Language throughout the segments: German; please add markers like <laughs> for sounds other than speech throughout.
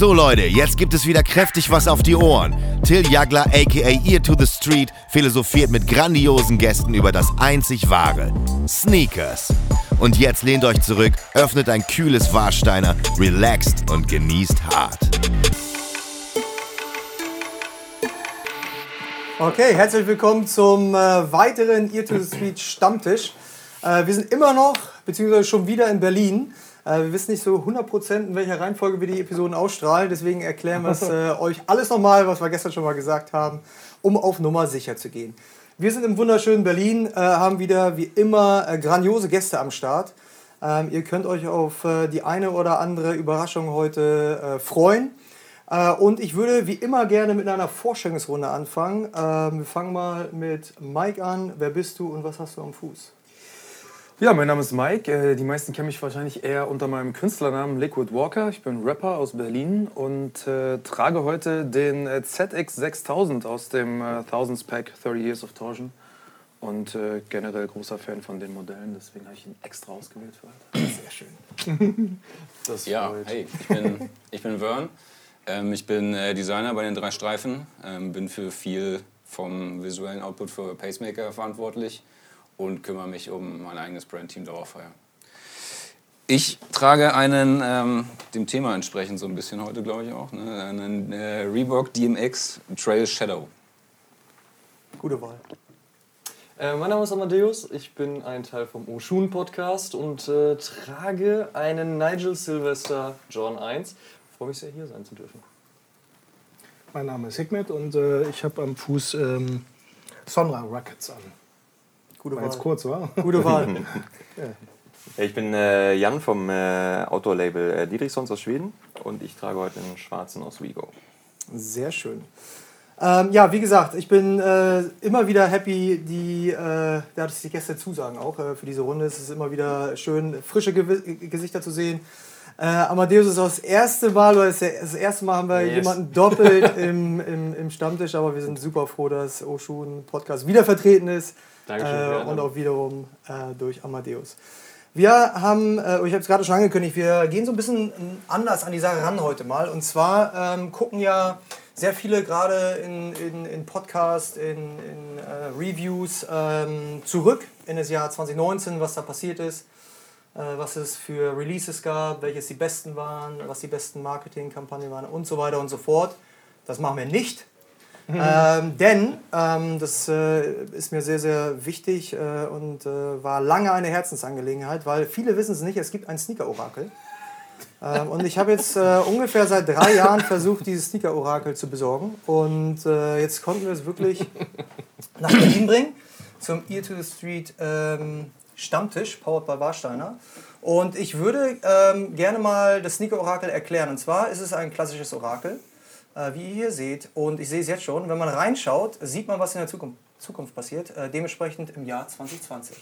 So Leute, jetzt gibt es wieder kräftig was auf die Ohren. Till Jagler aka Ear to the Street philosophiert mit grandiosen Gästen über das einzig wahre. Sneakers. Und jetzt lehnt euch zurück, öffnet ein kühles Warsteiner, relaxt und genießt hart. Okay, herzlich willkommen zum äh, weiteren Ear to the Street Stammtisch. Äh, wir sind immer noch, beziehungsweise schon wieder in Berlin. Äh, wir wissen nicht so 100% in welcher Reihenfolge wir die Episoden ausstrahlen, deswegen erklären wir es <laughs> äh, euch alles nochmal, was wir gestern schon mal gesagt haben, um auf Nummer sicher zu gehen. Wir sind im wunderschönen Berlin, äh, haben wieder wie immer äh, grandiose Gäste am Start. Ähm, ihr könnt euch auf die eine oder andere Überraschung heute freuen. und ich würde wie immer gerne mit einer Vorstellungsrunde anfangen. Ähm, wir fangen mal mit Mike an. Wer bist du und was hast du am Fuß? Ja, mein Name ist Mike. Äh, die meisten kennen mich wahrscheinlich eher unter meinem Künstlernamen Liquid Walker. Ich bin Rapper aus Berlin und äh, trage heute den äh, ZX6000 aus dem äh, Thousands Pack 30 Years of Torsion. Und äh, generell großer Fan von den Modellen, deswegen habe ich ihn extra ausgewählt für heute. Sehr schön. <laughs> das ja, hey, ich bin, ich bin Vern. Ähm, ich bin äh, Designer bei den drei Streifen, ähm, bin für viel vom visuellen Output für Pacemaker verantwortlich und kümmere mich um mein eigenes Brandteam Dauerfeuer. Ich trage einen, ähm, dem Thema entsprechend so ein bisschen heute, glaube ich auch, ne, einen äh, Reebok DMX Trail Shadow. Gute Wahl. Äh, mein Name ist Amadeus, ich bin ein Teil vom Oshun Podcast und äh, trage einen Nigel Sylvester John 1. Ich freue mich sehr, hier sein zu dürfen. Mein Name ist Hikmet und äh, ich habe am Fuß ähm, Sonra Rockets an. Gute war Wahl. jetzt kurz, wa? Gute <laughs> Wahl. ja. Ich bin äh, Jan vom äh, Outdoor-Label äh, Dietrichsons aus Schweden und ich trage heute einen schwarzen aus Vigo. Sehr schön. Ähm, ja, wie gesagt, ich bin äh, immer wieder happy, die, äh, dass die Gäste zusagen auch äh, für diese Runde. Es ist immer wieder schön, frische Ge Gesichter zu sehen. Äh, Amadeus ist auch das erste Mal, oder das erste Mal haben wir yes. jemanden doppelt im, im, im, Stammtisch, aber wir sind super froh, dass Oshun Podcast wieder vertreten ist. Dankeschön, äh, und auch wiederum äh, durch Amadeus. Wir haben, äh, ich habe es gerade schon angekündigt, wir gehen so ein bisschen anders an die Sache ran heute mal. Und zwar ähm, gucken ja sehr viele gerade in, in, in Podcasts, in, in äh, Reviews ähm, zurück in das Jahr 2019, was da passiert ist, äh, was es für Releases gab, welches die besten waren, was die besten Marketingkampagnen waren und so weiter und so fort. Das machen wir nicht. <laughs> ähm, denn, ähm, das äh, ist mir sehr, sehr wichtig äh, und äh, war lange eine Herzensangelegenheit, weil viele wissen es nicht, es gibt ein Sneaker-Orakel. <laughs> Ähm, und ich habe jetzt äh, ungefähr seit drei Jahren versucht, dieses Sneaker-Orakel zu besorgen. Und äh, jetzt konnten wir es wirklich nach Berlin bringen, zum Ear to the Street ähm, Stammtisch, powered by Warsteiner. Und ich würde ähm, gerne mal das Sneaker-Orakel erklären. Und zwar ist es ein klassisches Orakel wie ihr hier seht. Und ich sehe es jetzt schon, wenn man reinschaut, sieht man, was in der Zukunft, Zukunft passiert, äh, dementsprechend im Jahr 2020.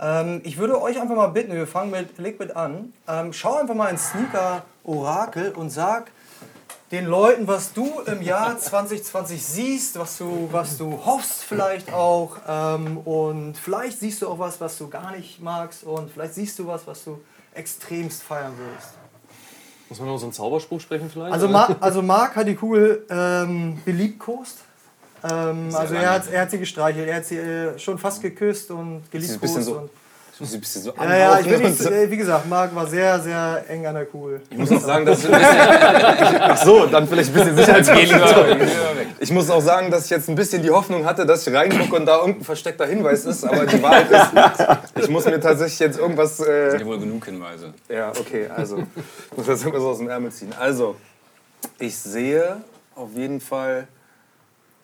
Ähm, ich würde euch einfach mal bitten, wir fangen mit Liquid an, ähm, schau einfach mal ins Sneaker-Orakel und sag den Leuten, was du im Jahr 2020 siehst, was du, was du hoffst vielleicht auch. Ähm, und vielleicht siehst du auch was, was du gar nicht magst. Und vielleicht siehst du was, was du extremst feiern würdest. Muss man noch so einen Zauberspruch sprechen vielleicht? Also, Mar also Marc hat die Kugel ähm, beliebt-kost. Ähm, also er hat, er hat sie gestreichelt, er hat sie äh, schon fast geküsst und geliebt so ich muss ein bisschen so ja, ja, ich will nicht, äh, wie gesagt, Marc war sehr, sehr eng an der Kugel. Ich muss auch sagen, dass ich ein bisschen. Ach so, dann vielleicht ein bisschen Sicherheitsabstand. Ich muss auch sagen, dass ich jetzt ein bisschen die Hoffnung hatte, dass ich reingucke und da irgendein versteckter Hinweis ist, aber die Wahrheit ist, ich muss mir tatsächlich jetzt irgendwas. Äh, das sind ja wohl genug Hinweise. Ja, okay, also. Ich muss jetzt irgendwas aus dem Ärmel ziehen. Also, ich sehe auf jeden Fall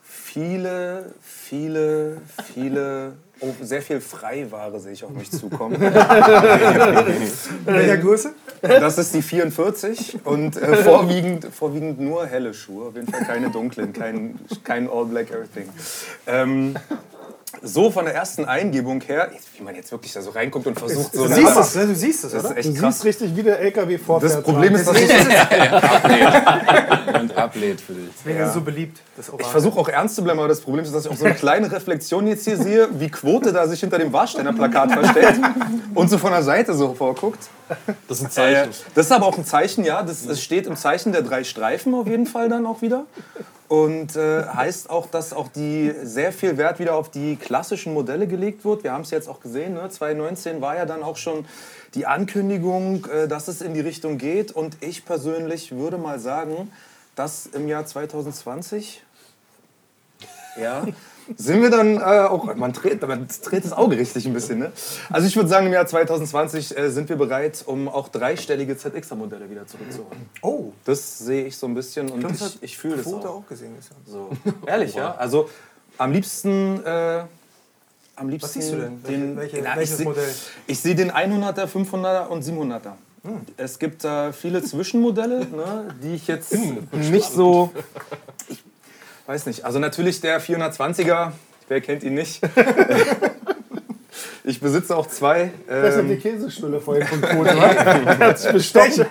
viele, viele, viele Oh, sehr viel Freiware sehe ich auf mich zukommen. <laughs> Welcher Größe? Das ist die 44 und äh, vorwiegend, vorwiegend nur helle Schuhe. Auf jeden Fall keine dunklen, kein, kein All Black Everything. Ähm, so von der ersten Eingebung her, wie man jetzt wirklich da so reinguckt und versucht, so Du eine- siehst es, ne? Du siehst es, Das oder? ist echt Du krass. siehst richtig, wie der LKW vorfährt. Das Problem ist, dass ich, <laughs> Und ablädt für dich. Deswegen ist es so beliebt, das ich versuche auch ernst zu bleiben, aber das Problem ist, dass ich auch so eine kleine Reflexion jetzt hier sehe, wie Quote da sich hinter dem Warsteiner-Plakat <laughs> verstellt und so von der Seite so vorguckt. Das ist ein Äh, Zeichen. das ist aber auch ein Zeichen, ja. Das, es steht im Zeichen der drei Streifen auf jeden Fall dann auch wieder. Und äh, heißt auch, dass auch die sehr viel Wert wieder auf die klassischen Modelle gelegt wird. Wir haben es jetzt auch gesehen, ne? 2019 war ja dann auch schon die Ankündigung, äh, dass es in die Richtung geht. Und ich persönlich würde mal sagen, dass im Jahr 2020 ja. Sind wir dann äh, auch, man dreht, man dreht das Auge richtig ein bisschen, ne? Also ich würde sagen, im Jahr 2020 äh, sind wir bereit, um auch dreistellige ZXer-Modelle wieder zurückzuholen. Oh, Das sehe ich so ein bisschen und das ich, hat ich fühle das auch. auch gesehen. Ist ja. So. Ehrlich, ja? Also am liebsten, äh, am liebsten Was siehst du denn? Den, Welche- welche- Na, welches ich seh- Modell? Ich sehe den 100er, 500er und 700er. Es gibt äh, viele Zwischenmodelle, ne, die ich jetzt nicht so. Ich weiß nicht. Also natürlich der 420er, wer kennt ihn nicht? ich besitze auch zwei. Das ist Ähm, die Käsestulle vorhin von hat sich bestochen.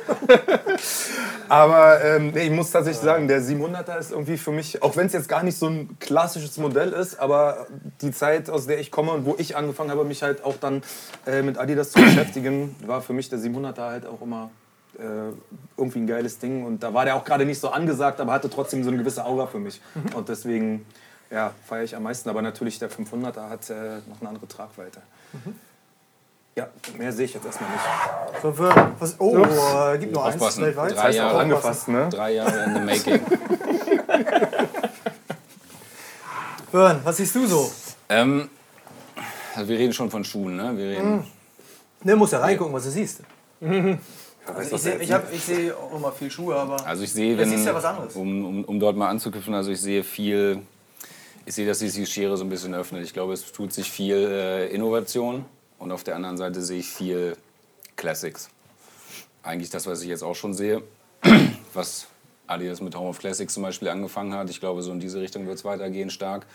Aber ähm, nee, ich muss tatsächlich sagen, der 700er ist irgendwie für mich, auch wenn es jetzt gar nicht so ein klassisches Modell ist, aber die Zeit, aus der ich komme und wo ich angefangen habe, mich halt auch dann äh, mit Adidas zu beschäftigen, war für mich der 700er halt auch immer irgendwie ein geiles Ding. Und da war der auch gerade nicht so angesagt, aber hatte trotzdem so eine gewisse Aura für mich. Und deswegen ja, feiere ich am meisten. Aber natürlich der 500er hat äh, noch eine andere Tragweite. Ja, mehr sehe ich jetzt erstmal nicht. So, für, was, oh, äh, gibt nur eins weltweit. Drei Jahre angefasst, ne? Drei Jahre in the making. <laughs> Bern, was siehst du so? ähm, also wir reden schon von Schuhen, ne? Wir reden. Ne, musst ja reingucken, was du siehst. <laughs> Also ich sehe ich hab- ich seh auch immer viel Schuhe, aber Also ich sehe, Das wenn, ist ja was anderes. Um, um, um dort mal anzuknüpfen, also ich sehe viel, ich sehe, dass sich die Schere so ein bisschen öffnet. Ich glaube, es tut sich viel äh, Innovation und auf der anderen Seite sehe ich viel Classics. Eigentlich das, was ich jetzt auch schon sehe, <clears throat> was Adidas mit Home of Classics zum Beispiel angefangen hat. Ich glaube, so in diese Richtung wird es weitergehen stark.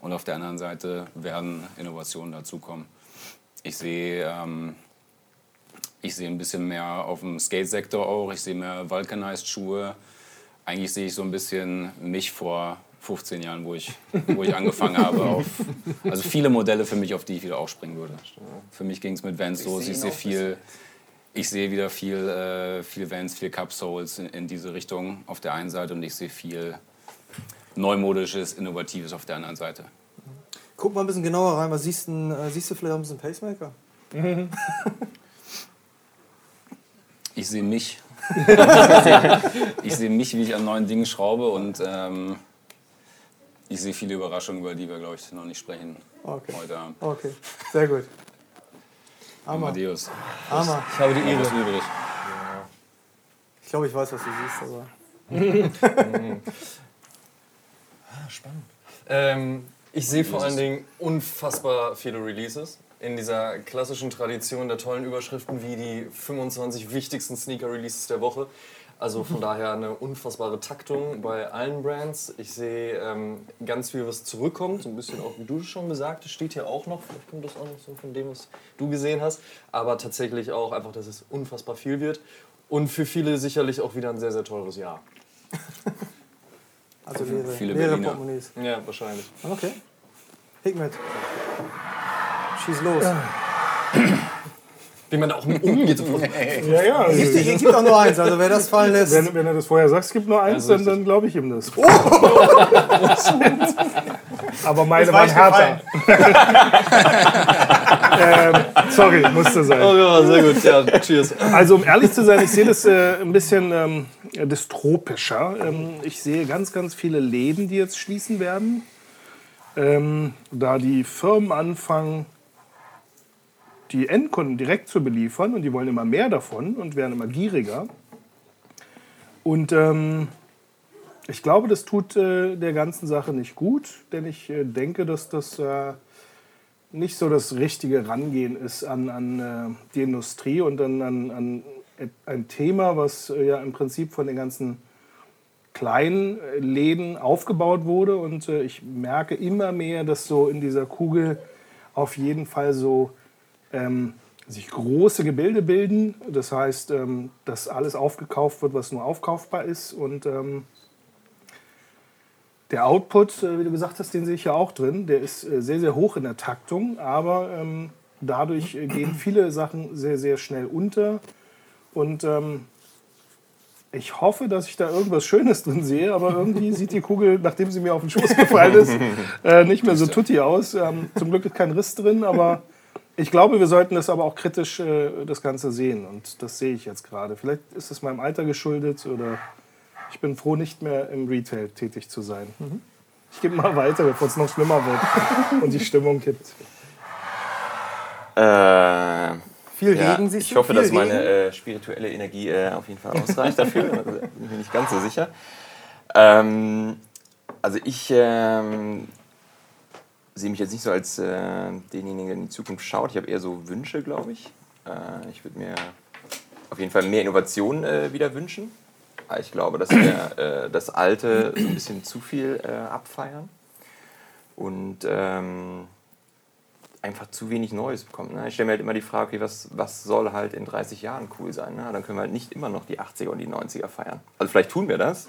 Und auf der anderen Seite werden Innovationen dazukommen. Ich sehe ähm, ich sehe ein bisschen mehr auf dem Skate-Sektor auch. Ich sehe mehr Vulcanized-Schuhe. Eigentlich sehe ich so ein bisschen mich vor 15 Jahren, wo ich, wo ich angefangen habe. <laughs> Auf, also viele Modelle für mich, auf die ich wieder aufspringen würde. Für mich ging es mit Vans los. Ich sehe viel, ich sehe wieder viel, äh, viel Vans, viel Cup Soles in, in diese Richtung auf der einen Seite und ich sehe viel Neumodisches, Innovatives auf der anderen Seite. guck mal ein bisschen genauer rein. Was siehst, denn, äh, siehst du vielleicht auch ein bisschen Pacemaker? <laughs> Ich sehe mich. <laughs> ich sehe mich, wie ich an neuen Dingen schraube und ähm, ich sehe viele Überraschungen, über die wir, glaube ich, noch nicht sprechen Okay. heute Abend. Okay, sehr gut. Hammer. Amadeus, Hammer. Ich habe die Ehre. übrig? Ich glaube, ich weiß, was du siehst, aber. <laughs> Ähm, ich sehe vor allen Dingen unfassbar viele Releases in dieser klassischen Tradition der tollen Überschriften wie die 25 wichtigsten Sneaker-Releases der Woche. Also von <laughs> daher eine unfassbare Taktung bei allen Brands. Ich sehe ähm, ganz viel, was zurückkommt, so ein bisschen auch, wie du schon gesagt hast, steht hier auch noch. Vielleicht kommt das auch noch so von dem, was du gesehen hast. Aber tatsächlich auch einfach, dass es unfassbar viel wird. Und für viele sicherlich auch wieder ein sehr, sehr teures Jahr. <laughs> Also leere, Viele leere Berliner. Portemonnaies. Ja, wahrscheinlich. Okay. Hikmet. Schieß los. Wie man da auch mit umgeht. <laughs> Ja, ja. Es gibt, es gibt auch nur eins, also wer das fallen lässt. Wenn, wenn er das vorher sagt, es gibt nur eins, Also dann, dann glaube ich ihm das. Oh! <laughs> Aber meine waren härter. ähm, sorry, musste sein. Oh ja, sehr gut. Ja, cheers. Also um ehrlich zu sein, ich sehe das äh, ein bisschen ähm, dystropischer. Ähm, ich sehe ganz, ganz viele Läden, die jetzt schließen werden. Ähm, da die Firmen anfangen, die Endkunden direkt zu beliefern und die wollen immer mehr davon und werden immer gieriger. Und ähm, ich glaube, das tut äh, der ganzen Sache nicht gut, denn ich äh, denke, dass das äh, nicht so das richtige Rangehen ist an, an äh, die Industrie und an, an, an ein Thema, was äh, ja im Prinzip von den ganzen kleinen äh, Läden aufgebaut wurde. Und ich merke immer mehr, dass so in dieser Kugel auf jeden Fall so ähm, sich große Gebilde bilden. Das heißt, ähm, dass alles aufgekauft wird, was nur aufkaufbar ist. Und ähm, der Output, äh, wie du gesagt hast, den sehe ich ja auch drin. Der ist äh, sehr, sehr hoch in der Taktung, aber ähm, dadurch äh, gehen <clears throat> viele Sachen sehr, sehr schnell unter. Und ähm, ich hoffe, dass ich da irgendwas Schönes drin sehe, aber irgendwie <laughs> sieht die Kugel, nachdem sie mir auf den Schoß gefallen ist, <laughs> äh, nicht mehr so tutti aus. Ähm, zum Glück ist kein Riss drin, aber <laughs> ich glaube, wir sollten das aber auch kritisch äh, das Ganze sehen und das sehe ich jetzt gerade. Vielleicht ist es meinem Alter geschuldet oder ich bin froh, nicht mehr im Retail tätig zu sein. Mhm. Ich gebe mal weiter, bevor es noch schlimmer wird <laughs> und die Stimmung kippt. Äh, viel ja, Regen siehst Ich hoffe, dass meine Regen? äh, spirituelle Energie äh, auf jeden Fall ausreicht dafür. Bin ich mir nicht ganz so sicher. Ähm, also ich ähm, sehe mich jetzt nicht so als äh, denjenigen, der in die Zukunft schaut. Ich habe eher so Wünsche, glaube ich. Äh, ich würde mir auf jeden Fall mehr Innovation äh, wieder wünschen. Ich glaube, dass wir äh, das Alte so ein bisschen zu viel äh, abfeiern. Und ähm, einfach zu wenig Neues bekommt. Ne? Ich stelle mir halt immer die Frage, okay, was, was soll halt in 30 Jahren cool sein? Ne? Dann können wir halt nicht immer noch die 80er und die 90er feiern. Also vielleicht tun wir das,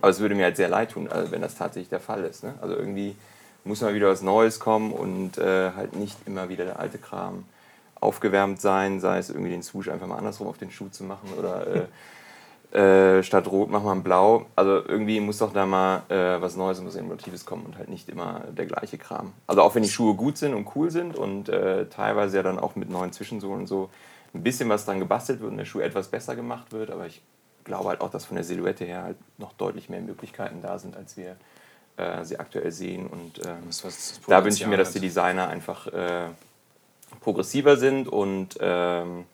aber es würde mir halt sehr leid tun, also wenn das tatsächlich der Fall ist. Ne? Also irgendwie muss mal wieder was Neues kommen und äh, halt nicht immer wieder der alte Kram aufgewärmt sein, sei es irgendwie den Swoosh einfach mal andersrum auf den Schuh zu machen oder äh, <laughs> äh, statt Rot machen wir ein Blau. Also irgendwie muss doch da mal äh, was Neues und was Innovatives kommen und halt nicht immer der gleiche Kram. Also auch wenn die Schuhe gut sind und cool sind und äh, teilweise ja dann auch mit neuen Zwischensohlen und so ein bisschen was dran gebastelt wird und der Schuh etwas besser gemacht wird, aber ich glaube halt auch, dass von der Silhouette her halt noch deutlich mehr Möglichkeiten da sind, als wir äh, sie aktuell sehen. Und ähm, Das, das da wünsche ich mir, dass die. Designer einfach äh, progressiver sind und ähm,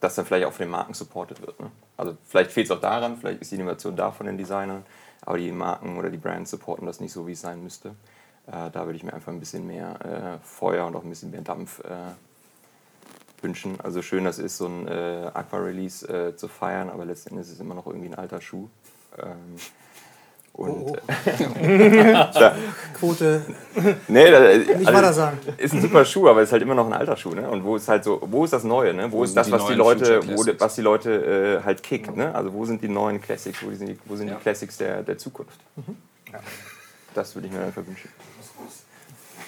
dass dann vielleicht auch von den Marken supported wird. Ne? Also vielleicht fehlt es auch daran, vielleicht ist die Innovation da von den Designern, aber die Marken oder die Brands supporten das nicht so, wie es sein müsste. Äh, da würde ich mir einfach ein bisschen mehr äh, Feuer und auch ein bisschen mehr Dampf äh, wünschen. Also schön, das ist, so ein Aqua-Release zu feiern, aber letztendlich ist es immer noch irgendwie ein alter Schuh. Ähm, und Oh, äh, <laughs> da, Quote nee, da, nicht weiter sagen. ist ein super Schuh, aber ist halt immer noch ein alter Schuh, ne? Und wo ist halt so, wo ist das Neue, ne? Wo, Wo ist das, die was die Leute, wo, was die Leute äh, halt kickt, ne? Also wo sind die neuen Classics, wo sind die, wo sind Ja. die Classics der, der Zukunft? Mhm. Das würde ich mir einfach wünschen.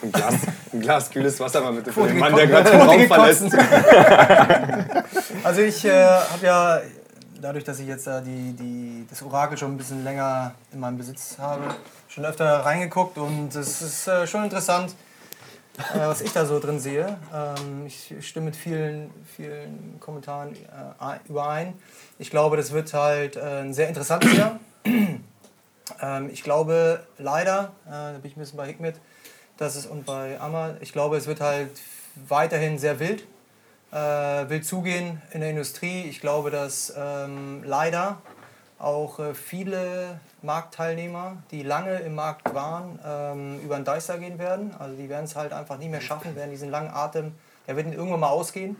Ein Glas, ein Glas kühles Wasser mal bitte für den Mann, der gerade den Raum verlässt. <laughs> Also ich äh, habe ja, dadurch, dass ich jetzt äh, die, die, das Orakel schon ein bisschen länger in meinem Besitz habe, schon öfter reingeguckt und es ist äh, schon interessant, äh, was ich da so drin sehe. Ähm, ich stimme mit vielen, vielen Kommentaren äh, ein- überein. Ich glaube, das wird halt äh, ein sehr interessantes Jahr. <clears throat> Ähm, ich glaube leider, äh, da bin ich ein bisschen bei Hikmet, dass es und bei Amma, ich glaube, es wird halt weiterhin sehr wild, äh, wild zugehen in der Industrie. Ich glaube, dass ähm, leider auch äh, viele Marktteilnehmer, die lange im Markt waren, ähm, über den Deister gehen werden. Also die werden es halt einfach nie mehr schaffen, werden diesen langen Atem, der wird irgendwann mal ausgehen.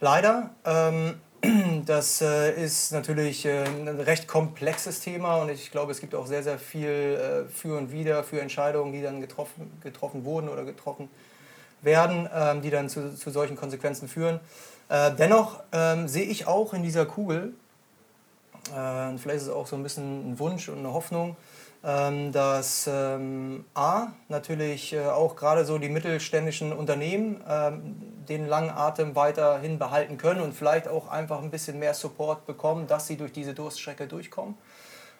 Leider. Ähm, <clears throat> das äh, ist natürlich äh, ein recht komplexes Thema und ich glaube, es gibt auch sehr, sehr viel für und wider, für Entscheidungen, die dann getroffen, getroffen wurden oder getroffen werden, ähm, die dann zu, zu solchen Konsequenzen führen. Äh, dennoch ähm, sehe ich auch in dieser Kugel, äh, vielleicht ist es auch so ein bisschen ein Wunsch und eine Hoffnung, ähm, dass ähm, A, natürlich äh, auch gerade so die mittelständischen Unternehmen ähm, den langen Atem weiterhin behalten können und vielleicht auch einfach ein bisschen mehr Support bekommen, dass sie durch diese Durststrecke durchkommen.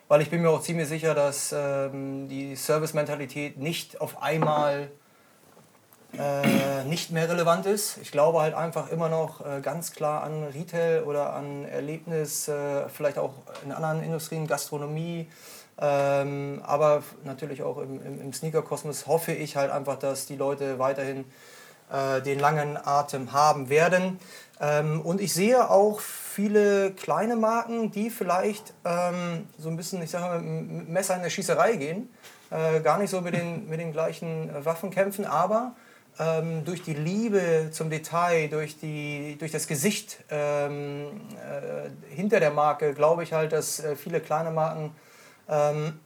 Weil ich bin mir auch ziemlich sicher, dass ähm, die Service-Mentalität nicht auf einmal äh, nicht mehr relevant ist. Ich glaube halt einfach immer noch äh, ganz klar an Retail oder an Erlebnis, äh, vielleicht auch in anderen Industrien, Gastronomie, ähm, aber natürlich auch im, im, im Sneaker-Kosmos hoffe ich halt einfach, dass die Leute weiterhin äh, den langen Atem haben werden. Ähm, und ich sehe auch viele kleine Marken, die vielleicht ähm, so ein bisschen, ich sage mal, mit Messer in der Schießerei gehen, äh, gar nicht so mit den, mit den gleichen äh, Waffen kämpfen, aber ähm, durch die Liebe zum Detail, durch, die, durch das Gesicht ähm, äh, hinter der Marke, glaube ich halt, dass äh, viele kleine Marken ähm,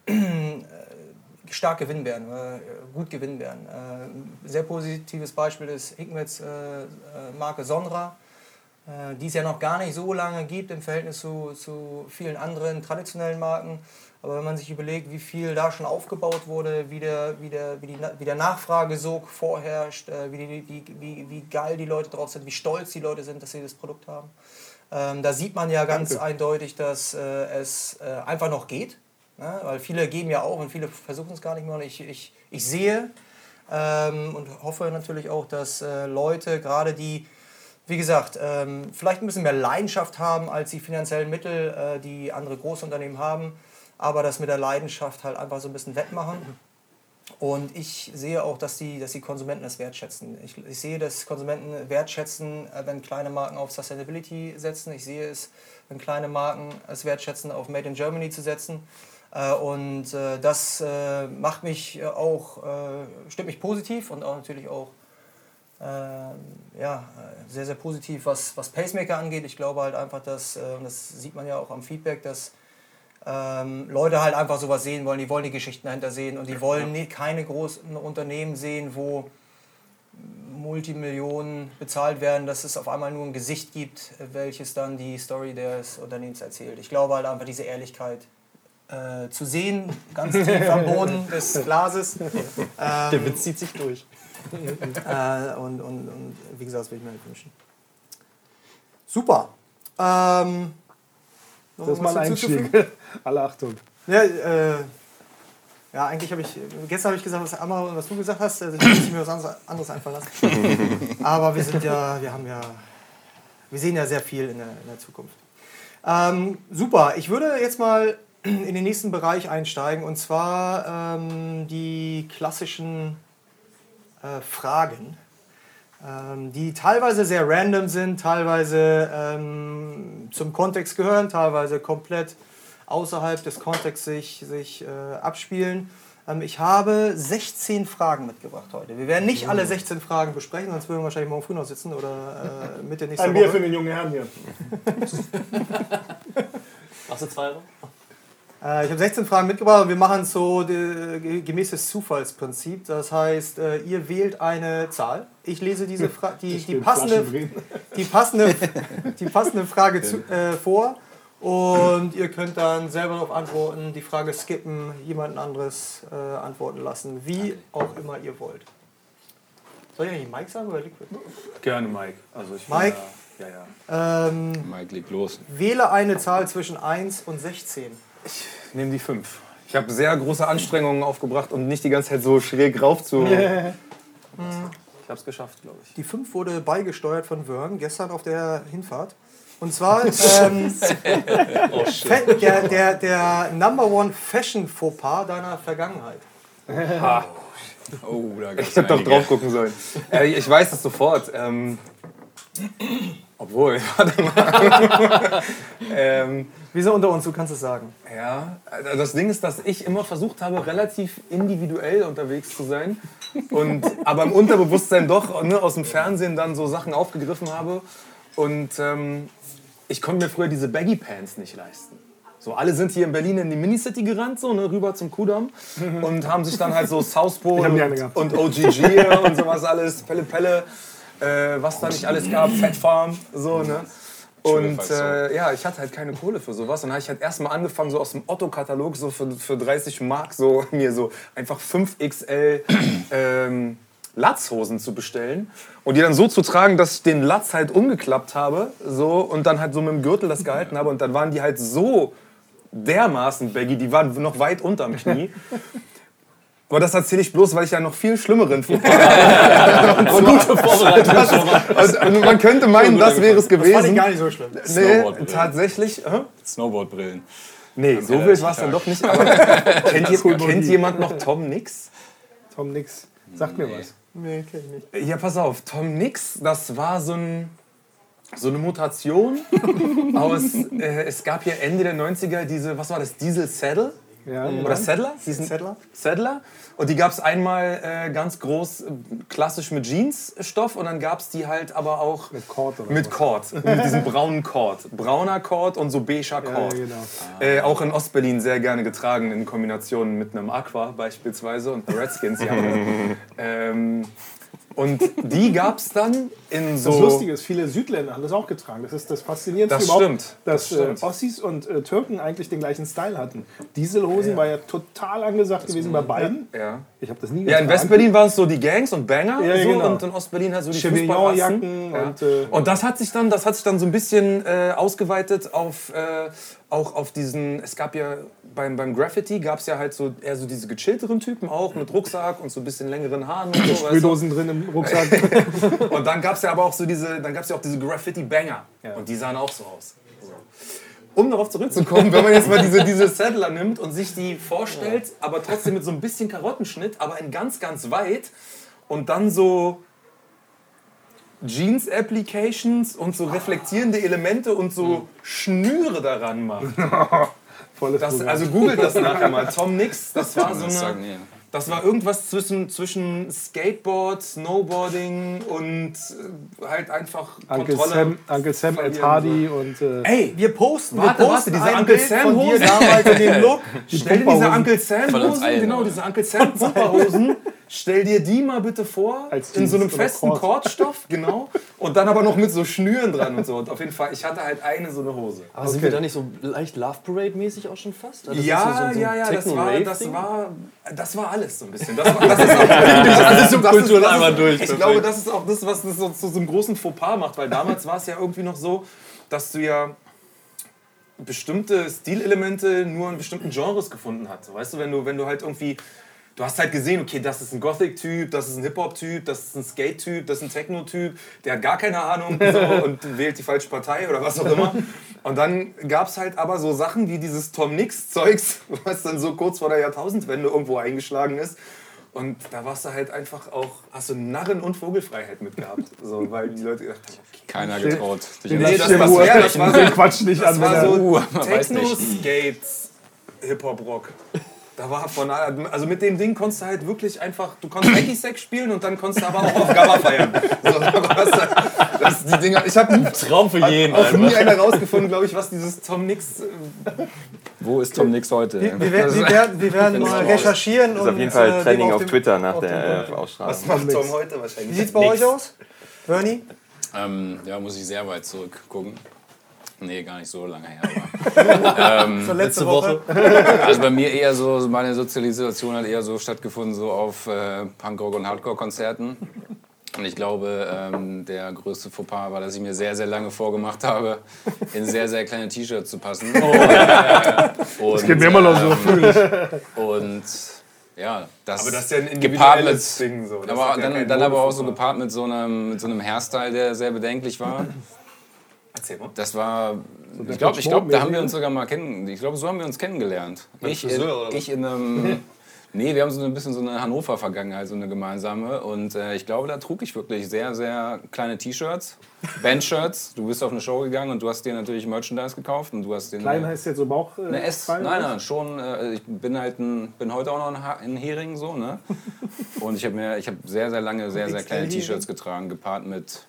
stark gewinnen werden, äh, gut gewinnen werden. Äh, sehr positives Beispiel ist Hickmets äh, äh, Marke Sonra, äh, die es ja noch gar nicht so lange gibt im Verhältnis zu, zu vielen anderen traditionellen Marken. Aber wenn man sich überlegt, wie viel da schon aufgebaut wurde, wie der, wie der, wie die, wie der Nachfragesog vorherrscht, äh, wie, die, wie, wie, wie geil die Leute drauf sind, wie stolz die Leute sind, dass sie das Produkt haben, ähm, da sieht man ja ganz Danke. eindeutig, dass äh, es äh, einfach noch geht. Ne? Weil viele geben ja auch und viele versuchen es gar nicht mehr. Und ich, ich, ich sehe ähm, und hoffe natürlich auch, dass äh, Leute, gerade die, wie gesagt, ähm, vielleicht ein bisschen mehr Leidenschaft haben als die finanziellen Mittel, äh, die andere Großunternehmen haben, aber das mit der Leidenschaft halt einfach so ein bisschen wettmachen. Und ich sehe auch, dass die, dass die Konsumenten das wertschätzen. Ich, ich sehe, dass Konsumenten wertschätzen, äh, wenn kleine Marken auf Sustainability setzen. Ich sehe es, wenn kleine Marken es wertschätzen, auf Made in Germany zu setzen. Äh, und äh, das macht mich auch, stimmt mich positiv und auch natürlich auch ja, sehr, sehr positiv, was, was Pacemaker angeht. Ich glaube halt einfach, dass, und das sieht man ja auch am Feedback, dass ähm, Leute halt einfach sowas sehen wollen, die wollen die Geschichten dahinter sehen und die wollen nie, keine großen Unternehmen sehen, wo Multimillionen bezahlt werden, dass es auf einmal nur ein Gesicht gibt, welches dann die Story des Unternehmens erzählt. Ich glaube halt einfach diese Ehrlichkeit äh, zu sehen, ganz tief am Boden <laughs> des Glases. Ähm, Der Witz zieht sich durch. <laughs> äh, und, und, und wie gesagt, das würde ich mir wünschen. Super. Ähm, das ist mal ein Einstieg. Alle Achtung. Ja, äh, ja, eigentlich habe ich, gestern habe ich gesagt, was Amar was du gesagt hast, also ich muss mir was anderes einfallen lassen. <laughs> Aber wir sind ja, wir haben ja, wir sehen ja sehr viel in der, in der Zukunft. Ähm, super, ich würde jetzt mal in den nächsten Bereich einsteigen und zwar ähm, die klassischen äh, Fragen, ähm, die teilweise sehr random sind, teilweise ähm, zum Kontext gehören, teilweise komplett außerhalb des Kontexts sich, sich äh, abspielen. Ähm, ich habe 16 Fragen mitgebracht heute. Wir werden nicht alle 16 Fragen besprechen, sonst würden wir wahrscheinlich morgen früh noch sitzen oder äh, Mitte nächster Ein Woche. Bier für den jungen Herrn hier. <laughs> Machst du zwei? Äh, ich habe 16 Fragen mitgebracht und wir machen es so de, gemäß des Zufallsprinzip. Das heißt, äh, ihr wählt eine Zahl. Ich lese diese Fra die, die, passende, die, passende, die passende Frage zu, <laughs> äh, vor und ihr könnt dann selber darauf antworten, die Frage skippen, jemanden anderes äh, antworten lassen, wie auch immer ihr wollt. Soll ich eigentlich Mike sagen oder Liquid? Gerne Mike. Also ich Mike? Ja, ja. Ähm, Mike legt los. Wähle eine Zahl zwischen 1 und 16. Ich nehme die 5. Ich habe sehr große Anstrengungen aufgebracht, um nicht die ganze Zeit so schräg rauf zu. <laughs> ich habe es geschafft, glaube ich. Die 5 wurde beigesteuert von Vern gestern auf der Hinfahrt. Und zwar <laughs> ähm, <laughs> oh, der, der, der Number One Fashion Fauxpas deiner Vergangenheit. Ha. Oh, da ich hätte doch drauf gucken sollen. Äh, ich weiß es sofort. Ähm, obwohl, <laughs> warte mal. ähm, sind unter uns, du kannst es sagen. Ja, also das Ding ist, dass ich immer versucht habe, relativ individuell unterwegs zu sein. Und, aber im Unterbewusstsein doch ne, aus dem Fernsehen dann so Sachen aufgegriffen habe. Und ähm, ich konnte mir früher diese Baggy Pants nicht leisten. So, alle sind hier in Berlin in die Minicity gerannt, so, ne, rüber zum Kudamm und haben sich dann halt so Southpole <laughs> und, und OGG und sowas alles, Pelle Pelle, äh, was da nicht alles gab, Fat Farm, so, ne. Und äh, ja, ich hatte halt keine Kohle für sowas. Und dann habe ich halt erstmal angefangen, so aus dem Otto-Katalog so für, für 30 Mark so <laughs> mir so einfach 5XL ähm, Latzhosen zu bestellen und die dann so zu tragen, dass ich den Latz halt umgeklappt habe so, und dann halt so mit dem Gürtel das gehalten habe und dann waren die halt so dermaßen baggy, die waren noch weit unterm Knie. <laughs> Aber das erzähle ich bloß, weil ich ja noch viel schlimmeren Fußball <laughs> habe. gute Vorbereitung. Also, man könnte meinen, das wäre es gewesen. Das fand ich gar nicht so schlimm. Nee, tatsächlich. Äh? Snowboardbrillen. Nee, so wild war es dann doch nicht. Aber <laughs> kennt, kennt jemand noch Tom Nix? Tom Nix. Sagt mir was. Nee, kenn ich nicht. Ja, pass auf, Tom Nix, das war so, ein, so eine Mutation <laughs> aus, äh, es gab ja Ende der 90er diese, was war das, Diesel Saddle? Ja, genau. Oder Saddler? Hießen Saddler? Saddler. Und die gab es einmal äh, ganz groß, äh, klassisch mit Jeansstoff und dann gab es die halt aber auch Mit Cord oder mit was? Cord. <laughs> mit diesem braunen Cord. Brauner Cord und so beiger Ja, Cord. genau. Äh, auch in Ostberlin sehr gerne getragen in Kombination mit einem Aqua beispielsweise und Redskins. <laughs> Ähm, und die gab es dann in so. Das Lustige ist, viele Südländer haben das auch getragen. Das ist das Faszinierendste Das überhaupt, stimmt, dass das. Äh, Ossis und äh, Türken eigentlich den gleichen Style hatten. Dieselhosen war ja total angesagt gewesen bei beiden. Ja. Ich habe das nie Ja, in getragen. Westberlin waren es so die Gangs und Banger Ja, so, genau. und in Ostberlin halt so die Fußballrassen. Ja. und, äh, und das hat sich dann, das hat sich dann so ein bisschen äh, ausgeweitet auf äh, auch auf diesen. Es gab ja beim, beim Graffiti gab es ja halt so eher so diese gechillteren Typen auch mit Rucksack und so ein bisschen längeren Haaren und so. weißt du? Sprühdosen drin im Rucksack. <laughs> Und dann gab es ja aber auch so diese, dann gab ja auch diese Graffiti-Banger. Ja. Und die sahen auch so aus. So. Um darauf zurückzukommen, <laughs> wenn man jetzt mal diese, diese Saddler nimmt und sich die vorstellt, aber trotzdem mit so ein bisschen Karottenschnitt, aber in ganz, ganz weit und dann so Jeans-Applications und so reflektierende Elemente und so Schnüre daran macht. <laughs> Das, also googelt das nachher mal. Tom Nix, das <laughs> war so eine... Das war irgendwas zwischen, zwischen Skateboard, Snowboarding und äh, halt einfach Uncle Kontrolle. Sam, Uncle Sam Ed Hardy und äh, Ey, Wir posten, Warte, wir warte, posten diese Uncle Sam Hosen. damals in dem <laughs> Look. stell dir diese. Uncle Sam Hosen, genau, diese Uncle Sam Pumperhosen, stell dir die mal bitte vor, Als in so einem festen Cord. Kordstoff, <laughs> genau, und dann aber noch mit so Schnüren dran und so. Und auf jeden Fall, ich hatte halt eine so eine Hose. Aber sind wir da nicht so leicht Love Parade-mäßig auch schon fast? Das ist ja, so- so- ja, ja, das war, das war, das war alles so ein bisschen. Das, war, das ist auch <laughs> das ist, das einmal durch, Ich perfekt. glaube, das ist auch das, was das so, zu so einem großen Fauxpas macht, weil damals war es ja irgendwie noch so, dass du ja bestimmte Stilelemente nur in bestimmten Genres gefunden hast. Weißt du, wenn du, wenn du halt irgendwie Du hast halt gesehen, okay, das ist ein Gothic-Typ, das ist ein Hip-Hop-Typ, das ist ein Skate-Typ, das ist ein Techno-Typ, der hat gar keine Ahnung <laughs> so, und wählt die falsche Partei oder was auch immer. Und dann gab es halt aber so Sachen wie dieses Tom Nix-Zeugs, <laughs> was dann so kurz vor der Jahrtausendwende irgendwo eingeschlagen ist. Und da warst du halt einfach auch, hast du Narren- und Vogelfreiheit mitgehabt. So, weil die Leute gedacht haben, okay. Keiner getraut. Dich Nee, das das war- ja, das war so- Den Quatsch nicht Das an, war so Uh, man weiß Techno, nicht. Skates, Hip-Hop-Rock. Da war von also mit dem Ding konntest du halt wirklich einfach, du konntest Hacky-Sack spielen und dann konntest du aber auch auf Gabba feiern. <laughs> So, halt- das, die Dinger, ich habe Traum für jeden. auch nie einer rausgefunden, glaube ich, was dieses Tom Nix. äh, Wo ist Tom Nix heute? Wir, wir, werden- wir werden, wir werden mal recherchieren ist und auf jeden Fall äh, Trending auf dem- Twitter nach auf der äh, Was Ausstrahlung. macht Tom heute wahrscheinlich? Wie sieht's bei Nix. euch aus? Bernie? Ähm, ja, muss ich sehr weit zurückgucken. Nee, gar nicht so lange her. Aber, <laughs> ähm, So letzte, Letzte Woche. Woche. <laughs> also bei mir eher so, meine Sozialisation hat eher so stattgefunden, so auf äh, Punkrock- und Hardcore-Konzerten. Und ich glaube, ähm, der größte Fauxpas war, dass ich mir sehr, sehr lange vorgemacht habe, in sehr, sehr kleine T-Shirts zu passen. Oh. <laughs> das geht mir immer noch so, Und ja, das, Aber das ist ja ein individuelles mit, Ding. So. Das aber ja dann, aber auch so gepaart mit so einem, mit so einem Hairstyle, der sehr bedenklich war. Erzähl mal. Das war, der ich glaube, ich glaub, da haben wir uns sogar mal kennen. Ich glaube, so haben wir uns kennengelernt. Ich, in, Friseur, ich in einem, <laughs> nee, wir haben so ein bisschen so eine Hannover-Vergangenheit, so eine gemeinsame. Und äh, ich glaube, da trug ich wirklich sehr, sehr kleine T-Shirts, <laughs> Bandshirts. Du bist auf eine Show gegangen und du hast dir natürlich Merchandise gekauft und du hast den Klein heißt jetzt so Bauch. Äh, eine S. Nein, nein, schon. Äh, ich bin halt ein, bin heute auch noch ein, ha ein Hering so, ne? <laughs> Und ich habe mir, ich habe sehr, sehr lange sehr, sehr kleine? T-Shirts getragen, gepaart mit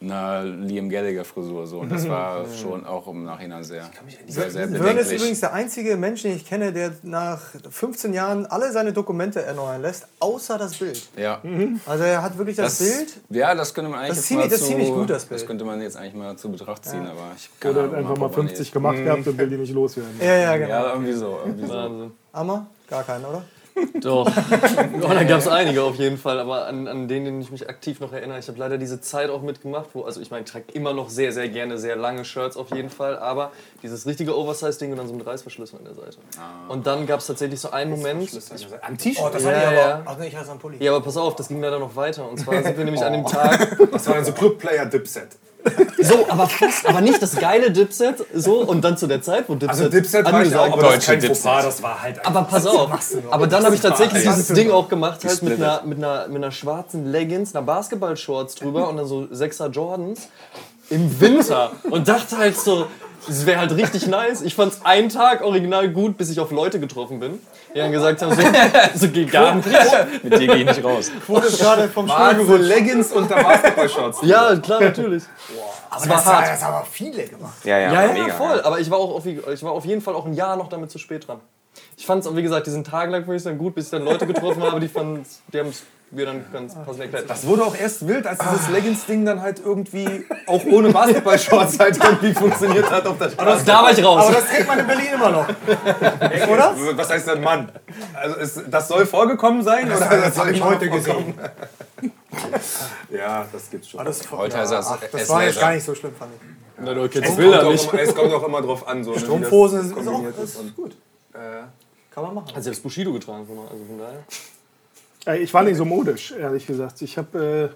einer Liam Gallagher Frisur so. Und das <laughs> war schon auch im Nachhinein sehr, sehr, sehr Vern ist bedenklich. übrigens der einzige Mensch, den ich kenne, der nach 15 Jahren alle seine Dokumente erneuern lässt, außer das Bild. Ja. Also er hat wirklich das, Das, Bild. ja, das könnte man eigentlich Das ist jetzt ziemlich- mal das ist zu, ziemlich gut, das Bild. könnte man jetzt eigentlich mal zu Betracht ziehen, aber ich Oder hat Ahnung, einfach mal ob man 50 jetzt- gemacht <laughs> gehabt und will die nicht loswerden. Ja, ja, genau. Ja, irgendwie so. Irgendwie so. Amma? Gar keinen, oder? Doch. <laughs> Oh, da gab es einige auf jeden Fall, aber an, an denen, ich mich aktiv noch erinnere. Ich habe leider diese Zeit auch mitgemacht, wo, also ich meine, ich trage immer noch sehr, sehr gerne sehr lange Shirts auf jeden Fall, aber dieses richtige Oversize-Ding und dann so mit Reißverschlüssen an der Seite. Und dann gab es tatsächlich so einen Moment. Am T-Shirt. Oh, das Ja, hatte ich aber. ja. Ach nee, ich hatte am Pulli. Ja, aber pass auf, das ging leider noch weiter. Und zwar <laughs> sind wir nämlich an dem Tag. Das war dann so Club-Player-Dipset. So, aber fast, aber nicht das geile Dipset. So, und dann zu der Zeit, wo Dipset. Also Dipset war ich auch, angesagt aber das ist Deutsche kein Dipset. Fauxpas, das war halt Aber pass auf, aber dann habe ich tatsächlich war- dieses Ding auch gemacht, halt mit einer, mit, einer, mit einer schwarzen Leggings, einer Basketball-Shorts drüber und dann so 6er Jordans im Winter und dachte halt so, Es wäre halt richtig nice. Ich fand's einen Tag original gut, bis ich auf Leute getroffen bin, die dann gesagt haben, so, <laughs> so geht gar nicht. Mit dir gehe ich nicht raus. Wurde gerade vom Stuhl so. Leggings und der Basketball-Shorts. Ja, klar, natürlich. Aber das, haben- das haben aber viele gemacht. Ja, ja, Ja, ja, mega. voll. Aber ich war, auch auf, ich war auf jeden Fall auch ein Jahr noch damit zu spät dran. Ich fand es, wie gesagt, diesen Tag lang fand ich dann gut, bis ich dann Leute getroffen habe, die fanden, die haben es mir dann ganz passend erklärt. Das wurde auch erst wild, als dieses Leggings-Ding dann halt irgendwie auch ohne Basketball-Shorts <laughs> halt irgendwie funktioniert hat auf der Straße. da war ich raus. Aber das trägt man in Berlin immer noch. Oder? Was heißt denn Mann? Also ist, das soll vorgekommen sein? oder das habe ich heute gesehen. Ja, das gibt's schon. Aber das, Heute heißt das ach, das war jetzt gar nicht so schlimm, fand ich. Na, du es, kennst kommt Bilder auch nicht. immer, es kommt auch immer drauf an. So, ne, das Strumpfhosen ist, ist auch das ist gut. Kann man machen. Hat selbst Bushido getragen, also von daher. Äh, Ich war nicht so modisch, ehrlich gesagt. Ich habe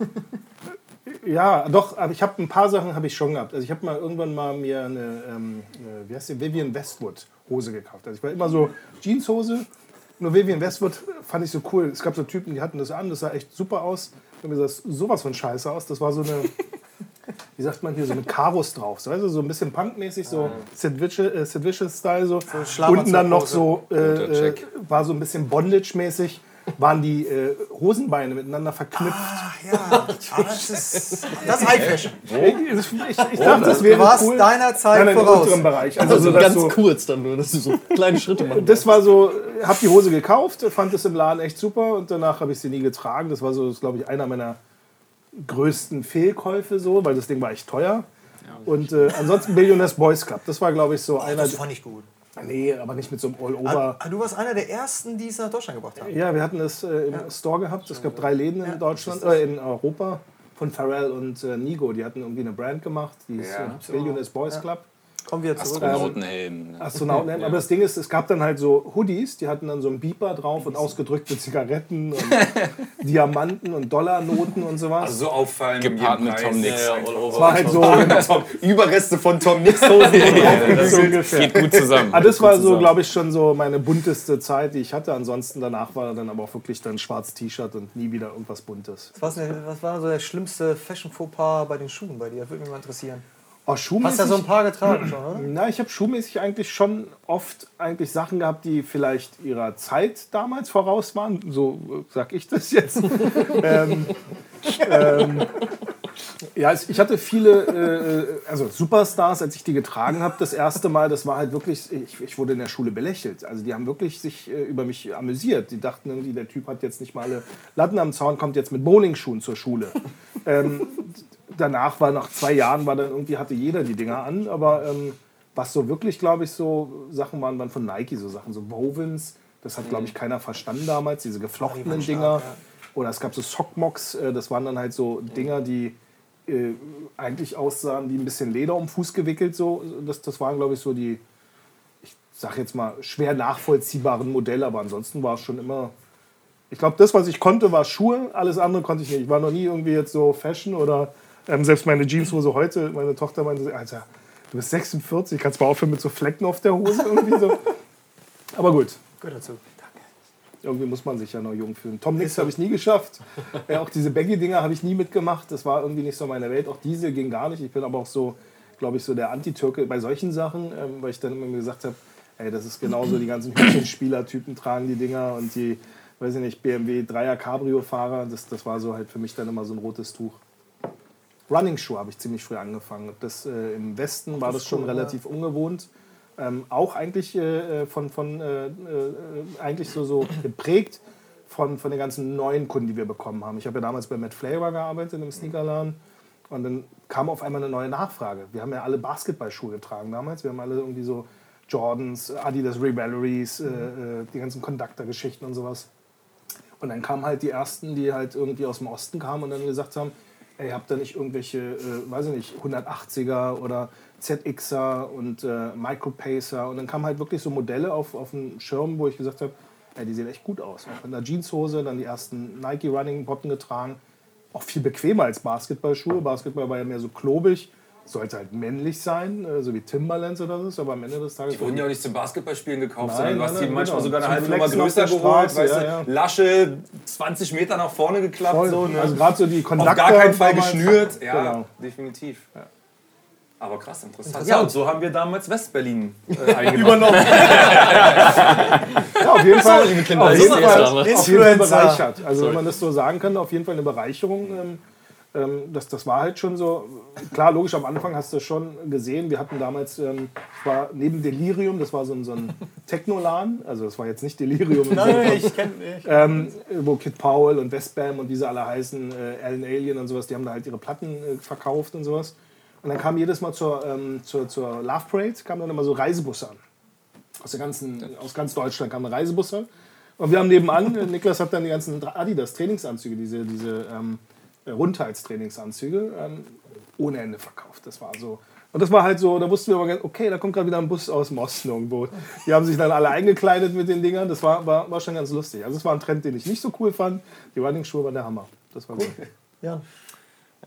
äh, <laughs> ja, doch, aber ich habe ein paar Sachen habe ich schon gehabt. Also ich habe mal irgendwann mal mir eine, ähm, äh, wie heißt die, Vivian Westwood Hose gekauft. Also ich war immer so Jeanshose. Nur Vivian Westwood fand ich so cool. Es gab so Typen, die hatten das an, das sah echt super aus. Und mir sah sowas von scheiße aus. Das war so eine, <laughs> wie sagt man hier, so eine Karos drauf. So, weißt du, so ein bisschen punkmäßig, so Sid Vicious, äh, Style. So. Unten dann noch so, äh, äh, war so ein bisschen Bondage-mäßig. Waren die äh, Hosenbeine miteinander verknüpft. Ja, aber das ist, das ist High Fashion. Ich, ich, ich dachte, das Du wäre warst cool. deiner Zeit Nein, nein, im voraus. unteren Bereich. Also, Also so, ganz so, kurz dann nur, dass du so kleine Schritte machen. das war so, hab die Hose gekauft, fand es im Laden echt super und danach habe ich sie nie getragen. Das war so, glaube ich, einer meiner größten Fehlkäufe so, weil das Ding war echt teuer. Und äh, ansonsten Billionaires Boys Club, das war, glaube ich, so einer. Das fand ich gut. Nee, aber nicht mit so einem All-Over. Ah, Du warst einer der ersten, die es nach Deutschland gebracht haben. Ja, wir hatten es äh, im Store gehabt. Es gab drei Läden in Deutschland, äh, in Europa von Pharrell und äh, Nigo. Die hatten irgendwie eine Brand gemacht, die ist Ja. äh, Billionaires Boys Club. Kommen wir zurück. Astronautenhelm. ne? Astronauten. Aber das Ding ist, es gab dann halt so Hoodies, die hatten dann so einen Beeper drauf und ausgedrückte Zigaretten und <laughs> Diamanten und Dollarnoten und sowas. Also so auffallend. Gepaart mit Tom. Nix. Ja, all over. Es war halt so, <laughs> Tom, Überreste von Tom Nix <laughs> Hosen. so ungefähr. Geht gut zusammen. Ah, das war so, glaube ich, schon so meine bunteste Zeit, die ich hatte. Ansonsten danach war dann aber auch wirklich dann schwarz T-Shirt und nie wieder irgendwas Buntes. Was, denn- was war so der schlimmste Fashion-Fauxpas bei den Schuhen bei dir? Das würde mich mal interessieren. Oh, Hast schuhmäßig, ja so ein paar getragen schon, oder? na, ich habe schuhmäßig eigentlich schon oft eigentlich Sachen gehabt, die vielleicht ihrer Zeit damals voraus waren. So äh, sag ich das jetzt. <laughs> ähm, ähm, ja, ich hatte viele, äh, also Superstars, als ich die getragen habe, das erste Mal, das war halt wirklich, ich, ich wurde in der Schule belächelt. Also die haben wirklich sich äh, über mich amüsiert. Die dachten irgendwie, der Typ hat jetzt nicht mal alle Latten am Zaun, kommt jetzt mit Bowlingschuhen zur Schule. ähm, danach war nach zwei Jahren war dann irgendwie hatte jeder die Dinger an, aber ähm, was so wirklich, glaube ich, so Sachen waren, waren von Nike, so Sachen, so Wovens. Das hat, glaube ich, keiner verstanden damals, diese geflochtenen Dinger. ja. Oder es gab so Sockmocks, äh, das waren dann halt so Dinger, die äh, eigentlich aussahen wie ein bisschen Leder um den Fuß gewickelt. So. Das, das waren, glaube ich, so die, ich sag jetzt mal, schwer nachvollziehbaren Modelle, aber ansonsten war es schon immer. Ich glaube, das, was ich konnte, war Schuhe, alles andere konnte ich nicht. Ich war noch nie irgendwie jetzt so Fashion oder ähm, selbst meine Jeanshose heute, meine Tochter meinte, Alter, du bist 46, kannst mal aufhören mit so Flecken auf der Hose irgendwie so. <laughs> Aber gut, Gehört dazu. irgendwie muss man sich ja noch jung fühlen. Tom Nix habe ich nie geschafft. Ja, auch diese Baggy-Dinger habe ich nie mitgemacht. Das war irgendwie nicht so meine Welt. Auch diese ging gar nicht. Ich bin aber auch so, glaube ich, so der Anti-Türke bei solchen Sachen, ähm, weil ich dann immer gesagt habe, ey, das ist genauso, die ganzen Hütchenspieler-Typen tragen die Dinger und die, weiß ich nicht, BMW 3er Cabrio-Fahrer. Das, das war so halt für mich dann immer so ein rotes Tuch. Running-Schuh habe ich ziemlich früh angefangen. Das, äh, Im Westen war das, schon cool, ja. relativ ungewohnt. Ähm, auch eigentlich äh, von, von äh, äh, eigentlich so, so geprägt von, von den ganzen neuen Kunden, die wir bekommen haben. Ich habe ja damals bei Matt Flavor gearbeitet im Sneakerladen und dann kam auf einmal eine neue Nachfrage. Wir haben ja alle Basketballschuhe getragen damals. Wir haben alle irgendwie so Jordans, Adidas Revaleries, äh, äh, die ganzen Conductor-Geschichten und sowas. Und dann kamen halt die ersten, die halt irgendwie aus dem Osten kamen und dann gesagt haben, ey, habt ihr nicht irgendwelche, äh, weiß ich nicht, 180er oder ZXer und äh, Micropacer und dann kamen halt wirklich so Modelle auf, auf den Schirm, wo ich gesagt habe, die sehen echt gut aus. Auch in der Jeanshose, dann die ersten Nike Running Botten getragen. Auch viel bequemer als Basketballschuhe. Basketball war ja mehr so klobig, sollte halt männlich sein, äh, so wie Timberlands oder so, aber am Ende des Tages... Die wurden ja auch nicht zum Basketballspielen gekauft, Nein, sondern du hast die manchmal genau. sogar eine halbe Nummer auf größer geholt, weißt ja, du, ja. Lasche 20 Meter nach vorne geklappt. Voll. So, ne? Also gerade so die Auf Conductor gar keinen Fall geschnürt. Ja, Genau. definitiv. Aber krass, interessant. Ja, und so haben wir damals Westberlin äh, <laughs> Übernommen. ja, auf jeden Fall, auf jeden Fall, auf jeden Fall bereichert. Also Sorry. wenn man das so sagen kann, auf jeden Fall eine Bereicherung. Ähm, ähm, das, das war halt schon so, klar, logisch, am Anfang hast du schon gesehen, wir hatten damals, ähm, war neben Delirium, das war so ein, so ein <laughs> Technolan, also das war jetzt nicht Delirium. Nein, ich kenne nicht. Ähm, wo Kid Powell und Westbam und wie sie alle heißen, äh, Alan Alien und sowas, die haben da halt ihre Platten äh, verkauft und sowas. Und dann kam jedes Mal zur, ähm, zur, zur Love Parade, kamen dann immer so Reisebusse an. Aus, der ganzen, aus ganz Deutschland kamen Reisebusse. Und wir haben nebenan, äh, Niklas hat dann die ganzen Adidas Trainingsanzüge, diese, diese ähm, Rundheitstrainingsanzüge, ähm, ohne Ende verkauft. Das war so. Und das war halt so, da wussten wir aber, okay, da kommt gerade wieder ein Bus aus dem Osten irgendwo. Die haben sich dann alle eingekleidet mit den Dingern. Das war, war, war schon ganz lustig. Also es war ein Trend, den ich nicht so cool fand. Die Running-Schuhe waren der Hammer. Das war cool. Ja.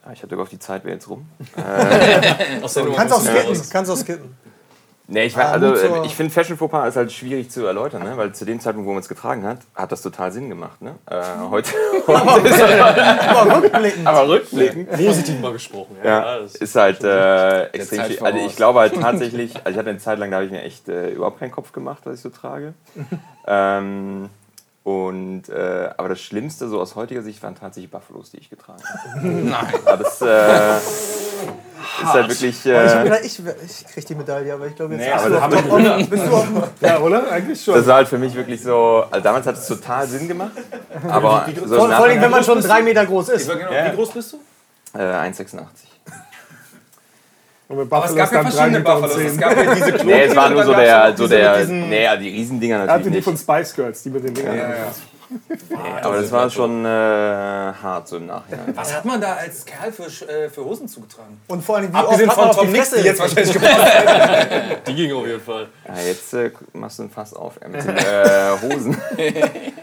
Ja, ich hatte auf die Zeit wäre jetzt rum. <laughs> äh, kannst auch skippen. Kannst auch skippen. Nee, ich, ah, also, äh, ich finde Fashion Fauxpas ist halt schwierig zu erläutern, ne? weil zu dem Zeitpunkt, wo man es getragen hat, hat das total Sinn gemacht. Ne? Äh, heute, <laughs> <laughs> heute ist <laughs> aber rückblickend. Aber rückblickend. Positiv mal gesprochen. Ja, ja ist halt äh, extrem schwierig. Also ich glaube halt tatsächlich, also ich hatte eine Zeit lang, da habe ich mir echt äh, überhaupt keinen Kopf gemacht, was ich so trage. ähm, und, äh, aber das Schlimmste so aus heutiger Sicht waren tatsächlich Buffalos, die ich getragen habe. <laughs> Nein. Aber das äh, ist halt wirklich. Äh, ich, ich, ich krieg die Medaille, aber ich glaube jetzt nee, bist, du auf, auf, bist du auf Ja, oder? Eigentlich schon. Das war halt für mich wirklich so. Also damals hat es total Sinn gemacht. Aber so vor, vor allem, wenn man schon drei Meter groß ist. Genau, ja. Wie groß bist du? Äh, 1,86. Aber es gab ja verschiedene Buffalos. Es gab ja diese <laughs> Klonen. Nee, es war nur so der, so der, nee, ja, die Riesendinger natürlich. Er hatte die von Spice Girls, die mit den Dingern. Ja, ja. Nee, aber das war schon äh, hart so im Nachhinein. Was hat man da als Kerl für, äh, für Hosen zugetragen? Und vor allem, wie Abgesehen von Tom Nix, die jetzt wahrscheinlich <laughs> Die ging auf jeden Fall. Ja, jetzt äh, machst du ein Fass auf äh, mit den äh, Hosen. <laughs>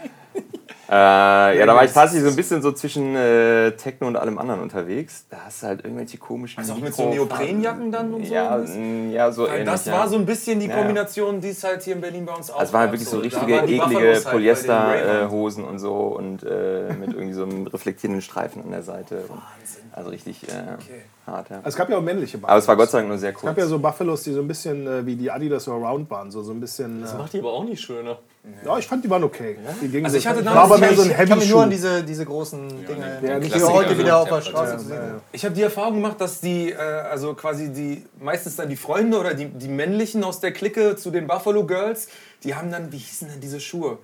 Äh, ja, da war ich tatsächlich so ein bisschen so zwischen äh, Techno und allem anderen unterwegs. Da hast du halt irgendwelche komischen. Also auch mit so Neoprenjacken dann und so? Ja, ja so ähnlich. Das war so ein bisschen die Kombination, die es halt hier in Berlin bei uns auch Also es waren halt wirklich so richtige, eklige Polyesterhosen und so und äh, mit irgendwie so einem <laughs> reflektierenden Streifen an der Seite. Wahnsinn. Also richtig äh, okay. Hart, ja. Also es gab ja auch männliche Buffalos. Aber es war Gott sei Dank nur sehr kurz. Es gab ja so Buffalos, die so ein bisschen äh, wie die Adidas Around waren. So, so ein bisschen, das macht die aber auch nicht schöner. Ja, ich fand, die waren okay. Die also ich hatte damals, war aber mehr so ein Ich kann mich nur an diese, diese großen ja, Dinge, ja, die heute wieder auf der Straße zu sehen Ich habe die Erfahrung gemacht, dass die, äh, also quasi die, meistens dann die Freunde oder die, die männlichen aus der Clique zu den Buffalo Girls, die haben dann, wie hießen denn diese Schuhe?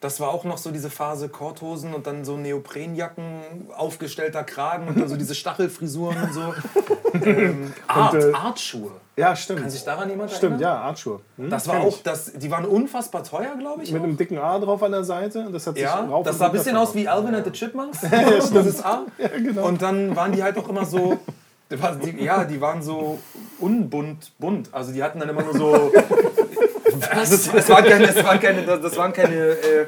Das war auch noch so diese Phase Korthosen und dann so Neoprenjacken, aufgestellter Kragen und dann so diese Stachelfrisuren und so. <laughs> ähm, Art, und, äh, Artschuhe. Ja, stimmt. Kann sich daran jemand Stimmt, erinnern? ja, Artschuhe. Hm? Das war auch, das, die waren unfassbar teuer, glaube ich. Mit auch. einem dicken A drauf an der Seite. Das hat ja, rauf das sah ein bisschen aus wie Alvin and the Chipmunks. <laughs> ja, dieses A. Ja, genau. Und dann waren die halt auch immer so. Die, ja, die waren so unbunt bunt. Also die hatten dann immer nur so <laughs> das, das, waren keine, das waren keine, das waren keine äh,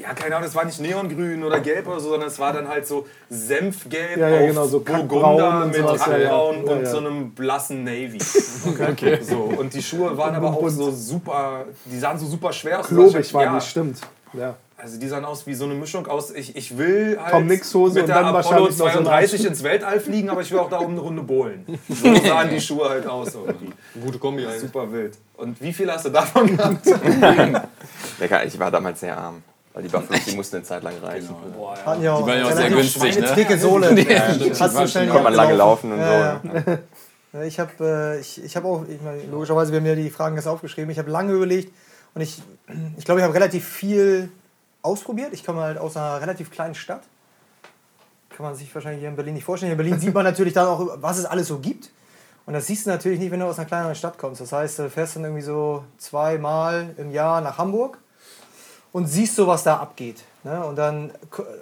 ja, keine Ahnung, das war nicht neongrün oder gelb oder so, sondern es war dann halt so Senfgelb ja, ja, genau, so Burgunder mit Kackbraun ja, und so einem blassen Navy. Okay. <laughs> okay. So, und die Schuhe waren aber auch so super, die sahen so super schwer aus. Klobig waren die, stimmt. Ja. Also die sahen aus wie so eine Mischung aus, ich, ich will halt Tom Nix Hose mit der Apollo 32 ins Weltall fliegen, aber ich will auch da oben eine Runde bohlen. <laughs> So sahen die Schuhe halt aus. Irgendwie. Gute Kombi eigentlich. Super wild. Und wie viel hast du davon gehabt? <laughs> Lecker, ich war damals sehr arm. Weil die Buffalos, die mussten eine Zeit lang reichen. Genau. Boah, ja. Die, waren ja auch sehr günstig, ne? dicke Sohle. <laughs> Die, ja, Hast du Konnte man lange laufen und ja, so. Ja. Ich habe äh, ich, ich hab auch, ich meine, logischerweise, wir haben ja die Fragen jetzt aufgeschrieben. Ich habe lange überlegt und ich glaube, ich, glaub, ich habe relativ viel ausprobiert. Ich komme halt aus einer relativ kleinen Stadt. Kann man sich wahrscheinlich hier in Berlin nicht vorstellen. In Berlin sieht man natürlich dann auch, was es alles so gibt. Und das siehst du natürlich nicht, wenn du aus einer kleineren Stadt kommst. Das heißt, du fährst dann irgendwie so zweimal im Jahr nach Hamburg und siehst so, was da abgeht. Ne? Und dann,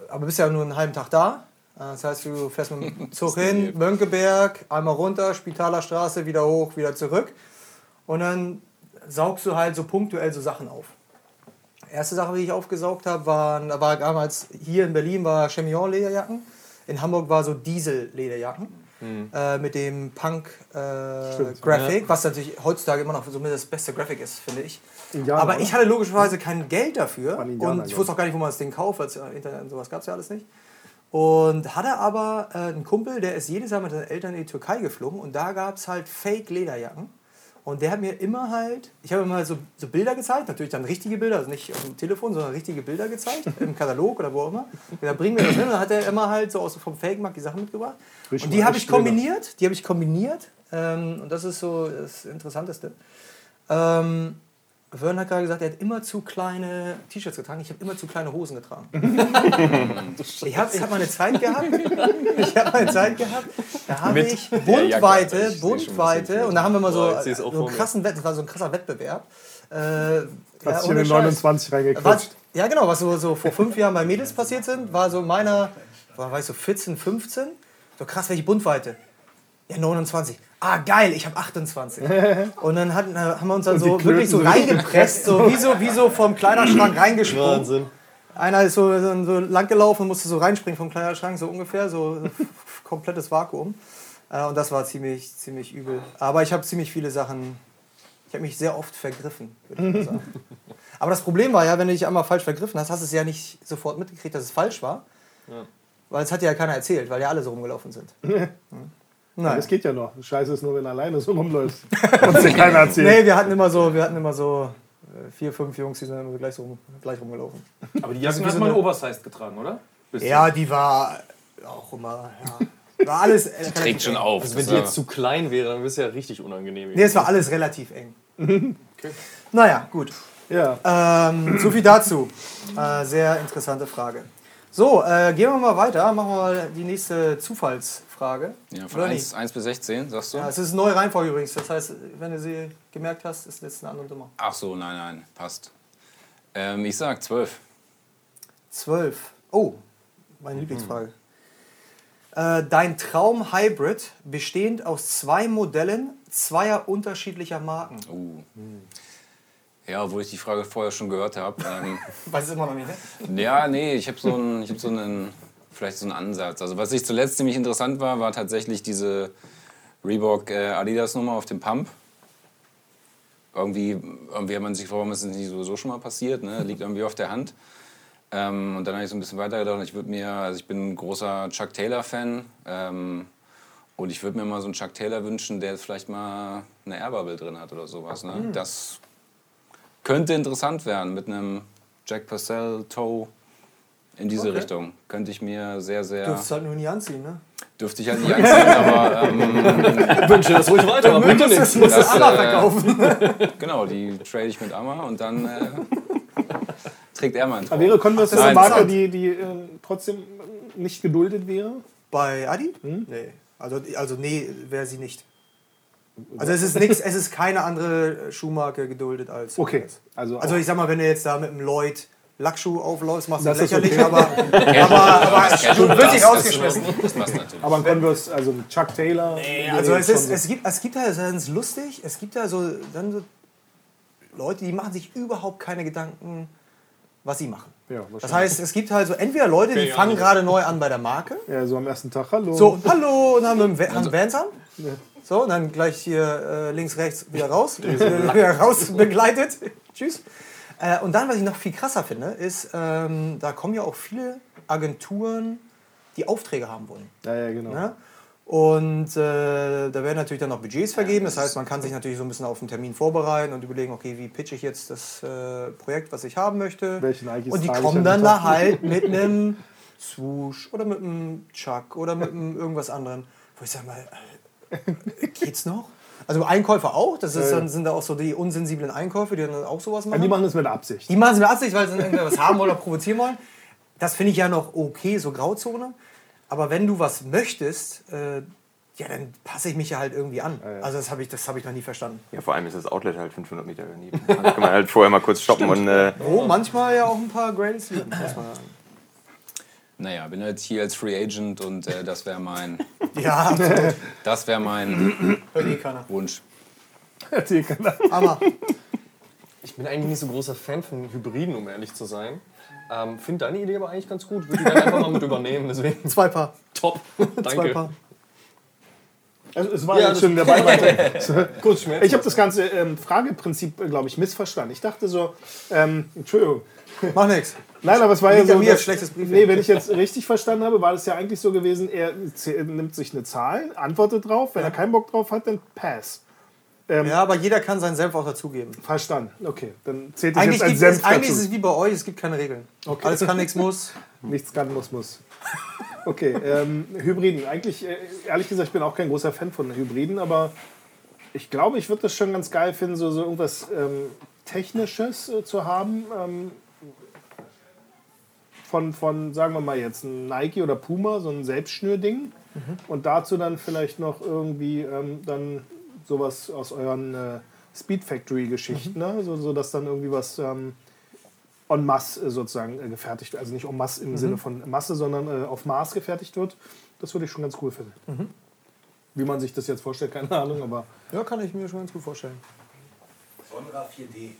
aber bist ja nur einen halben Tag da. Das heißt, du fährst mit dem <laughs> Zug hin, Mönckeberg, einmal runter, Spitaler Straße, wieder hoch, wieder zurück. Und dann saugst du halt so punktuell so Sachen auf. Erste Sache, die ich aufgesaugt habe, war, war damals hier in Berlin war Chemillon-Lederjacken. In Hamburg war so Diesel-Lederjacken. Mhm. Äh, mit dem Punk-Graphic, äh, ja. was natürlich heutzutage immer noch so das beste Graphic ist, finde ich. Indianer, Aber ich hatte logischerweise kein Geld dafür. Indianer, und ich wusste auch gar nicht, wo man das Ding kauft, weil Internet und sowas gab es ja alles nicht. Und hatte aber äh, einen Kumpel, der ist jedes Jahr mit seinen Eltern in die Türkei geflogen und da gab es halt Fake-Lederjacken. Und der hat mir immer halt, ich habe immer so, so Bilder gezeigt, natürlich dann richtige Bilder, also nicht auf dem Telefon, sondern richtige Bilder gezeigt, <laughs> im Katalog oder wo auch immer. Dann bringen wir das hin und dann hat er immer halt so aus vom Fake-Markt die Sachen mitgebracht. Richtig und die habe ich kombiniert, die habe ich kombiniert ähm, und das ist so das Interessanteste. Ähm, Vern hat gerade gesagt, er hat immer zu kleine T-Shirts getragen. Ich habe immer zu kleine Hosen getragen. <laughs> ich habe ich hab mal eine Zeit gehabt. <laughs> Ich habe mal eine Zeit gehabt. Da habe Mit ich der Bundweite, bisschen Bundweite. Und da haben wir mal so, auch so, einen krassen Wett, das war so ein krasser Wettbewerb. Äh, Hast ja, Scheiß. 29 Was, reingequetscht. ja, genau, was so, so vor fünf Jahren bei Mädels passiert sind, war so meiner, war, weiß ich, so 14, 15. So krass, welche Bundweite? Ja, 29. Ah, geil, ich habe 28. <laughs> Und dann hatten, äh, haben wir uns dann so wirklich so reingepresst, so wie, so wie so vom Kleiderschrank <laughs> reingesprungen. Wahnsinn. Einer ist so, so, lang gelaufen und musste so reinspringen vom Kleiderschrank, so ungefähr, so, <laughs> komplettes Vakuum. Äh, und das war ziemlich, ziemlich übel. Aber ich habe ziemlich viele Sachen, ich habe mich sehr oft vergriffen, würde ich sagen. Aber das Problem war ja, wenn du dich einmal falsch vergriffen hast, hast du es ja nicht sofort mitgekriegt, dass es falsch war. Weil es hat dir ja keiner erzählt, weil ja alle so rumgelaufen sind. Nein. Das geht ja noch. Scheiße ist nur, wenn du alleine so rumläufst. <laughs> Und dir keiner erzählt. Nee, wir hatten immer so, wir hatten immer so äh, vier, fünf Jungs, die sind immer so gleich, so rum, gleich rumgelaufen. Aber die Jacken man eine- oversized getragen, oder? Bisschen. Ja, die war auch immer, ja. War alles. äh, Trägt relativ schon eng. auf. Also wenn die jetzt zu klein wäre, dann wäre es ja richtig unangenehm. Nee, es war alles relativ eng. <laughs> Naja, gut. Ja. Ähm, so viel dazu. Äh, sehr interessante Frage. So, äh, gehen wir mal weiter. Machen wir mal die nächste Zufallsfrage. Ja, von Bernie. 1, 1 bis 16, sagst du? Ja, es ist eine neue Reihenfolge übrigens. Das heißt, wenn du sie gemerkt hast, ist jetzt eine andere Nummer. Ach so, nein, nein, passt. Ähm, ich sag 12. Zwölf. Oh, meine Lieblingsfrage. Äh, dein Traum-Hybrid bestehend aus zwei Modellen zweier unterschiedlicher Marken. Uh. Ja, obwohl ich die Frage vorher schon gehört habe. Ähm, <laughs> Weiß immer noch nicht, ne? ja, nee, ich habe so, einen, ich hab so einen, vielleicht so einen Ansatz. Also was ich zuletzt ziemlich interessant war, war tatsächlich diese Reebok äh, Adidas Nummer auf dem Pump. Irgendwie, irgendwie hat man sich, warum ist das nicht sowieso schon mal passiert, ne? liegt irgendwie auf der Hand. Ähm, und dann habe ich so ein bisschen weitergedacht. Ich würde mir, also ich bin ein großer Chuck Taylor Fan. Ähm, und ich würde mir mal so einen Chuck Taylor wünschen, der vielleicht mal eine Airbubble drin hat oder sowas. Ne? Das könnte interessant werden mit einem Jack Purcell Toe in diese Okay. Richtung. Könnte ich mir sehr, sehr. Dürftest es halt nur nie anziehen, ne? Dürfte ich halt nicht anziehen, <laughs> aber ähm, wünsche das ruhig weiter, aber bringt ja nichts. musst du Das, Anna äh, verkaufen. <laughs> genau, die trade ich mit Amma und dann äh, trägt er meinen Aber Traum. wäre Converse eine Marke, die, die äh, trotzdem nicht geduldet wäre? Bei Adi? Hm? Nee. Also, also nee, wäre sie nicht. Also es ist nichts, es ist keine andere Schuhmarke geduldet als. Okay. Also, Also ich sag mal, wenn du jetzt da mit einem Lloyd Lackschuh aufläufst, machst du Das lächerlich, okay. aber, <laughs> aber, aber du wirst nicht rausgeschmissen. Das passt natürlich. aber ein Converse, also Chuck Taylor. wäre Also es, ist, es gibt, es gibt da, das ist lustig, es gibt da so, dann so Leute, die machen sich überhaupt keine Gedanken, was sie machen. Ja, Das heißt, es gibt halt so entweder Leute, die ja, fangen gerade neu an bei der Marke, Ja, so am ersten Tag, hallo. so hallo und haben, haben Vans an. So, und dann gleich hier äh, links, rechts wieder raus, <laughs> wieder raus begleitet. <laughs> Tschüss. Äh, und dann, was ich noch viel krasser finde, ist, ähm, da kommen ja auch viele Agenturen, die Aufträge haben wollen. Ja, ja, genau. Ne? Und äh, da werden natürlich dann noch Budgets vergeben. Das heißt, man kann sich natürlich so ein bisschen auf den Termin vorbereiten und überlegen, okay, wie pitche ich jetzt das äh, Projekt, was ich haben möchte. Welchen Nikes und die kommen an dann da halt mit <laughs> einem Swoosh oder mit einem Chuck oder mit einem irgendwas anderem. Wo ich sag mal, geht's noch? Also Einkäufer auch. Das ist, Ja, ja. dann sind da auch so die unsensiblen Einkäufer, die dann auch sowas Ja, machen. die machen das mit Absicht. Die machen es mit Absicht, weil sie irgendwas haben wollen oder provozieren wollen. Das finde ich ja noch okay, so Grauzone. Aber wenn du was möchtest, äh, ja, dann passe ich mich ja halt irgendwie an. ja. Also das habe ich, das hab ich noch nie verstanden. Ja, vor allem ist das Outlet halt 500 Meter daneben. Dann kann man halt vorher mal kurz stoppen und äh, Wo manchmal ja auch ein paar Grails liegen. muss man sagen. Naja, bin jetzt hier als Free Agent und äh, das wäre mein, <laughs> Ja, absolut. das wär mein Hört eh keiner. Wunsch. Die kann da- Aber Ich bin eigentlich nicht so großer Fan von Hybriden, um ehrlich zu sein. Ähm, Finde deine Idee aber eigentlich ganz gut. Würde die dann einfach mal mit übernehmen. Deswegen zwei Paar. top. Zwei Danke. Paar. Also es war Ja, jetzt schon dabei. <laughs> weiter. Kurz Schmerz. Ich habe das ganze ähm, Frageprinzip, glaube ich, missverstanden. Ich dachte so, ähm, Entschuldigung. Mach nix. Nein, aber es war ja so. mir, dass- schlechtes Briefing. Nee, wenn ich jetzt richtig verstanden habe, war das ja eigentlich so gewesen, er nimmt sich eine Zahl, antwortet drauf, wenn er keinen Bock drauf hat, dann Pass. Ja, aber jeder kann seinen Senf auch dazugeben. Verstanden. Okay, dann zählt das Eigentlich, jetzt als Senf es, eigentlich ist es wie bei euch, es gibt keine Regeln. Alles kann, nichts muss. Nichts kann, muss, muss. <laughs> Okay, ähm, Hybriden. Eigentlich, äh, ehrlich gesagt, ich bin auch kein großer Fan von Hybriden, aber ich glaube, ich würde das schon ganz geil finden, so, so irgendwas ähm, Technisches äh, zu haben. Ähm, von, von, sagen wir mal jetzt, ein Nike oder Puma, so ein Selbstschnürding. Und dazu dann vielleicht noch irgendwie ähm, dann sowas aus euren äh, Speed Factory-Geschichten, ne? so, so dass dann irgendwie was ähm, en masse äh, sozusagen äh, gefertigt wird. Also nicht en masse im Sinne von Masse, sondern äh, auf Maß gefertigt wird. Das würde ich schon ganz cool finden. Wie man sich das jetzt vorstellt, keine Ahnung, aber. Ja, kann ich mir schon ganz gut vorstellen. Sonra 4D.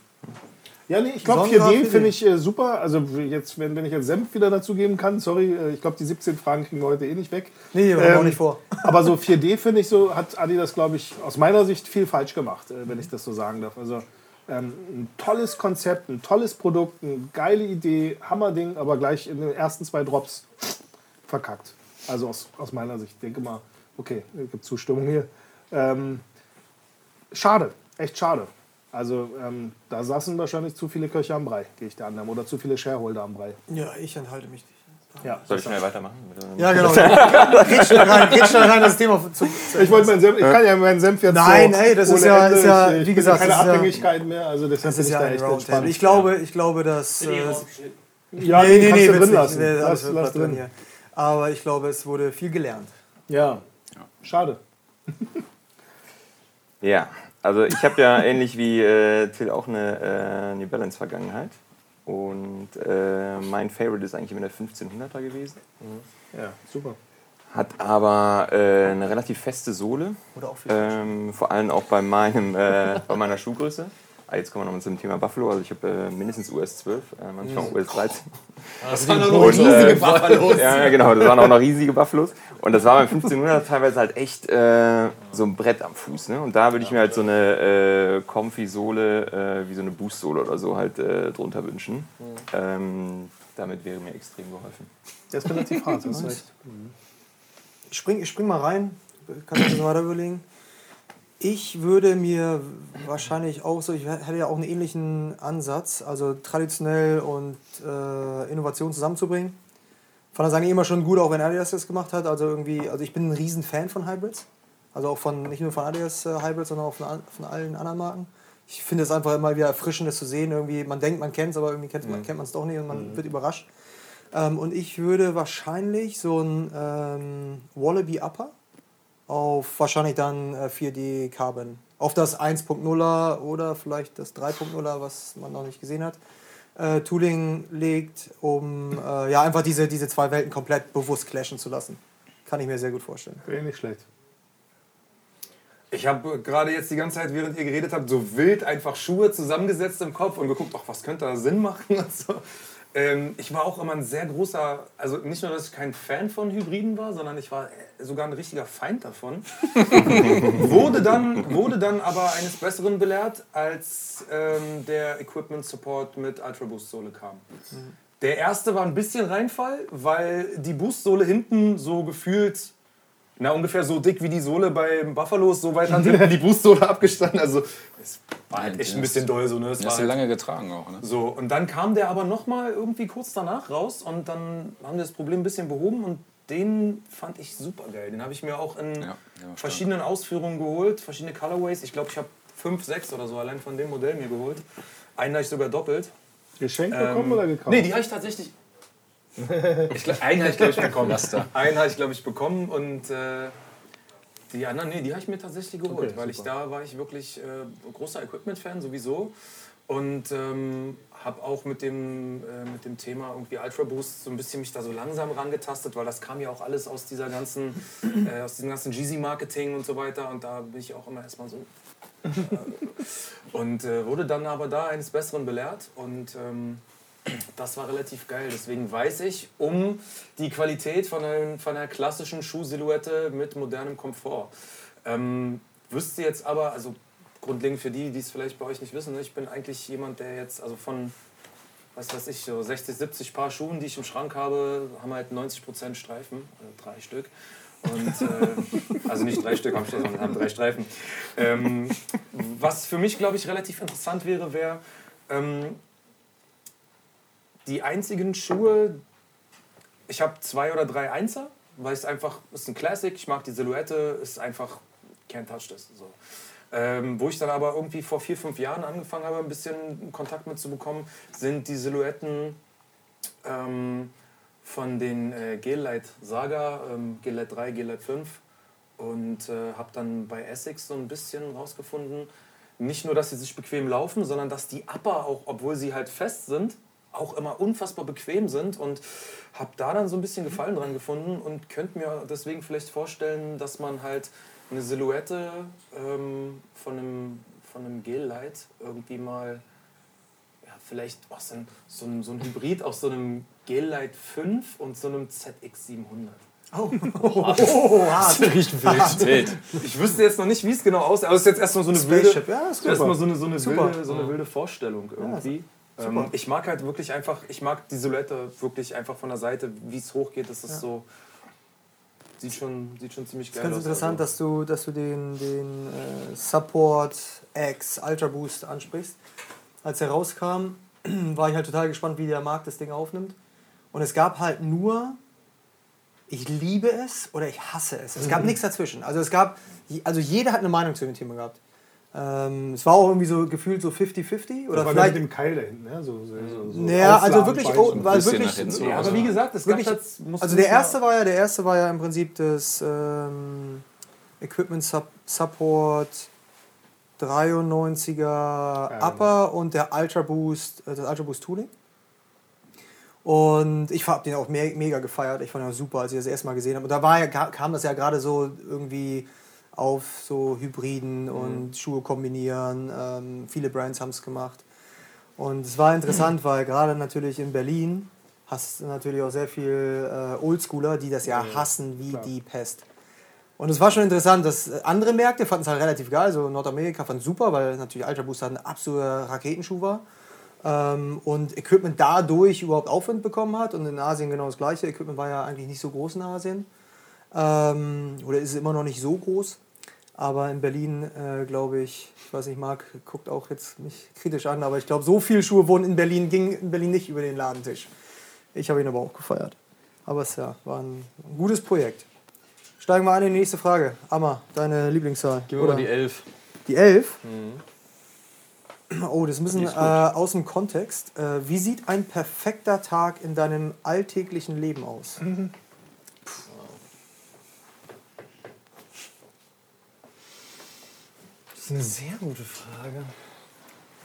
Ja, nee, ich glaube Sonra 4D 4D. finde ich äh, super. Also jetzt, wenn, wenn ich jetzt Senf wieder dazu geben kann, sorry, äh, ich glaube, die 17 Fragen kriegen wir heute eh nicht weg. Nee, wir haben auch Ähm, nicht vor. <laughs> Aber so 4D finde ich so, hat Adidas, glaube ich, aus meiner Sicht viel falsch gemacht, äh, wenn ich das so sagen darf. Also ähm, ein tolles Konzept, ein tolles Produkt, eine geile Idee, Hammerding, aber gleich in den ersten zwei Drops verkackt. Also aus, aus meiner Sicht. Ich denke mal, okay, es gibt Zustimmung hier. Ähm, schade, echt schade. Also ähm, da saßen wahrscheinlich zu viele Köche am Brei, gehe ich der Annahme, oder zu viele Shareholder am Brei. Ja, ich enthalte mich nicht. Ja. Soll ich schnell weitermachen? Ja, genau. <laughs> Red schnell rein, red schnell rein, das Thema zu, zu Ich wollte meinen Senf, ich kann ja meinen Senf jetzt Nein, so ey, das ist ja- ist ja, ich wie gesagt, keine das ist ja- Abhängigkeit mehr, also Das bin ist ich ja da echt Roundtable. entspannt. Ich glaube, ich glaube, dass. Äh, ja, nee, nee, nee, drin nicht. lassen. Nee, lass, lass drin hier. Aber ich glaube, es wurde viel gelernt. Ja. schade. Ja, also ich habe ja ähnlich wie äh, Till auch eine äh, New Balance Vergangenheit. Und äh, mein Favorite ist eigentlich immer der 1500er gewesen. Ja, super. Hat aber äh, eine relativ feste Sohle. Oder auch viel. Ähm, vor allem auch bei, meinem, äh, bei meiner Schuhgröße. Ah, jetzt kommen wir nochmal zum Thema Buffalo. Also ich habe äh, mindestens US 12, äh, manchmal US 13. Das waren Und, äh, Ja, genau, das waren auch noch riesige Buffalos. Und das war beim 1500 teilweise halt echt äh, so ein Brett am Fuß. Ne? Und da würde ich mir halt so eine äh, Comfy-Sohle, äh, wie so eine Boost-Sohle oder so halt äh, drunter wünschen. Ähm, damit wäre mir extrem geholfen. Der ist relativ hart, <laughs> hast recht. Ich spring, ich spring mal rein, kann ich das weiter überlegen. Ich würde mir wahrscheinlich auch so, ich hätte ja auch einen ähnlichen Ansatz, also traditionell und äh, Innovation zusammenzubringen. Fand das eigentlich immer schon gut, auch wenn Adidas das gemacht hat. Also irgendwie, also ich bin ein riesen Fan von Hybrids. Also auch von, nicht nur von Adidas äh, Hybrids, sondern auch von, von allen anderen Marken. Ich finde es einfach immer wieder erfrischend, das zu sehen. Irgendwie, man denkt, man kennt es, aber irgendwie kennt man es doch nicht und man wird überrascht. Ähm, und ich würde wahrscheinlich so ein ähm, Wallaby Upper auf wahrscheinlich dann äh, 4D Carbon. Auf das 1.0er oder vielleicht das 3.0er, was man noch nicht gesehen hat. Äh, Tooling legt, um äh, ja, einfach diese, diese zwei Welten komplett bewusst clashen zu lassen. Kann ich mir sehr gut vorstellen. Wäre nicht schlecht. Ich habe gerade jetzt die ganze Zeit, während ihr geredet habt, so wild einfach Schuhe zusammengesetzt im Kopf und geguckt, ach, was könnte da Sinn machen <laughs> und so. Ähm, ich war auch immer ein sehr großer, also nicht nur, dass ich kein Fan von Hybriden war, sondern ich war äh, sogar ein richtiger Feind davon. <laughs> wurde, dann, wurde dann aber eines Besseren belehrt, als ähm, der Equipment Support mit Ultra Boost Sohle kam. Der erste war ein bisschen Reinfall, weil die Boostsohle hinten so gefühlt na, ungefähr so dick wie die Sohle beim Buffalos, so weit hat <laughs> hinten die Boostsohle abgestanden. Also, es war halt echt ein bisschen doll so, ne? Es Das war hast halt lange getragen auch, ne? so, und dann kam der aber nochmal irgendwie kurz danach raus und dann haben wir das Problem ein bisschen behoben und den fand ich super geil. Den habe ich mir auch in stark. verschiedenen Ausführungen geholt, verschiedene Colorways. Ich glaube, ich habe fünf, sechs oder so allein von dem Modell mir geholt. Einen habe ich sogar doppelt. Geschenkt Ähm, bekommen oder gekauft? Nee, die habe ich tatsächlich. <laughs> Ich glaub, einen habe ich, glaube ich, bekommen. Einen habe ich, glaube ich, bekommen und äh, die anderen, nee, die habe ich mir tatsächlich geholt, Okay, weil ich da war ich wirklich äh, großer Equipment-Fan sowieso und ähm, habe auch mit dem, äh, mit dem Thema irgendwie Ultra Boost so ein bisschen mich da so langsam rangetastet, weil das kam ja auch alles aus dieser ganzen, äh, aus diesem ganzen Jeezy-Marketing und so weiter und da bin ich auch immer erstmal so und äh, wurde dann aber da eines Besseren belehrt und ähm, das war relativ geil. Deswegen weiß ich um die Qualität von, einem, von einer klassischen Schuhsilhouette mit modernem Komfort. Ähm, wüsste jetzt aber, also grundlegend für die, die es vielleicht bei euch nicht wissen, ne, ich bin eigentlich jemand, der jetzt, also von, was weiß ich, so 60, 70 Paar Schuhen, die ich im Schrank habe, haben halt 90% Streifen, also drei Stück. Und, äh, <laughs> also nicht drei Stück am Stehen, sondern haben drei Streifen. Ähm, was für mich, glaube ich, relativ interessant wäre, wäre ähm, die einzigen Schuhe, ich habe zwei oder drei Einser, weil es einfach, ist ein Classic, ich mag die Silhouette, ist einfach, can't touch this. So. Ähm, wo ich dann aber irgendwie vor vier, fünf Jahren angefangen habe, ein bisschen Kontakt mit zu bekommen, sind die Silhouetten ähm, von den äh, G-Lite Saga, ähm, G-Lite 3, G-Lite 5 und äh, habe dann bei Essex so ein bisschen rausgefunden, nicht nur, dass sie sich bequem laufen, sondern dass die Upper auch, obwohl sie halt fest sind, auch immer unfassbar bequem sind und habe da dann so ein bisschen Gefallen dran gefunden und könnte mir deswegen vielleicht vorstellen, dass man halt eine Silhouette ähm, von einem, von einem Gel-Light irgendwie mal, ja, vielleicht auch so ein, so ein, so ein Hybrid aus so einem Gel-Light 5 und so einem ZX700. Oh, <laughs> oh, oh, hart. Riecht wild. Wild. Ich wüsste jetzt noch nicht, wie es genau aussieht, aber es ist jetzt erstmal so eine wilde, ja, erstmal so eine, so eine, Super. wilde, so eine wilde Vorstellung irgendwie. Super. Ähm, ich mag halt wirklich einfach, ich mag die Silhouette wirklich einfach von der Seite, wie es hochgeht, das ist Ja. so, sieht schon, sieht schon ziemlich ist geil ganz aus. interessant, also. dass du, dass du den, den äh, Support X Ultra Boost ansprichst. Als er rauskam, <clears throat> war ich halt total gespannt, wie der Markt das Ding aufnimmt. Und es gab halt nur, ich liebe es oder ich hasse es. Es gab nichts dazwischen. Also es gab, also jeder hat eine Meinung zu dem Thema gehabt. Ähm, es war auch irgendwie so gefühlt so 50-50 oder Das war der vielleicht mit dem Keil da hinten, ne? So, so, so, Naja, also wirklich, oh, bisschen wirklich hinten. Ja, aber wie gesagt, das Wirklich, muss also der erste war ja, der erste war ja im Prinzip das ähm, Equipment Sup Support 93er Upper und der Ultra Boost, äh, das Ultra Boost Tooling. Und ich habe den auch me mega gefeiert. Ich fand ihn auch super, als ich das erste Mal gesehen habe. Und da war ja, ka- kam das ja gerade so irgendwie auf so Hybriden und Schuhe kombinieren. Ähm, viele Brands haben es gemacht. Und es war interessant, weil gerade natürlich in Berlin hast du natürlich auch sehr viel äh, Oldschooler, die das ja hassen wie die Pest. Und es war schon interessant, dass andere Märkte fanden es halt relativ geil. So Nordamerika fand es super, weil natürlich Ultra Boost halt ein absoluter Raketenschuh war. Ähm, und Equipment dadurch überhaupt Aufwind bekommen hat. Und in Asien genau das gleiche. Equipment war ja eigentlich nicht so groß in Asien. Ähm, oder ist es immer noch nicht so groß. Aber in Berlin, äh, glaube ich, ich weiß nicht, Marc guckt auch jetzt mich kritisch an, aber ich glaube, so viele Schuhe wurden in Berlin, gingen in Berlin nicht über den Ladentisch. Ich habe ihn aber auch gefeiert. Aber es ja, war ein, gutes Projekt. Steigen wir ein in die nächste Frage. Amma, deine Lieblingszahl. Gib mir mal die 11. Die 11? Oh, das ist ein bisschen äh, aus dem Kontext. Äh, wie sieht ein perfekter Tag in deinem alltäglichen Leben aus? Das <laughs> ist eine sehr gute Frage.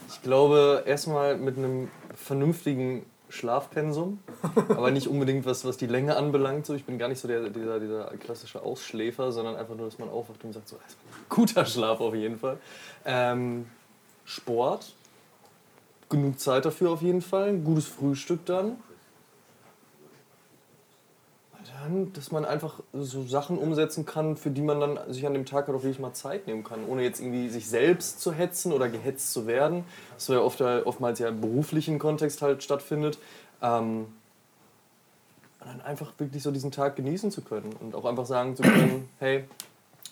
Ich glaube, erstmal mit einem vernünftigen Schlafpensum, <laughs> aber nicht unbedingt was, was die Länge anbelangt. So. Ich bin gar nicht so der, dieser, dieser klassische Ausschläfer, sondern einfach nur, dass man aufwacht und sagt, so, guter Schlaf auf jeden Fall. Ähm, Sport, genug Zeit dafür auf jeden Fall, ein gutes Frühstück dann. Dann, dass man einfach so Sachen umsetzen kann, für die man dann sich an dem Tag halt auch wirklich mal Zeit nehmen kann, ohne jetzt irgendwie sich selbst zu hetzen oder gehetzt zu werden, was ja oft, oftmals ja im beruflichen Kontext halt stattfindet. Ähm, und dann einfach wirklich so diesen Tag genießen zu können und auch einfach sagen zu können, hey,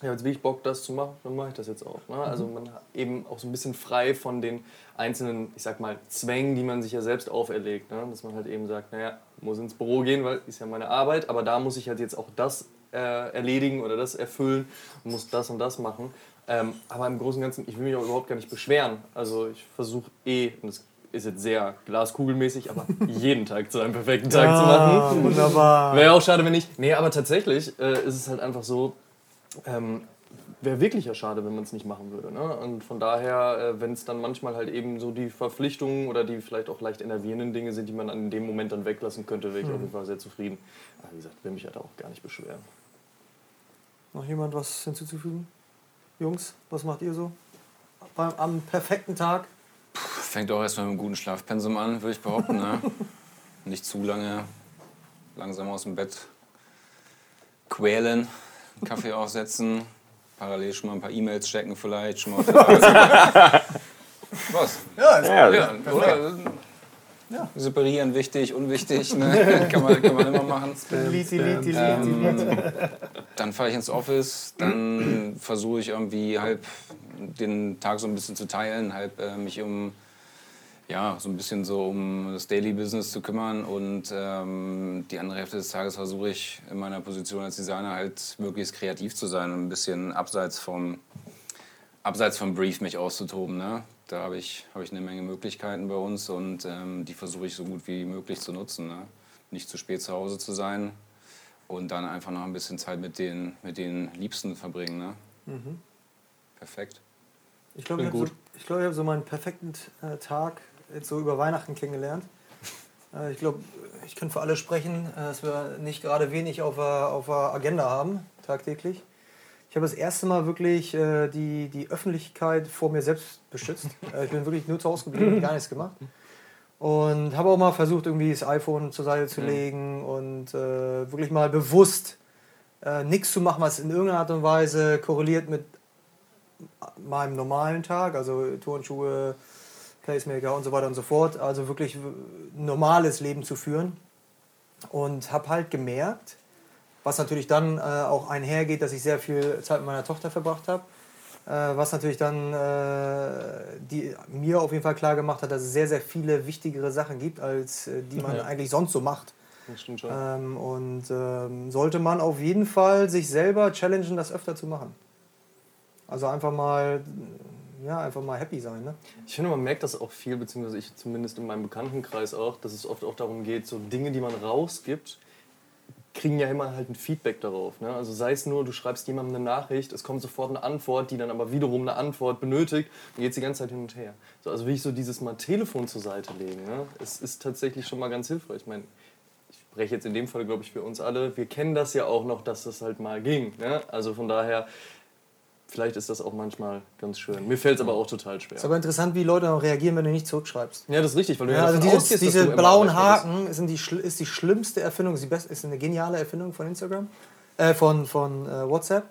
ich habe jetzt wirklich Bock, das zu machen, dann mache ich das jetzt auch. Ne? Also man hat eben auch so ein bisschen frei von den einzelnen, ich sag mal, Zwängen, die man sich ja selbst auferlegt. Ne? Dass man halt eben sagt, naja, muss ins Büro gehen, weil ist ja meine Arbeit, aber da muss ich halt jetzt auch das äh, erledigen oder das erfüllen und muss das und das machen. Ähm, aber im Großen und Ganzen, ich will mich auch überhaupt gar nicht beschweren. Also ich versuche eh, und das ist jetzt sehr glaskugelmäßig, aber <laughs> jeden Tag zu einem perfekten Tag zu machen. Wunderbar. Wäre auch schade, wenn nicht. Nee, aber tatsächlich äh, ist es halt einfach so, ähm, wäre wirklich ja schade, wenn man es nicht machen würde. Ne? Und von daher, äh, wenn es dann manchmal halt eben so die Verpflichtungen oder die vielleicht auch leicht enervierenden Dinge sind, die man an dem Moment dann weglassen könnte, wäre ich auf jeden Fall sehr zufrieden. Aber wie gesagt, will mich halt auch gar nicht beschweren. Noch jemand was hinzuzufügen? Jungs, was macht ihr so? Beim, am perfekten Tag? Fängt auch erstmal mit einem guten Schlafpensum an, würde ich behaupten. Ne? <laughs> Nicht zu lange langsam aus dem Bett quälen, Kaffee aufsetzen, parallel schon mal ein paar E-Mails checken vielleicht. Schon mal <laughs> Was? Ja, ja, ja oder? Ja. Separieren, wichtig, unwichtig, ne? <laughs> kann, man, kann man immer machen. Ähm, dann fahre ich ins Office, dann versuche ich irgendwie halb den Tag so ein bisschen zu teilen, halb äh, mich um ja, so ein bisschen so um das Daily Business zu kümmern und ähm, die andere Hälfte des Tages versuche ich in meiner Position als Designer halt möglichst kreativ zu sein und ein bisschen abseits vom, abseits vom Brief mich auszutoben. Ne? Da habe ich, hab ich eine Menge Möglichkeiten bei uns und ähm, die versuche ich so gut wie möglich zu nutzen. Ne? Nicht zu spät zu Hause zu sein und dann einfach noch ein bisschen Zeit mit den, mit den Liebsten verbringen. Ne? Mhm. Perfekt. Ich glaube, ich habe so, glaub, hab so meinen perfekten äh, Tag jetzt so über Weihnachten kennengelernt. Äh, ich glaube, ich kann für alle sprechen, äh, dass wir nicht gerade wenig auf der, auf der Agenda haben, tagtäglich. Ich habe das erste Mal wirklich äh, die, die Öffentlichkeit vor mir selbst beschützt. <laughs> ich bin wirklich nur zu Hause geblieben, gar nichts gemacht. Und habe auch mal versucht, irgendwie das iPhone zur Seite zu legen und äh, wirklich mal bewusst äh, nichts zu machen, was in irgendeiner Art und Weise korreliert mit meinem normalen Tag, also Turnschuhe, Placemaker und so weiter und so fort. Also wirklich normales Leben zu führen. Und habe halt gemerkt, was natürlich dann äh, auch einhergeht, dass ich sehr viel Zeit mit meiner Tochter verbracht habe. Äh, was natürlich dann äh, die, mir auf jeden Fall klar gemacht hat, dass es sehr, sehr viele wichtigere Sachen gibt, als äh, die man ja. eigentlich sonst so macht. Das stimmt schon. Ähm, und ähm, sollte man auf jeden Fall sich selber challengen, das öfter zu machen. Also einfach mal ja, einfach mal happy sein. Ne? Ich finde, man merkt das auch viel, beziehungsweise ich zumindest in meinem Bekanntenkreis auch, dass es oft auch darum geht, so Dinge, die man rausgibt, kriegen ja immer halt ein Feedback darauf. Ne? Also sei es nur, du schreibst jemandem eine Nachricht, es kommt sofort eine Antwort, die dann aber wiederum eine Antwort benötigt und geht die ganze Zeit hin und her. So, also will ich so dieses mal Telefon zur Seite legen, ne? es ist tatsächlich schon mal ganz hilfreich. Ich meine, ich spreche jetzt in dem Fall, glaube ich, für uns alle, wir kennen das ja auch noch, dass das halt mal ging. Ne? Also von daher vielleicht ist das auch manchmal ganz schön. Mir fällt es aber auch total schwer. Ist aber interessant, wie Leute auch reagieren, wenn du nicht zurückschreibst. Ja, das ist richtig, weil du ja, ja also diese, ausgehst, diese blauen Haken sind die, ist die schlimmste Erfindung, ist, die best, ist eine geniale Erfindung von Instagram, äh, von, von äh, WhatsApp,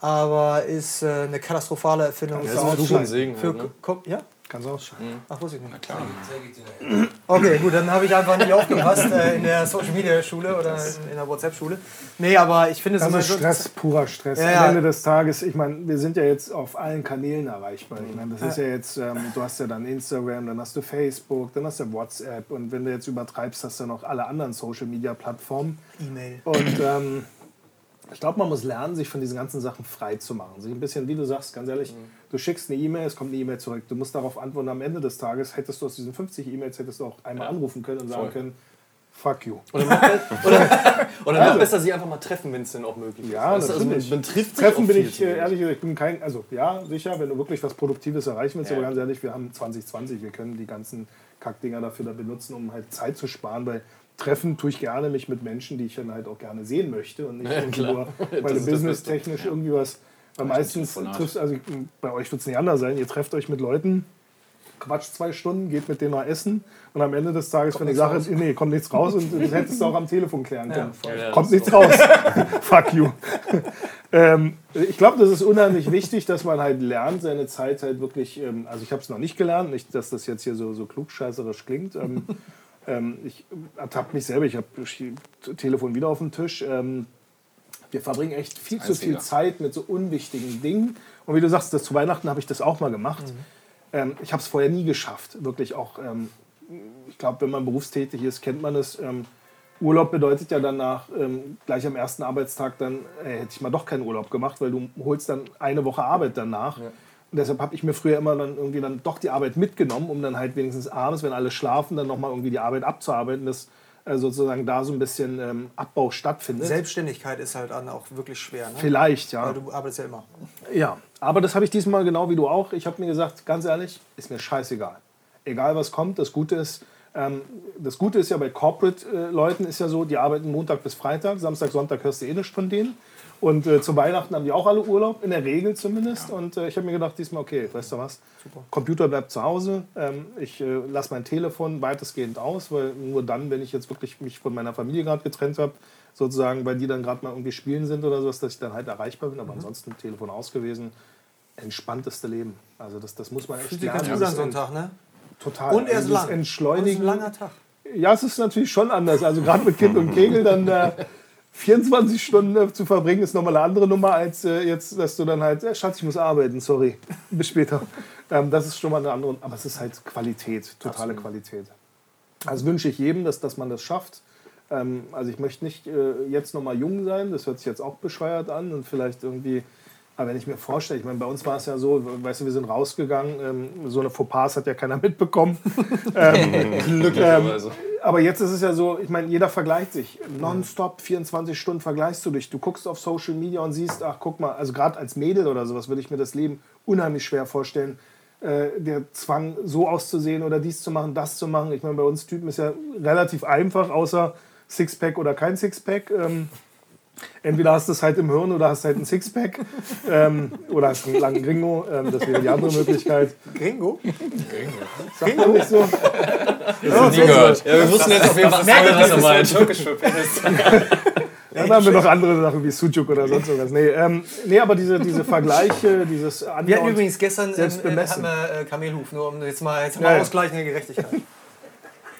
aber ist äh, eine katastrophale Erfindung. Ja, das ist ein Segen. Für, halt, ne? ja? Kannst du ausschalten. Mhm. Ach, wusste ich nicht. Na klar. Okay, gut, dann habe ich einfach nicht aufgepasst äh, in der Social Media Schule oder in, in der WhatsApp Schule. Nee, aber ich finde es Das ist Stress, purer Stress. Ja, Am Ende des Tages, ich meine, wir sind ja jetzt auf allen Kanälen erreichbar. Ich meine, das ist ja jetzt, ähm, du hast ja dann Instagram, dann hast du Facebook, dann hast du WhatsApp und wenn du jetzt übertreibst, hast du noch alle anderen Social Media Plattformen. E-Mail. Und ähm, ich glaube, man muss lernen, sich von diesen ganzen Sachen frei zu machen. Sich ein bisschen, wie du sagst, ganz ehrlich, mhm. Du schickst eine E-Mail, es kommt eine E-Mail zurück. Du musst darauf antworten. Am Ende des Tages hättest du aus diesen 50 E-Mails hättest du auch einmal ja. anrufen können und sagen Voll. können, fuck you. Oder noch, <laughs> oder, oder noch also, besser sie einfach mal treffen, wenn es denn auch möglich ist. Ja, weißt also. Also, man trifft treffen bin ich äh, ehrlich, ich bin kein, also ja, sicher, wenn du wirklich was Produktives erreichen willst, ja. aber ganz ehrlich, wir haben 2020, wir können die ganzen Kackdinger dafür da benutzen, um halt Zeit zu sparen, weil treffen tue ich gerne mich mit Menschen, die ich dann halt auch gerne sehen möchte und nicht ja, nur, <laughs> weil du businesstechnisch irgendwie was. Weil meistens triffst, also bei euch wird es nicht anders sein, ihr trefft euch mit Leuten, quatscht zwei Stunden, geht mit denen mal essen und am Ende des Tages, kommt wenn die Sache, raus. nee, kommt nichts raus und das hättest du auch am Telefon klären können. Ja, kommt nichts so. raus. <laughs> Fuck you. <laughs> ähm, ich glaube, das ist unheimlich wichtig, dass man halt lernt, seine Zeit halt wirklich, ähm, also ich habe es noch nicht gelernt, nicht, dass das jetzt hier so, so klugscheißerisch klingt. Ähm, <laughs> ähm, ich ertappe mich selber, ich habe das Telefon wieder auf dem Tisch. Wir verbringen echt viel zu viel Zeit mit so unwichtigen Dingen. Und wie du sagst, das zu Weihnachten habe ich das auch mal gemacht. Mhm. Ähm, ich habe es vorher nie geschafft, wirklich auch. Ähm, ich glaube, wenn man berufstätig ist, kennt man es. Ähm, Urlaub bedeutet ja danach, ähm, gleich am ersten Arbeitstag, dann äh, hätte ich mal doch keinen Urlaub gemacht, weil du holst dann eine Woche Arbeit danach. Ja. Und deshalb habe ich mir früher immer dann irgendwie dann doch die Arbeit mitgenommen, um dann halt wenigstens abends, wenn alle schlafen, dann nochmal irgendwie die Arbeit abzuarbeiten, dass äh, sozusagen da so ein bisschen ähm, Abbau stattfindet. Selbstständigkeit ist halt dann auch wirklich schwer. Ne? Vielleicht, ja. Weil du arbeitest ja immer. Ja, aber das habe ich diesmal genau wie du auch. Ich habe mir gesagt, ganz ehrlich, ist mir scheißegal. Egal was kommt, das Gute ist, Ähm, das Gute ist ja bei Corporate-Leuten ist ja so, die arbeiten Montag bis Freitag, Samstag, Sonntag hörst du eh nichts von denen. Und äh, zu Weihnachten haben die auch alle Urlaub, in der Regel zumindest. Ja. Und äh, ich habe mir gedacht, diesmal, okay, weißt du was, Super. Computer bleibt zu Hause. Ähm, ich äh, lasse mein Telefon weitestgehend aus, weil nur dann, wenn ich jetzt wirklich mich von meiner Familie gerade getrennt habe, sozusagen, weil die dann gerade mal irgendwie spielen sind oder sowas, dass ich dann halt erreichbar bin. Aber mhm. ansonsten Telefon aus gewesen. Entspannteste Leben. Also das, das muss man echt Fühlt lernen. Fühlt Sonntag, ne? Total. Und er ist lang. Entschleunigen. Und ein langer Tag. Ja, es ist natürlich schon anders. Also gerade mit Kind und Kegel dann... <laughs> Äh, 24 Stunden zu verbringen, ist nochmal eine andere Nummer, als äh, jetzt, dass du dann halt, äh, Schatz, ich muss arbeiten, sorry, <laughs> bis später. Ähm, das ist schon mal eine andere, aber es ist halt Qualität, totale Absolut. Qualität. Also wünsche ich jedem, dass, dass man das schafft. Ähm, also ich möchte nicht äh, jetzt nochmal jung sein, das hört sich jetzt auch bescheuert an und vielleicht irgendwie, aber wenn ich mir vorstelle, ich meine, bei uns war es ja so, weißt du, wir sind rausgegangen, ähm, so eine Fauxpas hat ja keiner <laughs> mitbekommen. <laughs> ähm, Glücklicherweise. Ähm, aber jetzt ist es ja so, ich meine, jeder vergleicht sich. Nonstop, 24 Stunden vergleichst du dich. Du guckst auf Social Media und siehst, ach guck mal, also gerade als Mädel oder sowas würde ich mir das Leben unheimlich schwer vorstellen. Äh, der Zwang, so auszusehen oder dies zu machen, das zu machen. Ich meine, bei uns Typen ist ja relativ einfach, außer Sixpack oder kein Sixpack. Ähm, Entweder hast du es halt im Hirn oder hast halt ein Sixpack ähm, oder hast einen langen Gringo. Ähm, das wäre die andere Möglichkeit. Gringo? Gringo. Sagt man nicht so? Das oh, nie gehört. Ja, wir wussten jetzt auf jeden Fall, was er meint. Türkisch für Penis. <laughs> Dann haben wir noch andere Sachen wie Sujuk oder sonst irgendwas. Nee, ähm, nee aber diese, diese Vergleiche, dieses Wir hatten übrigens gestern ähm, hatten wir, äh, Kamelhuf, nur um jetzt mal, jetzt mal ja, ausgleichende Gerechtigkeit.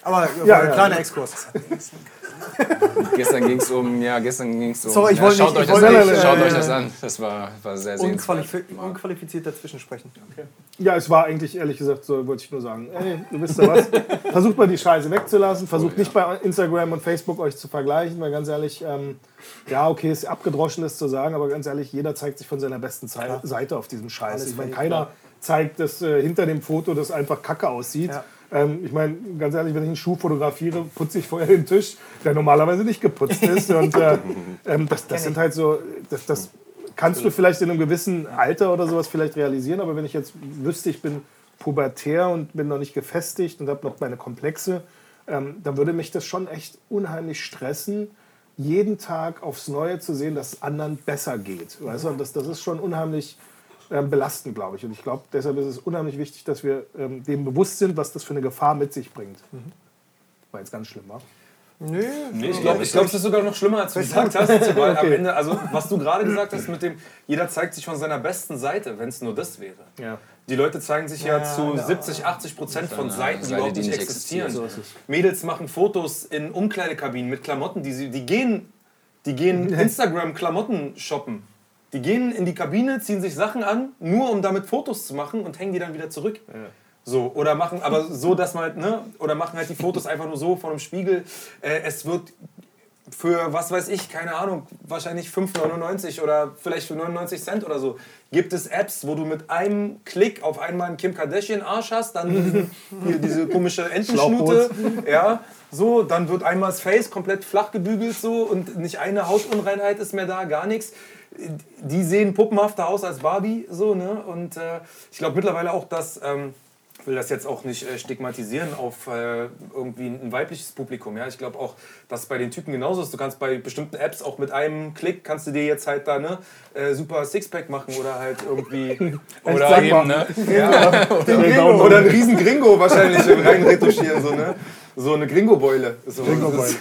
Aber ja, ja, kleiner Exkurs. <laughs> gestern ging es um, ja, gestern ging es um. Sorry, ich ja, schaut, nicht, euch, das an, schaut euch das an. Das war, war sehr, sehr Unqualif Unqualifiziert dazwischen sprechen. Okay. Ja, es war eigentlich, ehrlich gesagt, so wollte ich nur sagen. Ey, du wisst ja was. versucht mal die Scheiße wegzulassen. Versucht oh, nicht bei Instagram und Facebook euch zu vergleichen, weil ganz ehrlich, ähm, ja, okay, ist abgedroschen, das zu sagen, aber ganz ehrlich, jeder zeigt sich von seiner besten Klar. Seite auf diesem Scheiß. Ich meine, keiner zeigt, dass äh, hinter dem Foto das einfach kacke aussieht. Ähm, ich meine, ganz ehrlich, wenn ich einen Schuh fotografiere, putze ich vorher den Tisch, der normalerweise nicht geputzt ist. Und äh, <laughs> ähm, das, das sind halt so, das, das kannst du vielleicht in einem gewissen Alter oder sowas vielleicht realisieren, aber wenn ich jetzt wüsste, ich bin pubertär und bin noch nicht gefestigt und habe noch meine Komplexe, ähm, dann würde mich das schon echt unheimlich stressen, jeden Tag aufs Neue zu sehen, dass es anderen besser geht. Weißt du? Und das, das ist schon unheimlich ähm, belastend, glaube ich. Und ich glaube, deshalb ist es unheimlich wichtig, dass wir ähm, dem bewusst sind, was das für eine Gefahr mit sich bringt. Mhm. War jetzt ganz schlimm, wa? Nö, nee, ich glaube, glaub, es ist sogar noch schlimmer, als du gesagt hast. Weil <laughs> okay. am Ende, also was du gerade gesagt hast mit dem, jeder zeigt sich von seiner besten Seite, wenn es nur das wäre. Ja. Die Leute zeigen sich ja, ja zu ja. 70, 80 Prozent von Seiten, die überhaupt nicht existieren. So Mädels machen Fotos in Umkleidekabinen mit Klamotten, die, sie, die gehen, die gehen <laughs> Instagram-Klamotten shoppen. Die gehen in die Kabine, ziehen sich Sachen an, nur um damit Fotos zu machen und hängen die dann wieder zurück. Ja. So, oder machen, aber so, dass man halt, ne, oder machen halt die Fotos einfach nur so vor dem Spiegel. Äh, es wird für, was weiß ich, keine Ahnung, wahrscheinlich 5,99 oder vielleicht für 99 Cent oder so, gibt es Apps, wo du mit einem Klick auf einmal einen Kim Kardashian Arsch hast, dann diesen, <laughs> hier, diese komische Entenschnute, ja, so, dann wird einmal das Face komplett flach gebügelt so und nicht eine Hautunreinheit ist mehr da, gar nichts die sehen puppenhafter aus als Barbie, so, ne? Und äh, ich glaube mittlerweile auch, dass, ähm, ich will das jetzt auch nicht äh, stigmatisieren auf äh, irgendwie ein weibliches Publikum, ja. Ich glaube auch, dass bei den Typen genauso ist. Du kannst bei bestimmten Apps auch mit einem Klick kannst du dir jetzt halt da ne äh, super Sixpack machen oder halt irgendwie <laughs> oder eben, ne? Ja, <laughs> oder, oder ein riesen Gringo wahrscheinlich <laughs> rein retuschieren, so, ne? So eine Gringo-Beule. So, Gringo-Beule.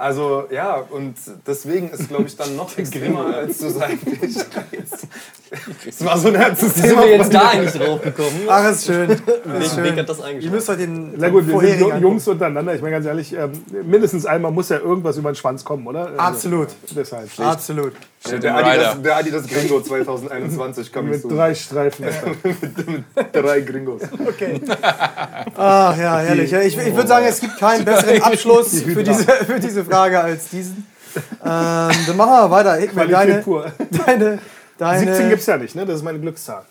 Also ja, und deswegen ist, glaube ich, dann noch <laughs> extremer, als du sagst. <laughs> Das war so ein herzes Thema. Sind wir jetzt da eigentlich drauf gekommen? Ach, ist schön. Ist schön. hat das Ihr müsst halt den, Na gut, wir sind Jungs untereinander. Ich meine ganz ehrlich, ähm, mindestens einmal muss ja irgendwas über den Schwanz kommen, oder? Also, Absolut. Deshalb. Absolut. Der Adidas, der Adidas Gringo 2021 <laughs> kam Mit drei Streifen. <laughs> mit, mit, drei Gringos. Okay. <laughs> Ach ja, herrlich. Ich, ich würde sagen, es gibt keinen besseren Abschluss für diese, für diese Frage als diesen. Ähm, dann machen wir weiter. Qualität deine, pur. Deine, deine 17 gibt es ja nicht, ne? Das ist meine Glückszahl.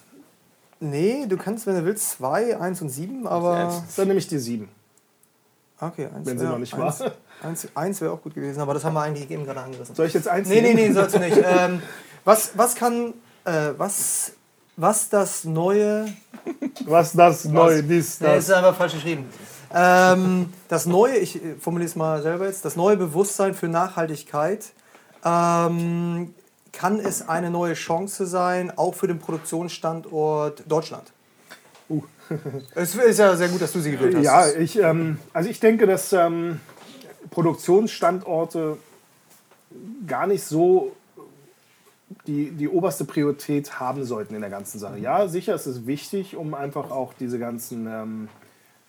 Nee, du kannst, wenn du willst, 2, 1 und 7, aber. Das ist dann nämlich die 7. Okay, eins Wenn sie noch nicht war. Eins, eins wäre auch gut gewesen, aber das haben wir eigentlich eben gerade angerissen. Soll ich jetzt eins Nee, nee, nee, sollst du nicht. <laughs> ähm, was, was kann, äh, was, was das neue... Was das neue, dies, das... Nee, ist einfach falsch geschrieben. Ähm, das neue, ich formuliere es mal selber jetzt, das neue Bewusstsein für Nachhaltigkeit. Ähm, kann es eine neue Chance sein, auch für den Produktionsstandort Deutschland? Uh. <laughs> es ist ja sehr gut, dass du sie gewählt hast. Ja, ich, ähm, also ich denke, dass ähm, Produktionsstandorte gar nicht so die, die oberste Priorität haben sollten in der ganzen Sache. Ja, sicher ist es wichtig, um einfach auch diese ganzen ähm,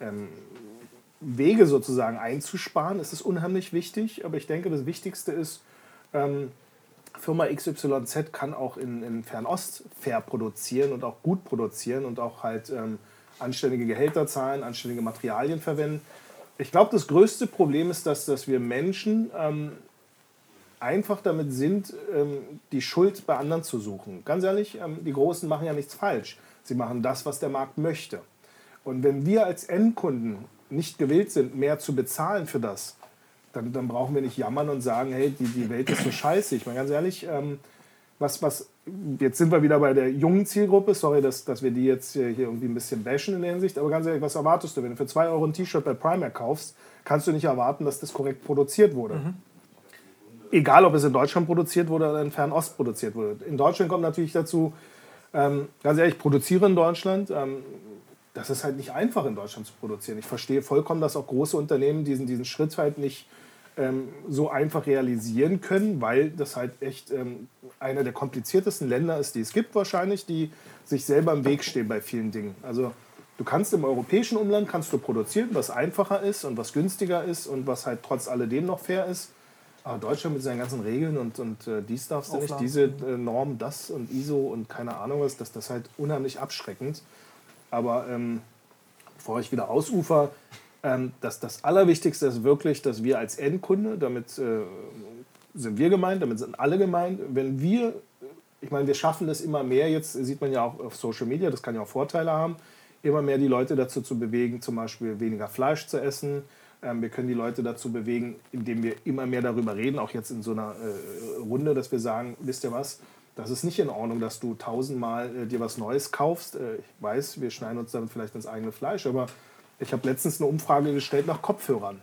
ähm, Wege sozusagen einzusparen. Es ist unheimlich wichtig, aber ich denke, das Wichtigste ist, ähm, Firma XYZ kann auch in, in Fernost fair produzieren und auch gut produzieren und auch halt ähm, anständige Gehälter zahlen, anständige Materialien verwenden. Ich glaube, das größte Problem ist, dass, dass wir Menschen ähm, einfach damit sind, ähm, die Schuld bei anderen zu suchen. Ganz ehrlich, ähm, die Großen machen ja nichts falsch. Sie machen das, was der Markt möchte. Und wenn wir als Endkunden nicht gewillt sind, mehr zu bezahlen für das, dann, dann brauchen wir nicht jammern und sagen, hey, die, die Welt ist so scheiße. Ich meine ganz ehrlich, ähm, was, was, jetzt sind wir wieder bei der jungen Zielgruppe, sorry, dass, dass wir die jetzt hier irgendwie ein bisschen bashen in der Hinsicht, aber ganz ehrlich, was erwartest du? Wenn du für 2 Euro ein T-Shirt bei Primark kaufst, kannst du nicht erwarten, dass das korrekt produziert wurde. Mhm. Egal, ob es in Deutschland produziert wurde oder in Fernost produziert wurde. In Deutschland kommt natürlich dazu, ähm, ganz ehrlich, ich produziere in Deutschland. Ähm, das ist halt nicht einfach in Deutschland zu produzieren. Ich verstehe vollkommen, dass auch große Unternehmen diesen, diesen Schritt halt nicht ähm, so einfach realisieren können, weil das halt echt ähm, einer der kompliziertesten Länder ist, die es gibt wahrscheinlich, die sich selber im Weg stehen bei vielen Dingen. Also du kannst im europäischen Umland kannst du produzieren, was einfacher ist und was günstiger ist und was halt trotz alledem noch fair ist. Aber Deutschland mit seinen ganzen Regeln und, und äh, dies darfst du nicht, diese äh, Norm, das und ISO und keine Ahnung was, das, das ist halt unheimlich abschreckend. Aber ähm, bevor ich wieder ausufer, ähm, das, das Allerwichtigste ist wirklich, dass wir als Endkunde, damit äh, sind wir gemeint, damit sind alle gemeint, wenn wir, ich meine, wir schaffen das immer mehr, jetzt sieht man ja auch auf Social Media, das kann ja auch Vorteile haben, immer mehr die Leute dazu zu bewegen, zum Beispiel weniger Fleisch zu essen. Ähm, wir können die Leute dazu bewegen, indem wir immer mehr darüber reden, auch jetzt in so einer äh, Runde, dass wir sagen, wisst ihr was, das ist nicht in Ordnung, dass du tausendmal äh, dir was Neues kaufst. Äh, ich weiß, wir schneiden uns damit vielleicht ins eigene Fleisch, aber ich habe letztens eine Umfrage gestellt nach Kopfhörern.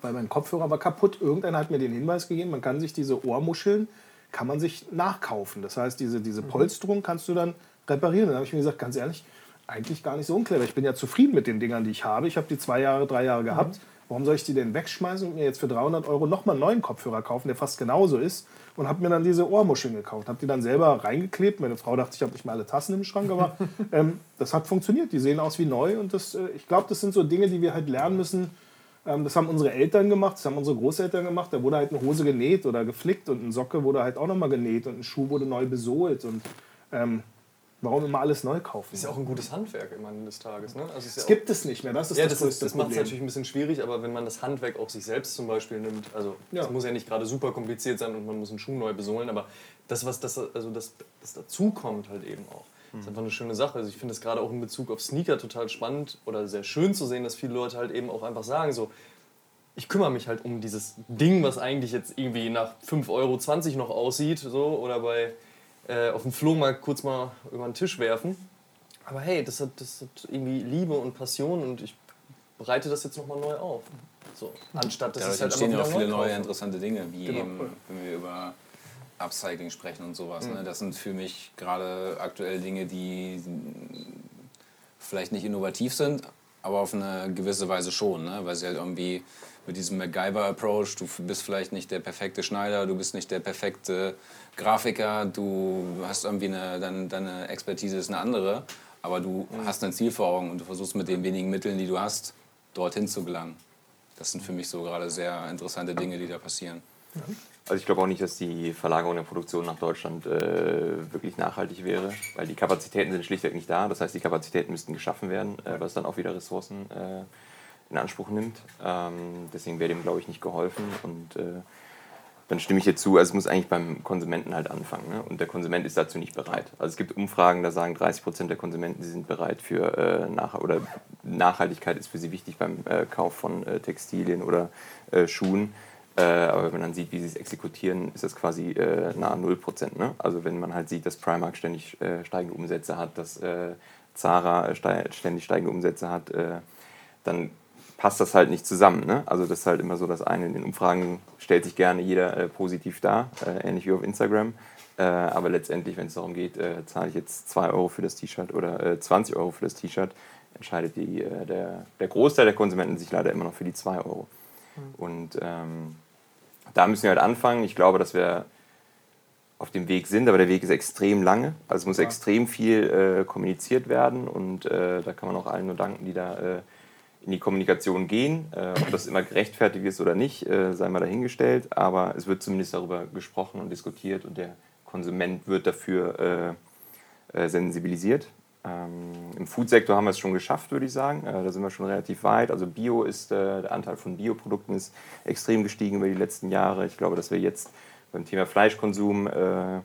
Weil mein Kopfhörer war kaputt. Irgendeiner hat mir den Hinweis gegeben, man kann sich diese Ohrmuscheln, kann man sich nachkaufen. Das heißt, diese, diese mhm. Polsterung kannst du dann reparieren. Dann habe ich mir gesagt, ganz ehrlich, eigentlich gar nicht so unclever. Ich bin ja zufrieden mit den Dingern, die ich habe. Ich habe die zwei Jahre, drei Jahre gehabt. Mhm. Warum soll ich die denn wegschmeißen und mir jetzt für 300 Euro nochmal einen neuen Kopfhörer kaufen, der fast genauso ist? Und habe mir dann diese Ohrmuscheln gekauft. Habe die dann selber reingeklebt. Meine Frau dachte, ich habe nicht mehr alle Tassen im Schrank, aber <laughs> ähm, das hat funktioniert. Die sehen aus wie neu. Und das, äh, ich glaube, das sind so Dinge, die wir halt lernen müssen. Ähm, das haben unsere Eltern gemacht, das haben unsere Großeltern gemacht. Da wurde halt eine Hose genäht oder geflickt und eine Socke wurde halt auch nochmal genäht und ein Schuh wurde neu besohlt. Und ähm, Warum immer alles neu kaufen? Ist ja auch ein gutes Handwerk am Ende des Tages. Ne? Also es ja gibt es nicht mehr, das ist ja, das, das, das macht es natürlich ein bisschen schwierig, aber wenn man das Handwerk auch sich selbst zum Beispiel nimmt, also es ja. muss ja nicht gerade super kompliziert sein und man muss einen Schuh neu besohlen, aber das, was das, also das, das dazukommt halt eben auch. Das ist einfach eine schöne Sache. Also ich finde es gerade auch in Bezug auf Sneaker total spannend oder sehr schön zu sehen, dass viele Leute halt eben auch einfach sagen, so, ich kümmere mich halt um dieses Ding, was eigentlich jetzt irgendwie nach 5,20 Euro noch aussieht, so, oder bei äh, auf dem Flohmarkt kurz mal über den Tisch werfen. Aber hey, das hat, das hat irgendwie Liebe und Passion und ich bereite das jetzt nochmal neu auf. So, anstatt dass Dadurch es halt entstehen ja auch viele neue interessante Dinge, wie genau. eben, wenn wir über Upcycling sprechen und sowas. Mhm. Ne? Das sind für mich gerade aktuell Dinge, die vielleicht nicht innovativ sind, aber auf eine gewisse Weise schon, ne? weil sie halt irgendwie mit diesem MacGyver-Approach, du bist vielleicht nicht der perfekte Schneider, du bist nicht der perfekte Grafiker, du hast irgendwie eine, deine, deine Expertise ist eine andere, aber du mhm. hast ein Ziel vor Augen und du versuchst mit den wenigen Mitteln, die du hast, dorthin zu gelangen. Das sind für mich so gerade sehr interessante Dinge, die da passieren. Also ich glaube auch nicht, dass die Verlagerung der Produktion nach Deutschland äh, wirklich nachhaltig wäre, weil die Kapazitäten sind schlichtweg nicht da. Das heißt, die Kapazitäten müssten geschaffen werden, äh, was dann auch wieder Ressourcen äh, in Anspruch nimmt. Ähm, deswegen wäre dem, glaube ich, nicht geholfen. Und äh, dann stimme ich dir zu, also es muss eigentlich beim Konsumenten halt anfangen. Ne? Und der Konsument ist dazu nicht bereit. Also es gibt Umfragen, da sagen 30 Prozent der Konsumenten, sie sind bereit für äh, nach oder Nachhaltigkeit ist für sie wichtig beim äh, Kauf von äh, Textilien oder äh, Schuhen. Äh, aber wenn man dann sieht, wie sie es exekutieren, ist das quasi äh, nahe 0 Prozent. Ne? Also wenn man halt sieht, dass Primark ständig steigende Umsätze hat, dass Zara ständig steigende Umsätze hat, dann passt das halt nicht zusammen. Ne? Also das ist halt immer so das eine. In den Umfragen stellt sich gerne jeder äh, positiv dar, äh, ähnlich wie auf Instagram. Äh, aber letztendlich, wenn es darum geht, äh, zahle ich jetzt 2 Euro für das T-Shirt oder 20 Euro für das T-Shirt, entscheidet die, der, der Großteil der Konsumenten sich leider immer noch für die 2 Euro. Mhm. Und ähm, da müssen wir halt anfangen. Ich glaube, dass wir auf dem Weg sind, aber der Weg ist extrem lange. Also es muss ja. extrem viel äh, kommuniziert werden und äh, da kann man auch allen nur danken, die da äh, in die Kommunikation gehen. Äh, ob das immer gerechtfertigt ist oder nicht, äh, sei mal dahingestellt, aber es wird zumindest darüber gesprochen und diskutiert und der Konsument wird dafür äh, sensibilisiert. Ähm, Im Foodsektor haben wir es schon geschafft, würde ich sagen. da sind wir schon relativ weit. Also Bio ist, der Anteil von Bioprodukten ist extrem gestiegen über die letzten Jahre. Ich glaube, dass wir jetzt beim Thema Fleischkonsum äh,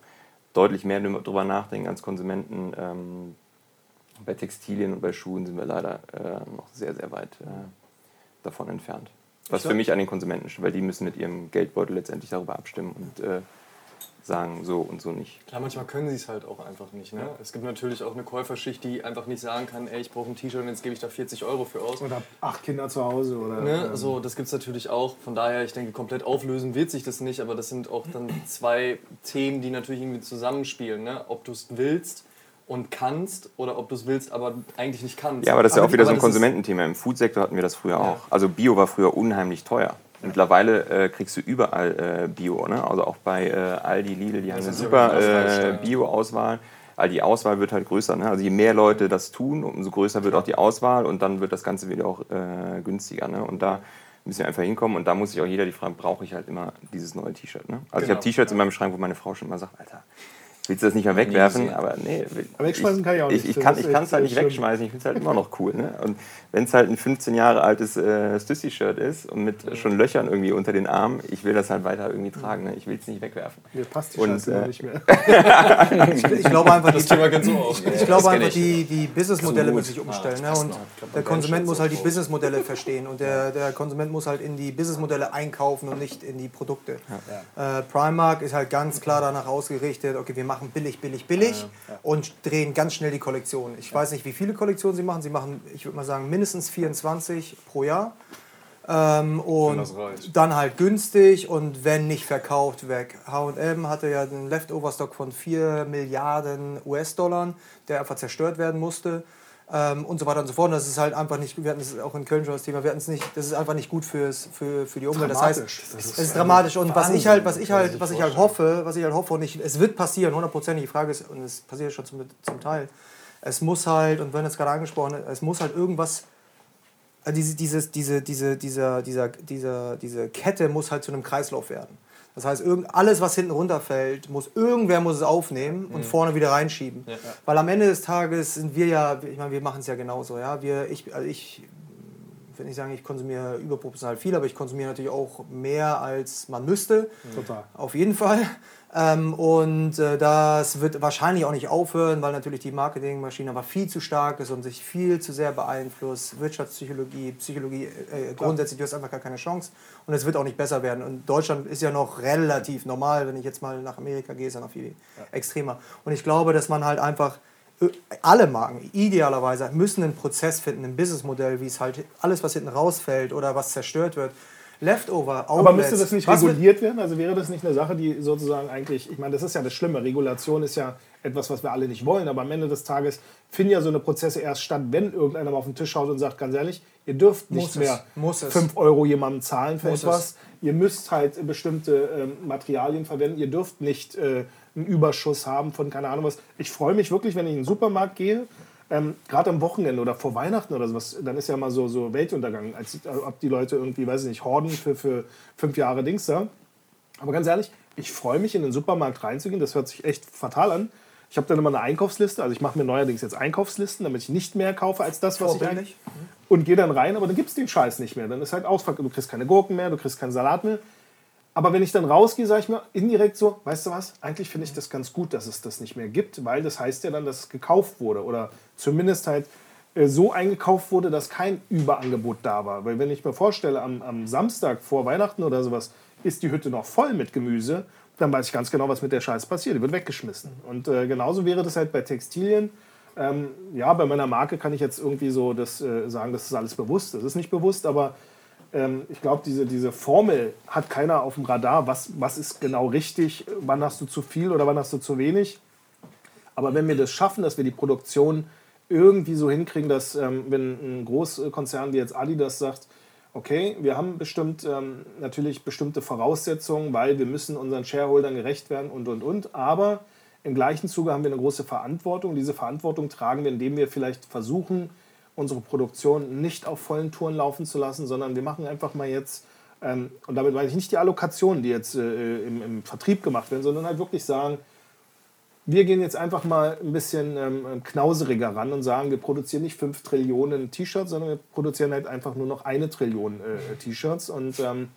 deutlich mehr darüber nachdenken als Konsumenten. Ähm, bei Textilien und bei Schuhen sind wir leider äh, noch sehr, sehr weit äh, davon entfernt. Was für mich an den Konsumenten steht, weil die müssen mit ihrem Geldbeutel letztendlich darüber abstimmen und äh, sagen so und so nicht. Klar, manchmal können sie es halt auch einfach nicht. Ne? Es gibt natürlich auch eine Käuferschicht, die einfach nicht sagen kann, ey, ich brauche ein T-Shirt und jetzt gebe ich da 40 Euro für aus. Oder acht Kinder zu Hause. Oder, ne? Ähm. So, das gibt es natürlich auch. Von daher, ich denke, komplett auflösen wird sich das nicht, aber das sind auch dann zwei Themen, die natürlich irgendwie zusammenspielen. Ne? Ob du es willst und kannst oder ob du es willst, aber eigentlich nicht kannst. Ja, aber das ist ja auch wieder so ein Konsumententhema. Im Foodsektor hatten wir das früher ja. auch. Also Bio war früher unheimlich teuer. Mittlerweile äh, kriegst du überall äh, Bio, ne? also auch bei äh, Aldi, Lidl, die haben eine super äh, Bio-Auswahl. All die Auswahl wird halt größer. Ne? Also je mehr Leute das tun, umso größer wird auch die Auswahl und dann wird das Ganze wieder auch äh, günstiger. Ne? Und da müssen wir einfach hinkommen und da muss sich auch jeder die Fragen, brauche ich halt immer dieses neue T-Shirt. Ne? Also genau. ich habe T-Shirts in meinem Schrank, wo meine Frau schon immer sagt, Alter, willst du das nicht mehr wegwerfen? Aber nee, aber wegschmeißen kann ich auch nicht. Ich, ich kann es halt nicht wegschmeißen, ich finde es halt immer noch cool. Ne? Und wenn es halt ein 15 Jahre altes äh, Stussy-Shirt ist und mit ja. schon Löchern irgendwie unter den Armen, ich will das halt weiter irgendwie tragen. Ne? Ich will es nicht wegwerfen. Mir passt die und, Scheiße äh, nicht mehr. <laughs> ich, ich, glaube einfach, das Thema ganz so auch. Ich glaube einfach, die, die Businessmodelle müssen sich umstellen. Ne? Und der Konsument muss halt die Businessmodelle verstehen und der, der Konsument muss halt in die Businessmodelle einkaufen und nicht in die Produkte. Ja. Äh, Primark ist halt ganz klar danach ausgerichtet, okay, wir machen billig, billig, billig und drehen ganz schnell die Kollektion. Ich weiß nicht, wie viele Kollektionen sie machen. Sie machen, ich würde mal sagen, mindestens mindestens 24 pro Jahr. Ähm, und dann halt günstig und wenn nicht verkauft, weg. HM hatte ja einen Leftover-Stock von 4 Milliarden US-Dollar, der einfach zerstört werden musste. Ähm, und so weiter und so fort. Und das ist halt einfach nicht, wir hatten es auch in Köln schon das Thema, wir hatten es nicht, das ist einfach nicht gut fürs, für, für die Umwelt. Das heißt, es ist, ist dramatisch. Und was ich halt, was ich halt, was ich halt hoffe, was ich halt hoffe, und ich, es wird passieren, hundertprozentig, die Frage ist, und es passiert schon zum, zum Teil, es muss halt, und wenn es gerade angesprochen, es muss halt irgendwas, also diese, dieses, diese, diese, dieser, dieser, dieser, diese Kette muss halt zu einem Kreislauf werden. Das heißt, irgend, alles, was hinten runterfällt, muss irgendwer muss es aufnehmen und mhm. vorne wieder reinschieben. Ja, ja. Weil am Ende des Tages sind wir ja, ich meine, wir machen es ja genauso. Ja? Wir, ich, also ich will nicht sagen, ich konsumiere überproportional viel, aber ich konsumiere natürlich auch mehr, als man müsste. Total. Auf jeden Fall. Ähm, und äh, das wird wahrscheinlich auch nicht aufhören, weil natürlich die Marketingmaschine aber viel zu stark ist und sich viel zu sehr beeinflusst. Wirtschaftspsychologie, Psychologie, äh, grundsätzlich, du hast einfach gar keine Chance. Und es wird auch nicht besser werden. Und Deutschland ist ja noch relativ normal. Wenn ich jetzt mal nach Amerika gehe, ist ja noch viel ja. extremer. Und ich glaube, dass man halt einfach äh, alle Marken idealerweise müssen einen Prozess finden, ein Businessmodell, wie es halt alles, was hinten rausfällt oder was zerstört wird, Leftover, Outlets. Aber müsste das nicht reguliert werden? Also wäre das nicht eine Sache, die sozusagen eigentlich, ich meine, das ist ja das Schlimme, Regulation ist ja etwas, was wir alle nicht wollen, aber am Ende des Tages finden ja so eine Prozesse erst statt, wenn irgendeiner mal auf den Tisch schaut und sagt, ganz ehrlich, ihr dürft nicht mehr 5 Euro jemandem zahlen für Muss etwas. Es. Ihr müsst halt bestimmte äh, Materialien verwenden, ihr dürft nicht äh, einen Überschuss haben von keine Ahnung was. Ich freue mich wirklich, wenn ich in den Supermarkt gehe ähm, Gerade am Wochenende oder vor Weihnachten oder sowas, dann ist ja mal so, so Weltuntergang, als ob die Leute irgendwie, weiß ich nicht, Horden für, für fünf Jahre Dings da. Aber ganz ehrlich, ich freue mich, in den Supermarkt reinzugehen. Das hört sich echt fatal an. Ich habe dann immer eine Einkaufsliste. Also ich mache mir neuerdings jetzt Einkaufslisten, damit ich nicht mehr kaufe als das, was ich eigentlich. Und gehe dann rein, aber dann gibt es den Scheiß nicht mehr. Dann ist halt ausverkauft. Du kriegst keine Gurken mehr, du kriegst keinen Salat mehr. Aber wenn ich dann rausgehe, sage ich mir indirekt so, weißt du was, eigentlich finde ich das ganz gut, dass es das nicht mehr gibt, weil das heißt ja dann, dass es gekauft wurde oder zumindest halt äh, so eingekauft wurde, dass kein Überangebot da war. Weil wenn ich mir vorstelle, am, am Samstag vor Weihnachten oder sowas ist die Hütte noch voll mit Gemüse, dann weiß ich ganz genau, was mit der Scheiße passiert. Die wird weggeschmissen. Und äh, genauso wäre das halt bei Textilien. Ähm, ja, bei meiner Marke kann ich jetzt irgendwie so das, äh, sagen, das ist alles bewusst. Das ist nicht bewusst, aber ähm, ich glaube, diese, diese Formel hat keiner auf dem Radar. Was, was ist genau richtig? Wann hast du zu viel oder wann hast du zu wenig? Aber wenn wir das schaffen, dass wir die Produktion irgendwie so hinkriegen, dass ähm, wenn ein Großkonzern wie jetzt Adidas sagt, okay, wir haben bestimmt ähm, natürlich bestimmte Voraussetzungen, weil wir müssen unseren Shareholdern gerecht werden und und und, aber im gleichen Zuge haben wir eine große Verantwortung. Diese Verantwortung tragen wir, indem wir vielleicht versuchen, unsere Produktion nicht auf vollen Touren laufen zu lassen, sondern wir machen einfach mal jetzt, ähm, und damit meine ich nicht die Allokationen, die jetzt äh, im, im, Vertrieb gemacht werden, sondern halt wirklich sagen, wir gehen jetzt einfach mal ein bisschen ähm, knauseriger ran und sagen, wir produzieren nicht 5 Trillionen T-Shirts, sondern wir produzieren halt einfach nur noch eine Trillion äh, T-Shirts und ähm,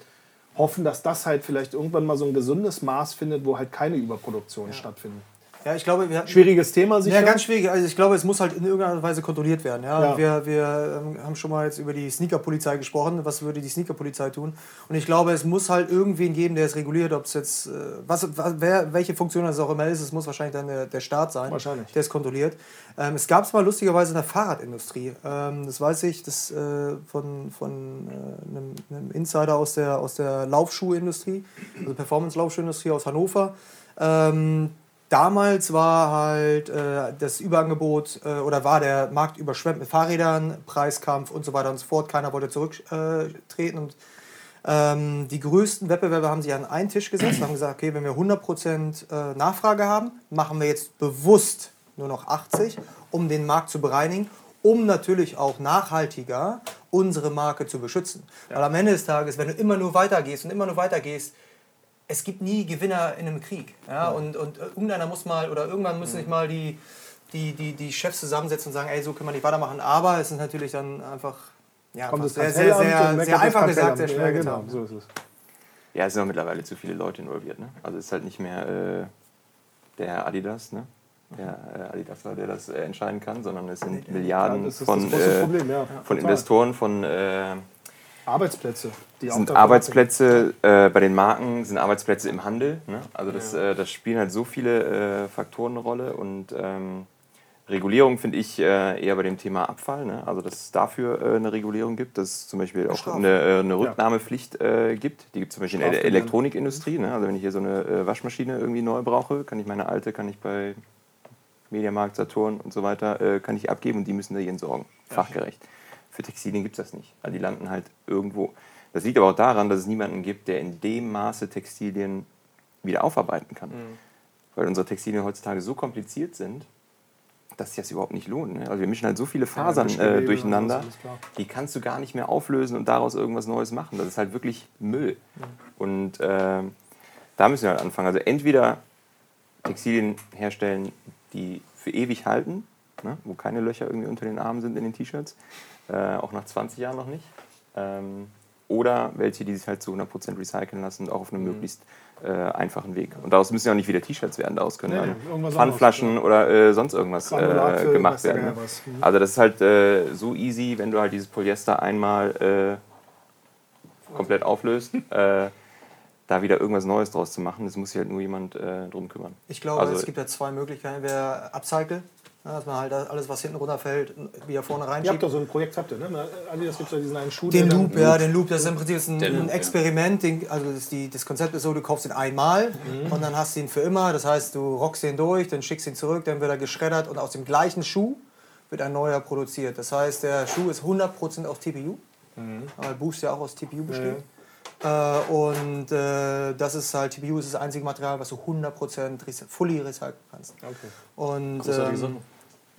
hoffen, dass das halt vielleicht irgendwann mal so ein gesundes Maß findet, wo halt keine Überproduktion ja. stattfindet. Ja, ich glaube, hatten, Schwieriges Thema sicher. Ja, ganz schwierig. Also ich glaube, es muss halt in irgendeiner Weise kontrolliert werden. Ja? ja. Wir, wir ähm, haben schon mal jetzt über die Sneaker-Polizei gesprochen. Was würde die Sneaker-Polizei tun? Und ich glaube, es muss halt irgendwen geben, der es reguliert, ob es jetzt, äh, was, wer, welche Funktion das auch immer ist. Es muss wahrscheinlich dann der, der Staat sein, wahrscheinlich. der es kontrolliert. Ähm, es gab es mal lustigerweise in der Fahrradindustrie. Ähm, das weiß ich, das äh, von, von äh, einem, einem, Insider aus der, aus der Laufschuhindustrie, also Performance-Laufschuhindustrie aus Hannover. Ähm, Damals war halt äh, das Überangebot äh, oder war der Markt überschwemmt mit Fahrrädern, Preiskampf und so weiter und so fort. Keiner wollte zurücktreten. und ähm, die größten Wettbewerber haben sich an einen Tisch gesetzt und haben gesagt, okay, wenn wir 100% äh, Nachfrage haben, machen wir jetzt bewusst nur noch 80, um den Markt zu bereinigen, um natürlich auch nachhaltiger unsere Marke zu beschützen. Ja. Weil am Ende des Tages, wenn du immer nur weitergehst und immer nur weitergehst, es gibt nie Gewinner in einem Krieg. Ja? Und, und irgendeiner muss mal, oder irgendwann müssen sich mal die, die, die, die Chefs zusammensetzen und sagen, ey, so können wir nicht weitermachen. Aber es ist natürlich dann einfach, ja, Kommt sehr, sehr, sehr, sehr einfach gesagt, sehr schwer ja, genau, getan. So ist es. Ja, es sind auch mittlerweile zu viele Leute involviert. Ne? Also es ist halt nicht mehr äh, der Adidas, ne? der äh, Adidas, der das äh, entscheiden kann, sondern es sind Milliarden ja, von, äh, Problem, ja. von Investoren, von äh, Arbeitsplätze. Die sind Arbeitsplätze äh, bei den Marken, sind Arbeitsplätze im Handel. Ne? Also das, ja. äh, das spielen halt so viele äh, Faktoren eine Rolle und ähm, Regulierung finde ich äh, eher bei dem Thema Abfall. Ne? Also dass es dafür äh, eine Regulierung gibt, dass es zum Beispiel auch eine, äh, eine, Rücknahmepflicht gibt. Die gibt es zum Beispiel in der Elektronikindustrie. Ne? Also wenn ich hier so eine Waschmaschine irgendwie neu brauche, kann ich meine alte, kann ich bei Mediamarkt, Saturn und so weiter, kann ich abgeben und die müssen da hier entsorgen. Fachgerecht. Ja. Für Textilien gibt es das nicht. Also die landen halt irgendwo. Das liegt aber auch daran, dass es niemanden gibt, der in dem Maße Textilien wieder aufarbeiten kann. Mhm. Weil unsere Textilien heutzutage so kompliziert sind, dass sich das überhaupt nicht lohnt. Ne? Also wir mischen halt so viele Fasern ja, äh, durcheinander, die kannst du gar nicht mehr auflösen und daraus irgendwas Neues machen. Das ist halt wirklich Müll. Mhm. Und äh, da müssen wir halt anfangen. Also entweder Textilien herstellen, die für ewig halten, ne? wo keine Löcher irgendwie unter den Armen sind in den T-Shirts, äh, auch nach 20 Jahren noch nicht. Ähm, oder welche, die sich halt zu 100% recyceln lassen, auch auf einem mhm. möglichst äh, einfachen Weg. Und daraus müssen ja auch nicht wieder T-Shirts werden, daraus können nee, dann Pfandflaschen oder äh, sonst irgendwas äh, gemacht werden. Ne? Mhm. Also das ist halt äh, so easy, wenn du halt dieses Polyester einmal äh, komplett auflöst, äh, da wieder irgendwas Neues draus zu machen. Das muss sich halt nur jemand drum kümmern. Ich glaube, also, es gibt ja zwei Möglichkeiten. Wer Upcycle, ja, dass man halt alles, was hinten runterfällt, wieder vorne reinschiebt. Ihr habt doch so ein Projekt, habt ihr, ne? Adidas gibt es ja diesen einen Schuh. Den Loop, ja, den Loop, das ist im Prinzip ein, ein Experiment. Den, also das, die, das, Konzept ist so, du kaufst ihn einmal mhm. und dann hast du ihn für immer. Das heißt, du rockst ihn durch, dann schickst ihn zurück, dann wird er geschreddert und aus dem gleichen Schuh wird ein neuer produziert. Das heißt, der Schuh ist 100% aus TPU, mhm. weil Boost ja auch aus TPU besteht. Ja. Äh, und äh, das ist halt, TPU ist das einzige Material, was du 100% fully recyceln kannst. Okay. Und, ähm,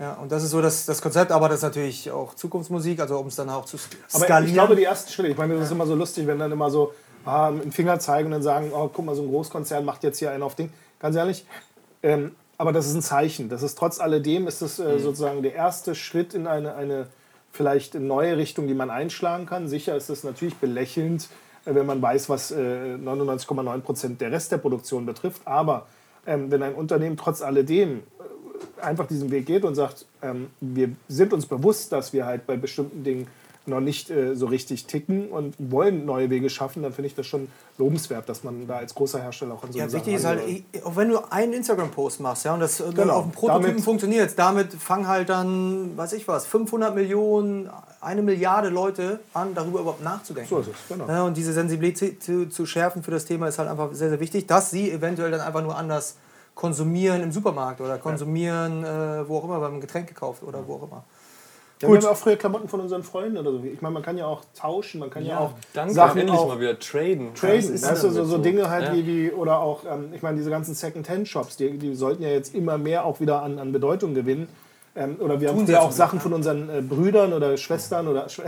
ja, und das ist so das, das Konzept, aber das ist natürlich auch Zukunftsmusik, also um es dann auch zu skalieren. Aber ich glaube, die ersten Schritte, ich meine, das ist immer so lustig, wenn dann immer so ah, mit dem Finger zeigen und dann sagen, oh, guck mal, so ein Großkonzern macht jetzt hier einen auf Ding. Ganz ehrlich, ähm, aber das ist ein Zeichen. Das ist trotz alledem ist das äh, mhm. sozusagen der erste Schritt in eine, eine vielleicht neue Richtung, die man einschlagen kann. Sicher ist es natürlich belächelnd, äh, wenn man weiß, was äh, 99,9 Prozent der Rest der Produktion betrifft. Aber ähm, wenn ein Unternehmen trotz alledem einfach diesen Weg geht und sagt, ähm, wir sind uns bewusst, dass wir halt bei bestimmten Dingen noch nicht äh, so richtig ticken und wollen neue Wege schaffen, dann finde ich das schon lobenswert, dass man da als großer Hersteller auch an so Ja, wichtig ist halt, auch wenn du einen Instagram-Post machst, ja, und das dann Genau. auf dem Prototypen funktioniert, damit fangen halt dann, weiß ich was, 500 Millionen, eine Milliarde Leute an, darüber überhaupt nachzudenken. So ist es, genau. Ja, und diese Sensibilität zu, zu schärfen für das Thema ist halt einfach sehr, sehr wichtig, dass sie eventuell dann einfach nur anders konsumieren im Supermarkt oder konsumieren, äh, wo auch immer, beim Getränk gekauft oder wo auch immer. Ja, wir haben ja auch früher Klamotten von unseren Freunden oder so. Ich meine, man kann ja auch tauschen, man kann ja, auch danke, Sachen endlich auch mal wieder traden. traden. Ist denn so, so Dinge halt Ja. wie, wie, oder auch, ähm, ich meine, diese ganzen Second-Hand-Shops, die, die sollten ja jetzt immer mehr auch wieder an, an Bedeutung gewinnen. Ähm, oder wir haben Tun früher ja auch Sachen von unseren äh, Brüdern oder Schwestern oder Schw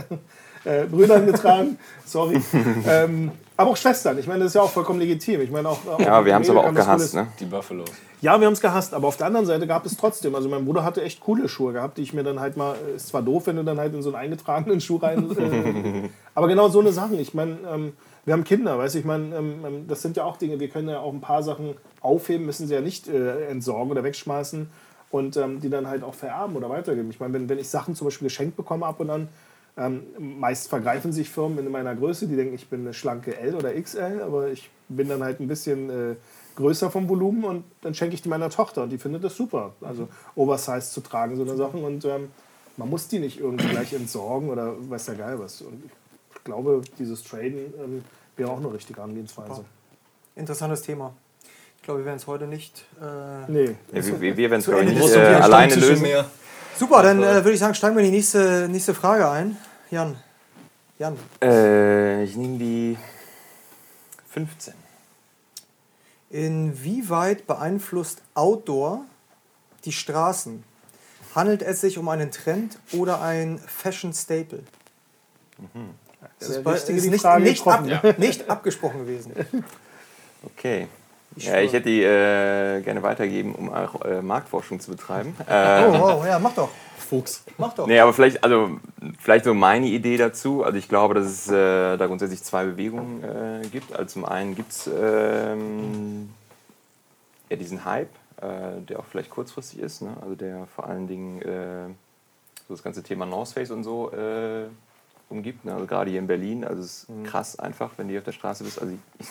äh, Brüdern getragen. <laughs> Sorry. ähm, aber auch Schwestern. Ich meine, das ist ja auch vollkommen legitim. Ich meine, auch, auch Ja, wir haben es aber auch gehasst. Ne? Die Buffalos. ja, wir haben es gehasst, aber auf der anderen Seite gab es trotzdem. Also mein Bruder hatte echt coole Schuhe gehabt, die ich mir dann halt mal, äh, ist zwar doof, wenn du dann halt in so einen eingetragenen Schuh rein. Äh, <laughs> aber genau so eine Sachen. Ich meine, ähm, wir haben Kinder, weißt du, ich meine, ähm, ähm, das sind ja auch Dinge, wir können ja auch ein paar Sachen aufheben, müssen sie ja nicht äh, entsorgen oder wegschmeißen und ähm, die dann halt auch vererben oder weitergeben. Ich meine, wenn, wenn ich Sachen zum Beispiel geschenkt bekomme ab und an, ähm, meist vergreifen sich Firmen in meiner Größe, die denken, ich bin eine schlanke L oder XL, aber ich bin dann halt ein bisschen äh, größer vom Volumen und dann schenke ich die meiner Tochter und die findet das super. Also Oversize zu tragen, so eine Sachen. Und ähm, man muss die nicht irgendwie gleich entsorgen oder weiß der Geil was. Und ich glaube, dieses Traden ähm, wäre auch eine richtige Angehensweise. Interessantes Thema. Ich glaube, wir werden es heute nicht. Äh Nee. Ja, wir wir, werden es, glaube ich, nicht äh, alleine lösen. mehr? Super, dann äh, würde ich sagen, steigen wir in die nächste, nächste Frage ein. Jan. Jan, Äh, ich nehme die 15. inwieweit beeinflusst Outdoor die Straßen? Handelt es sich um einen Trend oder ein Fashion Staple? Das Der ist, bei, ist die nicht, nicht, ab, getroffen. nicht abgesprochen gewesen. <laughs> Okay. Ich ja, ich hätte die äh, gerne weitergeben, um auch äh, Marktforschung zu betreiben. <laughs> Oh, Äh, wow, ja, mach doch. Fuchs. Mach doch. nee, aber vielleicht, also, vielleicht so meine Idee dazu. Also ich glaube, dass es äh, da grundsätzlich zwei Bewegungen äh, gibt. Also zum einen gibt es ähm, ja, diesen Hype, äh, der auch vielleicht kurzfristig ist. Ne? Also der vor allen Dingen äh, so das ganze Thema North Face und so äh, umgibt. Ne? Also gerade hier in Berlin. Also es ist krass einfach, wenn du hier auf der Straße bist. Also ich,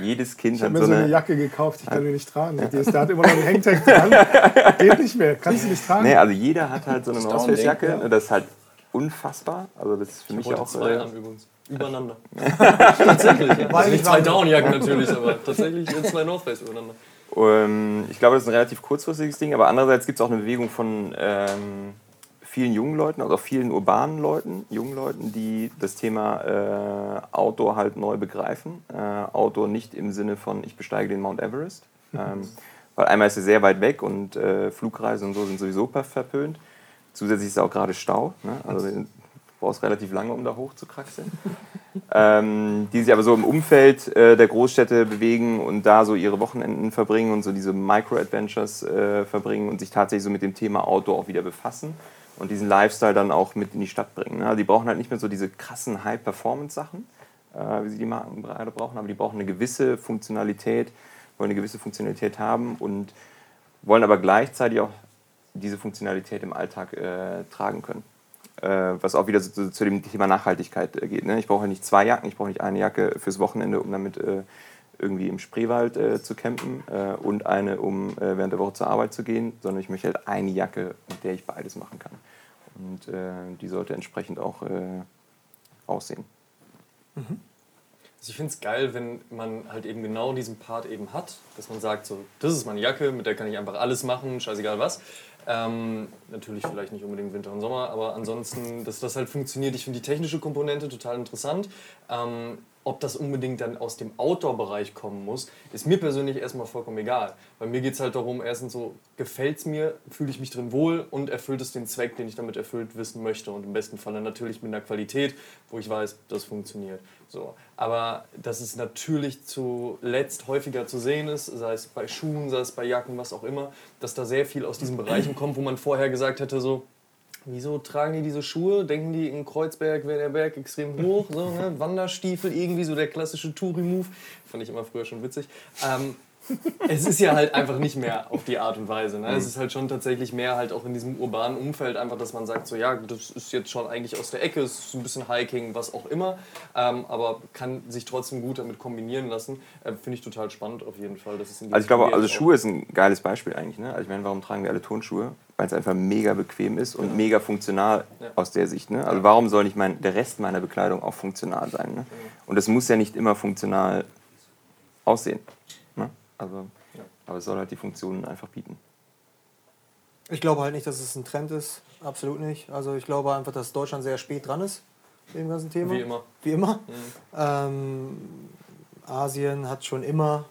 jedes Kind Ich hat mir so so eine eine Jacke gekauft, ich kann die nicht tragen. Die ist, der hat immer noch einen Hangtag dran. <laughs> Geht nicht mehr, kannst du nicht tragen. Nee, also jeder hat halt so eine Das North Down-Ding, Face Jacke. ja. Das ist halt unfassbar. Also das ist für mich Heute auch. zwei Äh, übrigens. Übereinander. <laughs> tatsächlich, ja. Weil Also ich nicht zwei Downjacken natürlich, aber tatsächlich zwei North Face übereinander. ähm, ich glaube, das ist ein relativ kurzfristiges Ding, aber andererseits gibt es auch eine Bewegung von ähm, vielen jungen Leuten, also auch vielen urbanen Leuten, jungen Leuten, die das Thema äh, Outdoor halt neu begreifen. Äh, Outdoor nicht im Sinne von, ich besteige den Mount Everest. Ähm, weil einmal ist er sehr weit weg und äh, Flugreisen und so sind sowieso ver- verpönt. Zusätzlich ist auch gerade Stau. Ne? Also du brauchst relativ lange, um da hoch zu kraxeln. <laughs> ähm, die sich aber so im Umfeld äh, der Großstädte bewegen und da so ihre Wochenenden verbringen und so diese Micro-Adventures äh, verbringen und sich tatsächlich so mit dem Thema Outdoor auch wieder befassen und diesen Lifestyle dann auch mit in die Stadt bringen. Ne? Also die brauchen halt nicht mehr so diese krassen High-Performance-Sachen, äh, wie sie die Marken gerade brauchen, aber die brauchen eine gewisse Funktionalität, wollen eine gewisse Funktionalität haben und wollen aber gleichzeitig auch diese Funktionalität im Alltag äh, tragen können. Äh, was auch wieder so, so, zu dem Thema Nachhaltigkeit äh, geht. Ne? Ich brauche nicht zwei Jacken, ich brauche nicht eine Jacke fürs Wochenende, um damit äh, irgendwie im Spreewald äh, zu campen äh, und eine, um äh, während der Woche zur Arbeit zu gehen, sondern ich möchte halt eine Jacke, mit der ich beides machen kann. Und äh, die sollte entsprechend auch äh, aussehen. Also ich finde es geil, wenn man halt eben genau diesen Part eben hat, dass man sagt, so, das ist meine Jacke, mit der kann ich einfach alles machen, scheißegal was. Ähm, natürlich vielleicht nicht unbedingt Winter und Sommer, aber ansonsten, dass das halt funktioniert. Ich finde die technische Komponente total interessant. Ähm, ob das unbedingt dann aus dem Outdoor-Bereich kommen muss, ist mir persönlich erstmal vollkommen egal. Bei mir geht es halt darum, erstens so, gefällt es mir, fühle ich mich drin wohl und erfüllt es den Zweck, den ich damit erfüllt wissen möchte. Und im besten Falle natürlich mit einer Qualität, wo ich weiß, das funktioniert. So. Aber dass es natürlich zuletzt häufiger zu sehen ist, sei es bei Schuhen, sei es bei Jacken, was auch immer, dass da sehr viel aus diesen Bereichen kommt, wo man vorher gesagt hätte, so, Wieso tragen die diese Schuhe? Denken die in Kreuzberg wäre der Berg extrem hoch? So, ne? <laughs> Wanderstiefel, irgendwie so der klassische Touri-Move. Fand ich immer früher schon witzig. Ähm, es ist ja halt einfach nicht mehr auf die Art und Weise. Ne? Es ist halt schon tatsächlich mehr halt auch in diesem urbanen Umfeld einfach, dass man sagt, so ja, das ist jetzt schon eigentlich aus der Ecke, es ist ein bisschen Hiking, was auch immer, ähm, aber kann sich trotzdem gut damit kombinieren lassen. Äh, Finde ich total spannend auf jeden Fall. Das ist also ich glaube, also Schuhe ist ein geiles Beispiel eigentlich. Ne? Also ich meine, warum tragen wir alle Tonschuhe? Weil es einfach mega bequem ist und ja. mega funktional ja. aus der Sicht. Ne? Also warum soll nicht mein, der Rest meiner Bekleidung auch funktional sein? Ne? Und es muss ja nicht immer funktional aussehen. Also, ja. Aber es soll halt die Funktionen einfach bieten. Ich glaube halt nicht, dass es ein Trend ist. Absolut nicht. Also ich glaube einfach, dass Deutschland sehr spät dran ist mit dem ganzen Thema. Wie immer. Wie immer. Mhm. Ähm, Asien hat schon immer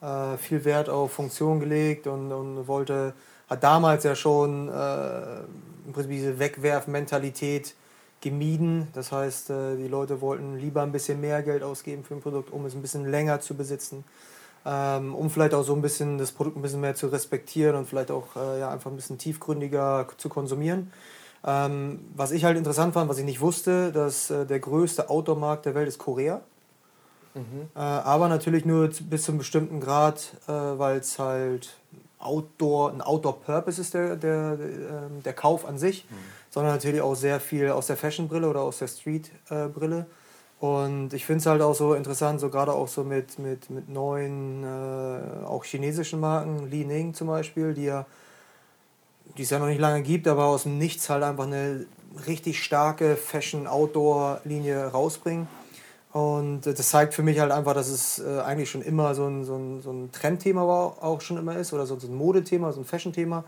äh, viel Wert auf Funktion gelegt und, und wollte, hat damals ja schon äh, im Prinzip diese Wegwerfmentalität gemieden. Das heißt, äh, die Leute wollten lieber ein bisschen mehr Geld ausgeben für ein Produkt, um es ein bisschen länger zu besitzen ähm, um vielleicht auch so ein bisschen das Produkt ein bisschen mehr zu respektieren und vielleicht auch äh, ja, einfach ein bisschen tiefgründiger zu konsumieren. Ähm, was ich halt interessant fand, was ich nicht wusste, dass äh, der größte Outdoor-Markt der Welt ist Korea. Mhm. Äh, aber natürlich nur bis zu einem bestimmten Grad, äh, weil es halt Outdoor, ein Outdoor-Purpose ist der, der, der, ähm, der Kauf an sich, mhm. sondern natürlich auch sehr viel aus der Fashion-Brille oder aus der Street-Brille. Und ich finde es halt auch so interessant, so gerade auch so mit, mit, mit neuen, äh, auch chinesischen Marken, Li Ning zum Beispiel, die ja, die es ja noch nicht lange gibt, aber aus dem Nichts halt einfach eine richtig starke Fashion-Outdoor-Linie rausbringen. Und das zeigt für mich halt einfach, dass es äh, eigentlich schon immer so ein, so ein, so ein Trendthema war, auch schon immer ist, oder so ein Modethema, so ein Fashion-Thema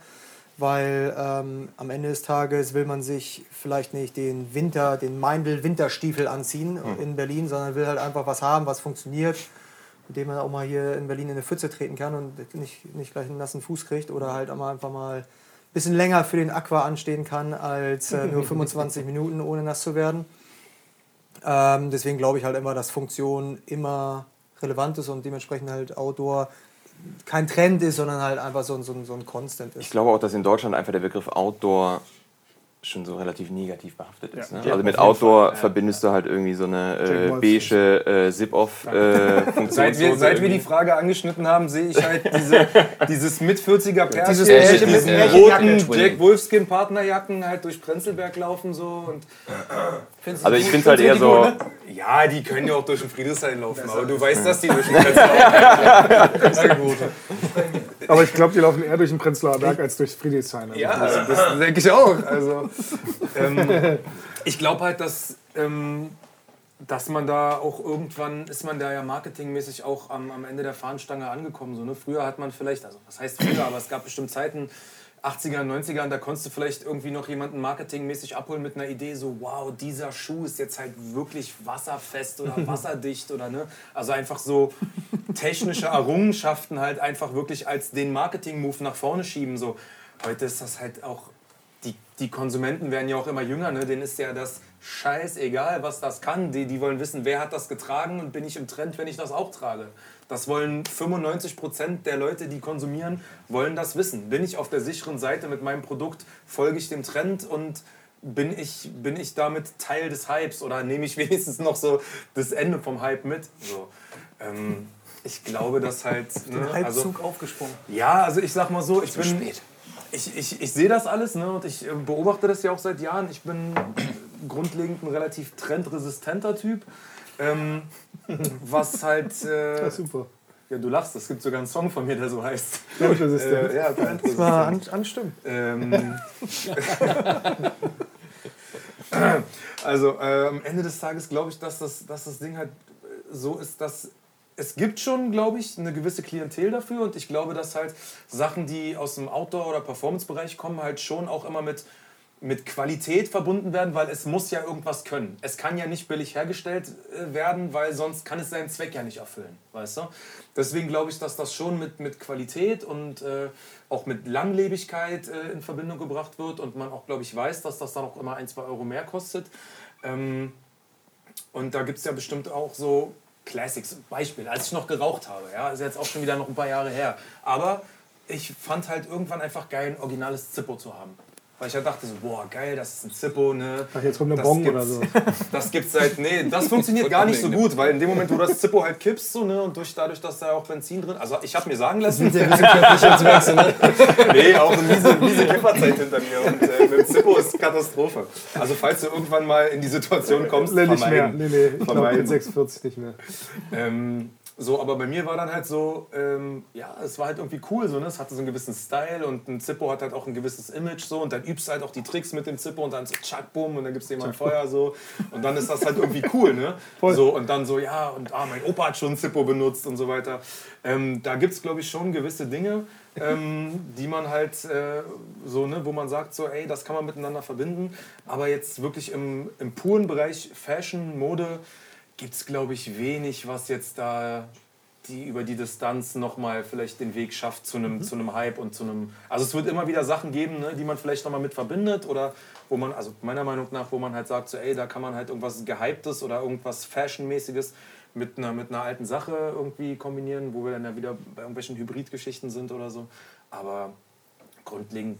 weil ähm, am Ende des Tages will man sich vielleicht nicht den Winter, den Meindl-Winterstiefel anziehen mhm. in Berlin, sondern will halt einfach was haben, was funktioniert, mit dem man auch mal hier in Berlin in eine Pfütze treten kann und nicht, nicht gleich einen nassen Fuß kriegt oder halt einfach mal ein bisschen länger für den Aqua anstehen kann als äh, nur <laughs> 25 Minuten ohne nass zu werden. Ähm, deswegen glaube ich halt immer, dass Funktion immer relevant ist und dementsprechend halt Outdoor kein Trend ist, sondern halt einfach so, so, so ein Constant ist. Ich glaube auch, dass in Deutschland einfach der Begriff Outdoor schon so relativ negativ behaftet ist. Ja. Ne? Also mit Outdoor verbindest du halt irgendwie so eine äh, beige äh, Zip-Off-Funktion. Äh, <laughs> seit, wir, seit wir die Frage angeschnitten haben, sehe ich halt diese, <laughs> dieses mit 40er Pärchen, dieses äh, mit diesen roten Jack Wolfskin Partnerjacken halt durch Prenzlberg laufen so und <clears throat> also ich finde es halt eher so... Ne? Ja, die können ja auch durch den Friedrichshain laufen, aber du weißt, dass die durch den <laughs> Prenzlauer Berg laufen. Aber ich glaube, die laufen eher durch den Prenzlauer Berg als durch Friedrichshain. Also ja, das, das denke ich auch. Also, <laughs> ähm, ich glaube halt, dass, ähm, dass man da auch irgendwann, ist man da ja marketingmäßig auch am, am Ende der Fahnenstange angekommen. So, ne? Früher hat man vielleicht, also was heißt früher, aber es gab bestimmt Zeiten, 80er, 90er, da konntest du vielleicht irgendwie noch jemanden marketingmäßig abholen mit einer Idee, so wow, dieser Schuh ist jetzt halt wirklich wasserfest oder <laughs> wasserdicht oder ne? Also einfach so technische Errungenschaften halt einfach wirklich als den Marketing-Move nach vorne schieben. So. Heute ist das halt auch, die, die Konsumenten werden ja auch immer jünger, ne? denen ist ja das scheißegal, was das kann. Die, die wollen wissen, wer hat das getragen und bin ich im Trend, wenn ich das auch trage. Das wollen 95 Prozent der Leute, die konsumieren, wollen das wissen. Bin ich auf der sicheren Seite mit meinem Produkt, folge ich dem Trend und bin ich, bin ich damit Teil des Hypes oder nehme ich <laughs> wenigstens noch so das Ende vom Hype mit? So, ähm, ich glaube, dass halt. Ne, Den Hypezug also, aufgesprungen. Ja, also ich sag mal so, ich bin. Spät. Ich, ich, ich sehe das alles ne, und ich äh, beobachte das ja auch seit Jahren. Ich bin grundlegend ein relativ trendresistenter Typ. Ähm, <laughs> was halt. Äh, ja, super. Ja, du lachst, es gibt sogar einen Song von mir, der so heißt. Trendresistent. Äh, ja, Das war an, anstimmt. Ähm, <laughs> also äh, am Ende des Tages glaube ich, dass das, dass das Ding halt so ist, dass es gibt schon, glaube ich, eine gewisse Klientel dafür und ich glaube, dass halt Sachen, die aus dem Outdoor- oder Performance-Bereich kommen, halt schon auch immer mit mit Qualität verbunden werden, weil es muss ja irgendwas können. Es kann ja nicht billig hergestellt äh, werden, weil sonst kann es seinen Zweck ja nicht erfüllen, weißt du? Deswegen glaube ich, dass das schon mit, mit Qualität und äh, auch mit Langlebigkeit äh, in Verbindung gebracht wird und man auch, glaube ich, weiß, dass das dann auch immer ein, zwei Euro mehr kostet. Ähm, und da gibt es ja bestimmt auch so Classics, Beispiel, als ich noch geraucht habe, ja, ist jetzt auch schon wieder noch ein paar Jahre her, aber ich fand halt irgendwann einfach geil, ein originales Zippo zu haben. Weil ich ja dachte so, boah, geil, das ist ein Zippo, ne? Ach, jetzt kommt eine Bong oder so. <laughs> Das gibt's seit, nee, das <laughs> funktioniert gar nicht so gut, weil in dem Moment, wo du das Zippo halt kippst, so, ne, und durch, dadurch, dass da auch Benzin drin, also ich habe mir sagen lassen, jetzt wechseln, ne? <laughs> nee, auch eine miese, miese Kifferzeit hinter mir und äh, mit dem Zippo ist Katastrophe. Also falls du irgendwann mal in die Situation kommst, Nee, nicht mehr. Nee, nee, ich glaube mit 46 nicht mehr. Ähm, so, aber bei mir war dann halt so, ähm, ja, es war halt irgendwie cool, so, ne? es hatte so einen gewissen Style und ein Zippo hat halt auch ein gewisses Image so und dann übst du halt auch die Tricks mit dem Zippo und dann so tschack, bumm und dann gibst du jemand Feuer so und dann ist das halt irgendwie cool, ne? <laughs> Voll. So und dann so, ja, und ah, mein Opa hat schon Zippo benutzt und so weiter. Ähm, da gibt es, glaube ich, schon gewisse Dinge, ähm, die man halt äh, so, ne, wo man sagt, so, ey, das kann man miteinander verbinden. Aber jetzt wirklich im, im puren Bereich Fashion, Mode gibt es, glaube ich, wenig, was jetzt da die über die Distanz nochmal vielleicht den Weg schafft zu einem, zu einem Hype und zu einem. Also es wird immer wieder Sachen geben, ne, die man vielleicht nochmal mit verbindet oder wo man, also meiner Meinung nach, wo man halt sagt, so, ey, da kann man halt irgendwas Gehyptes oder irgendwas Fashionmäßiges mit einer, mit einer alten Sache irgendwie kombinieren, wo wir dann ja wieder bei irgendwelchen Hybridgeschichten sind oder so. Aber grundlegend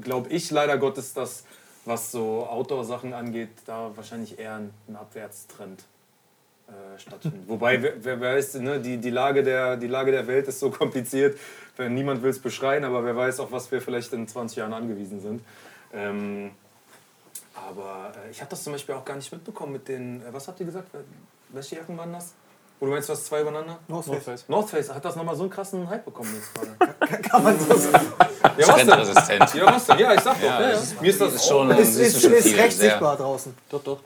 glaube ich leider Gottes, dass was so Outdoor-Sachen angeht, da wahrscheinlich eher ein Abwärtstrend äh, stattfindet. Wobei, wer, wer weiß, ne, die, die, Lage der, die Lage der Welt ist so kompliziert, wenn niemand will es beschreien, aber wer weiß, auf was wir vielleicht in 20 Jahren angewiesen sind. Ähm, aber äh, ich habe das zum Beispiel auch gar nicht mitbekommen mit den, äh, was habt ihr gesagt, welche Jacken waren das? Wo du meinst, du hast zwei übereinander? North Face. North Face, hat das nochmal so einen krassen Hype bekommen jetzt gerade? <laughs> Kann man so sagen. Ja, was denn? Ja, was denn? Ja, ich sag doch. Ja, Ja, ist- Mir ist das ist schon- Ist, ist ist, schon ist recht sehr. sichtbar draußen. Doch, doch.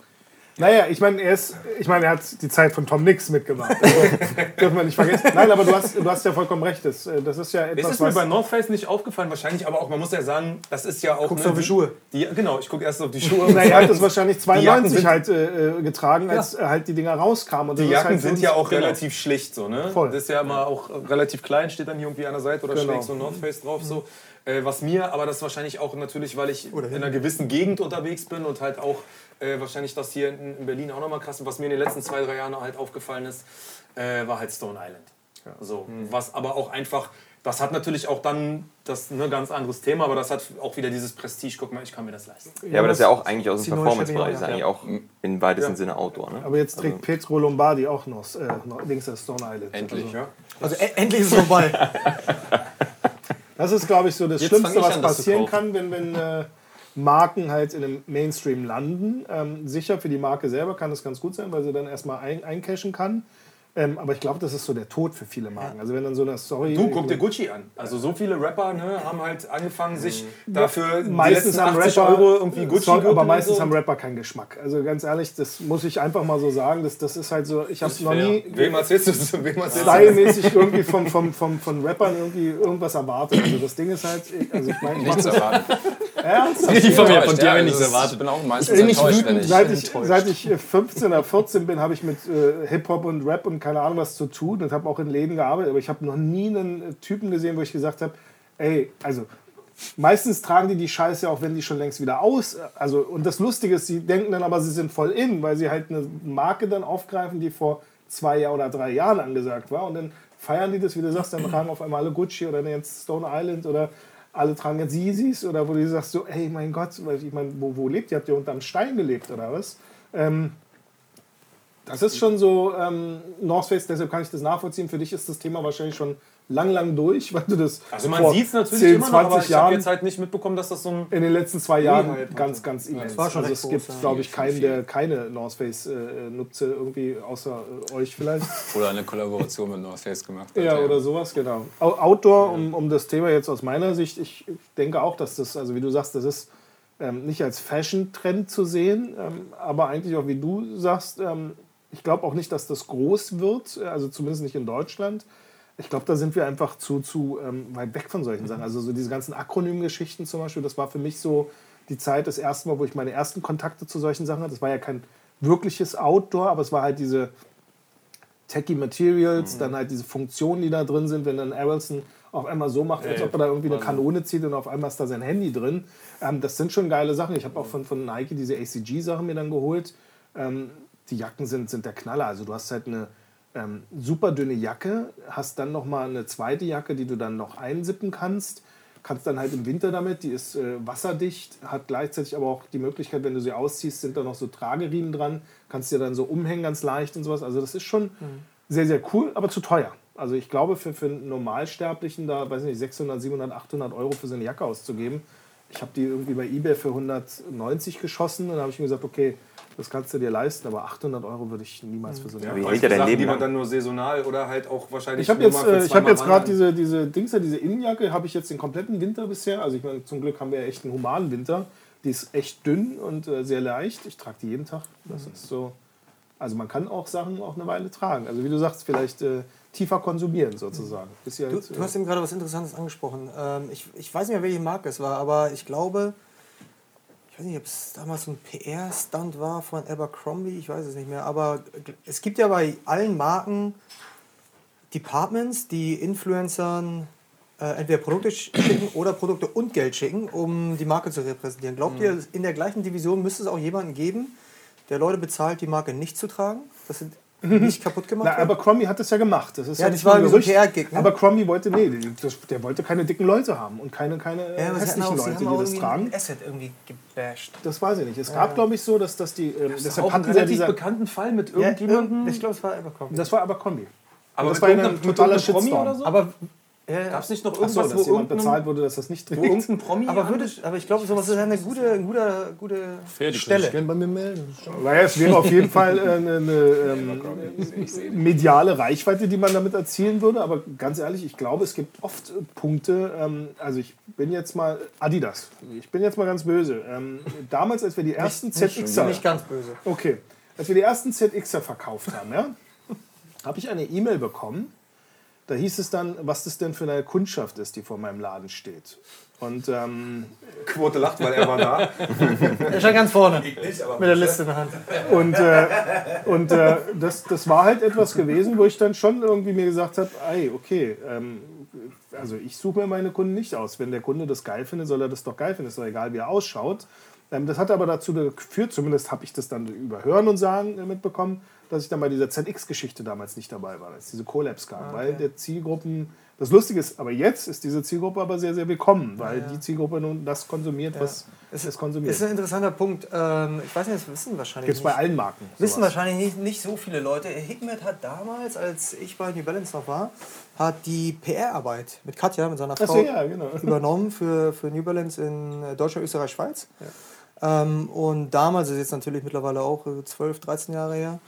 Naja, ich meine, er ist, ich meine, er hat die Zeit von Tom Nix mitgemacht. Also, <laughs> dürfen wir nicht vergessen. Nein, aber du hast, du hast ja vollkommen recht. Das, äh, das ist ja Es etwas, ist mir was... bei North Face nicht aufgefallen, wahrscheinlich, aber auch, man muss ja sagen, das ist ja auch. Guckst du auf die Schuhe? Die, genau, ich gucke erst auf die <laughs> Schuhe. Na, er hat das wahrscheinlich Die Jacken 92 sind- halt äh, äh, getragen, als äh, halt die Dinger rauskamen. Und das Die ist Jacken halt sind ja auch genau. relativ schlicht so, ne? Voll. Das ist ja immer auch relativ klein, steht dann hier irgendwie an der Seite oder Genau. schräg so North Face drauf so. Äh, was mir, aber das wahrscheinlich auch natürlich, weil ich in einer gewissen Gegend unterwegs bin und halt auch äh, wahrscheinlich das hier in, in Berlin auch nochmal krass, was mir in den letzten zwei, drei Jahren halt aufgefallen ist, äh, war halt Stone Island. So, was aber auch einfach, das hat natürlich auch dann das ne, ganz anderes Thema, aber das hat auch wieder dieses Prestige, guck mal, ich kann mir das leisten. Ja, aber das ist ja auch eigentlich aus dem Performance-Bereich, ist eigentlich auch im weitesten Sinne Outdoor. Ne? Aber jetzt trägt Petro Lombardi auch noch, äh, noch links der Stone Island. Endlich. Also, Ja. Also e endlich ist es vorbei. <laughs> das ist, glaube ich, so das Jetzt Schlimmste, was passieren kann, wenn, wenn äh, Marken halt in dem Mainstream landen. Ähm, sicher für die Marke selber kann das ganz gut sein, weil sie dann erstmal ein, eincashen kann. Ähm, aber ich glaube, das ist so der Tod für viele Marken. Also wenn dann so eine Story... Du, guck dir Gucci an. Also so viele Rapper ne, haben halt angefangen, sich dafür die meistens haben 80 Rapper, Euro irgendwie Gucci sorry, aber meistens so. haben Rapper keinen Geschmack. Also ganz ehrlich, das muss ich einfach mal so sagen. Das, das ist halt so, ich habe noch fair. nie Wem erzählst du das? <laughs> Wem erzählst stylmäßig irgendwie vom, vom, vom, von Rappern irgendwie irgendwas erwartet. Also das Ding ist halt, also ich meine, Nichts das erwarten. Ernsthaft. Die von mir, von dir habe ich nichts ist- erwartet. Ich bin auch meistens bin enttäuscht, wenn wütend. ich. Seit ich, seit ich äh, 15 oder 14 bin, habe ich mit äh, Hip-Hop und Rap und keine Ahnung was zu tun und habe auch in Läden gearbeitet. Aber ich habe noch nie einen äh, Typen gesehen, wo ich gesagt habe, ey, also meistens tragen die die Scheiße auch, wenn die schon längst wieder aus. Also, und das Lustige ist, sie denken dann aber, sie sind voll in, weil sie halt eine Marke dann aufgreifen, die vor zwei oder drei Jahren angesagt war. Und dann feiern die das, wie du sagst, dann tragen auf einmal alle Gucci oder jetzt Stone Island oder alle tragen jetzt Yeezys oder wo du sagst so, ey, mein Gott, ich meine, wo, wo lebt ihr? Habt ihr unterm Stein gelebt oder was? Ähm, das ist schon so, ähm, North Face, deshalb kann ich das nachvollziehen. Für dich ist das Thema wahrscheinlich schon lang, lang durch, weil du das Also man vor sieht es natürlich 10, immer noch, aber 20 ich habe Jahren jetzt halt nicht mitbekommen, dass das so ein... in den letzten zwei Jahren halt ganz, ganz immens. war schon also es gibt, ja. glaube ich, keinen, der keine North Face äh, nutze, irgendwie außer äh, euch vielleicht. <laughs> Oder eine Kollaboration mit North Face gemacht hat. Ja, oder sowas, genau. Au- Outdoor, um, um das Thema jetzt aus meiner Sicht, ich denke auch, dass das, also wie du sagst, das ist ähm, nicht als Fashion-Trend zu sehen, ähm, aber eigentlich auch, wie du sagst, ähm, ich glaube auch nicht, dass das groß wird, also zumindest nicht in Deutschland. Ich glaube, da sind wir einfach zu, zu ähm, weit weg von solchen Sachen. Also so diese ganzen Akronym-Geschichten zum Beispiel, das war für mich so die Zeit, das erste Mal, wo ich meine ersten Kontakte zu solchen Sachen hatte. Das war ja kein wirkliches Outdoor, aber es war halt diese Techie Materials, dann halt diese Funktionen, die da drin sind, wenn dann Arrelson auf einmal so macht, als ob er da irgendwie eine Kanone zieht und auf einmal ist da sein Handy drin. Ähm, das sind schon geile Sachen. Ich habe auch von, von Nike diese ACG-Sachen mir dann geholt. Ähm, die Jacken sind, sind der Knaller. Also du hast halt eine ähm, super dünne Jacke, hast dann noch mal eine zweite Jacke, die du dann noch einsippen kannst. kannst dann halt im Winter damit, die ist äh, wasserdicht, hat gleichzeitig aber auch die Möglichkeit, wenn du sie ausziehst, sind da noch so Trageriemen dran, kannst dir dann so umhängen ganz leicht und sowas. Also das ist schon sehr, sehr cool, aber zu teuer. Also ich glaube, für, für einen Normalsterblichen da, weiß nicht, 600, 700, 800 Euro für so eine Jacke auszugeben. Ich habe die irgendwie bei Ebay für 190 geschossen und da habe ich mir gesagt, okay, das kannst du dir leisten, aber 800 Euro würde ich niemals für so eine Wie Jacke hält der dein Sachen, die Leben man dann nur saisonal oder halt auch wahrscheinlich Ich habe nur jetzt, mal für äh, ich hab jetzt gerade diese, diese Dings, diese Innenjacke, habe ich jetzt den kompletten Winter bisher. Also ich meine, zum Glück haben wir ja echt einen humanen Winter. Die ist echt dünn und äh, sehr leicht. Ich trage die jeden Tag. Das ist so. Also man kann auch Sachen auch eine Weile tragen. Also wie du sagst, vielleicht äh, tiefer konsumieren sozusagen. Bis ja Du, jetzt, du hast eben gerade was Interessantes angesprochen. Ähm, ich, ich weiß nicht mehr, welche Marke es war, aber ich glaube, ich weiß nicht, ob es damals so ein PR-Stunt war von Abercrombie, ich weiß es nicht mehr. Aber es gibt ja bei allen Marken Departments, die Influencern äh, entweder Produkte <clears throat> schicken oder Produkte und Geld schicken, um die Marke zu repräsentieren. Glaubt ihr, in der gleichen Division müsste es auch jemanden geben, der Leute bezahlt, die Marke nicht zu tragen? Das sind nicht kaputt gemacht Na, wird? Abercrombie hat das ja gemacht. Das ist Ja, ja, das nicht war nur ein so. PR-Gig, ne? Abercrombie wollte, nee, das, der wollte keine dicken Leute haben und keine, keine äh, Ja, aber hässlichen Leute, die das tragen. ein Asset irgendwie gebasht. Das weiß ich nicht. Es gab, glaube ich, so, dass, dass die. Ähm, Das ist deshalb auch ein hatten ja relativ dieser, bekannten Fall mit Ja, irgendjemandem. ich glaube, es war Abercrombie. Das war Abercrombie. aber das war ja ein totaler Shitstorm. oder so? aber ja, Gab es nicht noch Ach irgendwas, so, dass wo jemand bezahlt wurde, dass das nicht wo trägt. irgendein Promi aber, würde, aber ich glaube, sowas ist eine gute, eine gute, gute Stelle. bei mir melden. Naja, es wäre auf jeden Fall äh, eine, eine ähm, mediale Reichweite, die man damit erzielen würde. Aber ganz ehrlich, ich glaube, es gibt oft äh, Punkte. Ähm, also ich bin jetzt mal Adidas. Ich bin jetzt mal ganz böse. Ähm, damals, als wir die ersten ZXer, Nicht ganz böse. okay, als wir die ersten ZXer verkauft haben, ja, <laughs> habe ich eine E-Mail bekommen. Da hieß es dann, was das denn für eine Kundschaft ist, die vor meinem Laden steht. Und ähm, Quote lacht, weil er war da. Er stand ganz vorne. Mit der Liste in der Hand. Und, äh, und äh, das, das war halt etwas gewesen, wo ich dann schon irgendwie mir gesagt habe, ey, okay, ähm, also ich suche mir meine Kunden nicht aus. Wenn der Kunde das geil findet, soll er das doch geil finden. Ist doch egal, wie er ausschaut. Ähm, das hat aber dazu geführt, zumindest habe ich das dann über Hören und Sagen äh, mitbekommen, dass ich dann bei dieser ZX-Geschichte damals nicht dabei war, als diese Collabs kamen. Weil der Zielgruppen, das Lustige ist, aber jetzt ist diese Zielgruppe aber sehr, sehr willkommen, weil die Zielgruppe nun das konsumiert, was Es es konsumiert. ist ein interessanter Punkt. Ähm, ich weiß nicht, das wissen wahrscheinlich Gibt es bei nicht. allen Marken. Wissen sowas. wahrscheinlich nicht, nicht so viele Leute. Hikmet hat damals, als ich bei New Balance noch war, hat die PR-Arbeit mit Katja, mit seiner Frau, so, ja, genau. <laughs> übernommen für, für New Balance in äh, Deutschland, Österreich, Schweiz. Ähm, und damals, ist jetzt natürlich mittlerweile auch äh, 12, 13 Jahre her,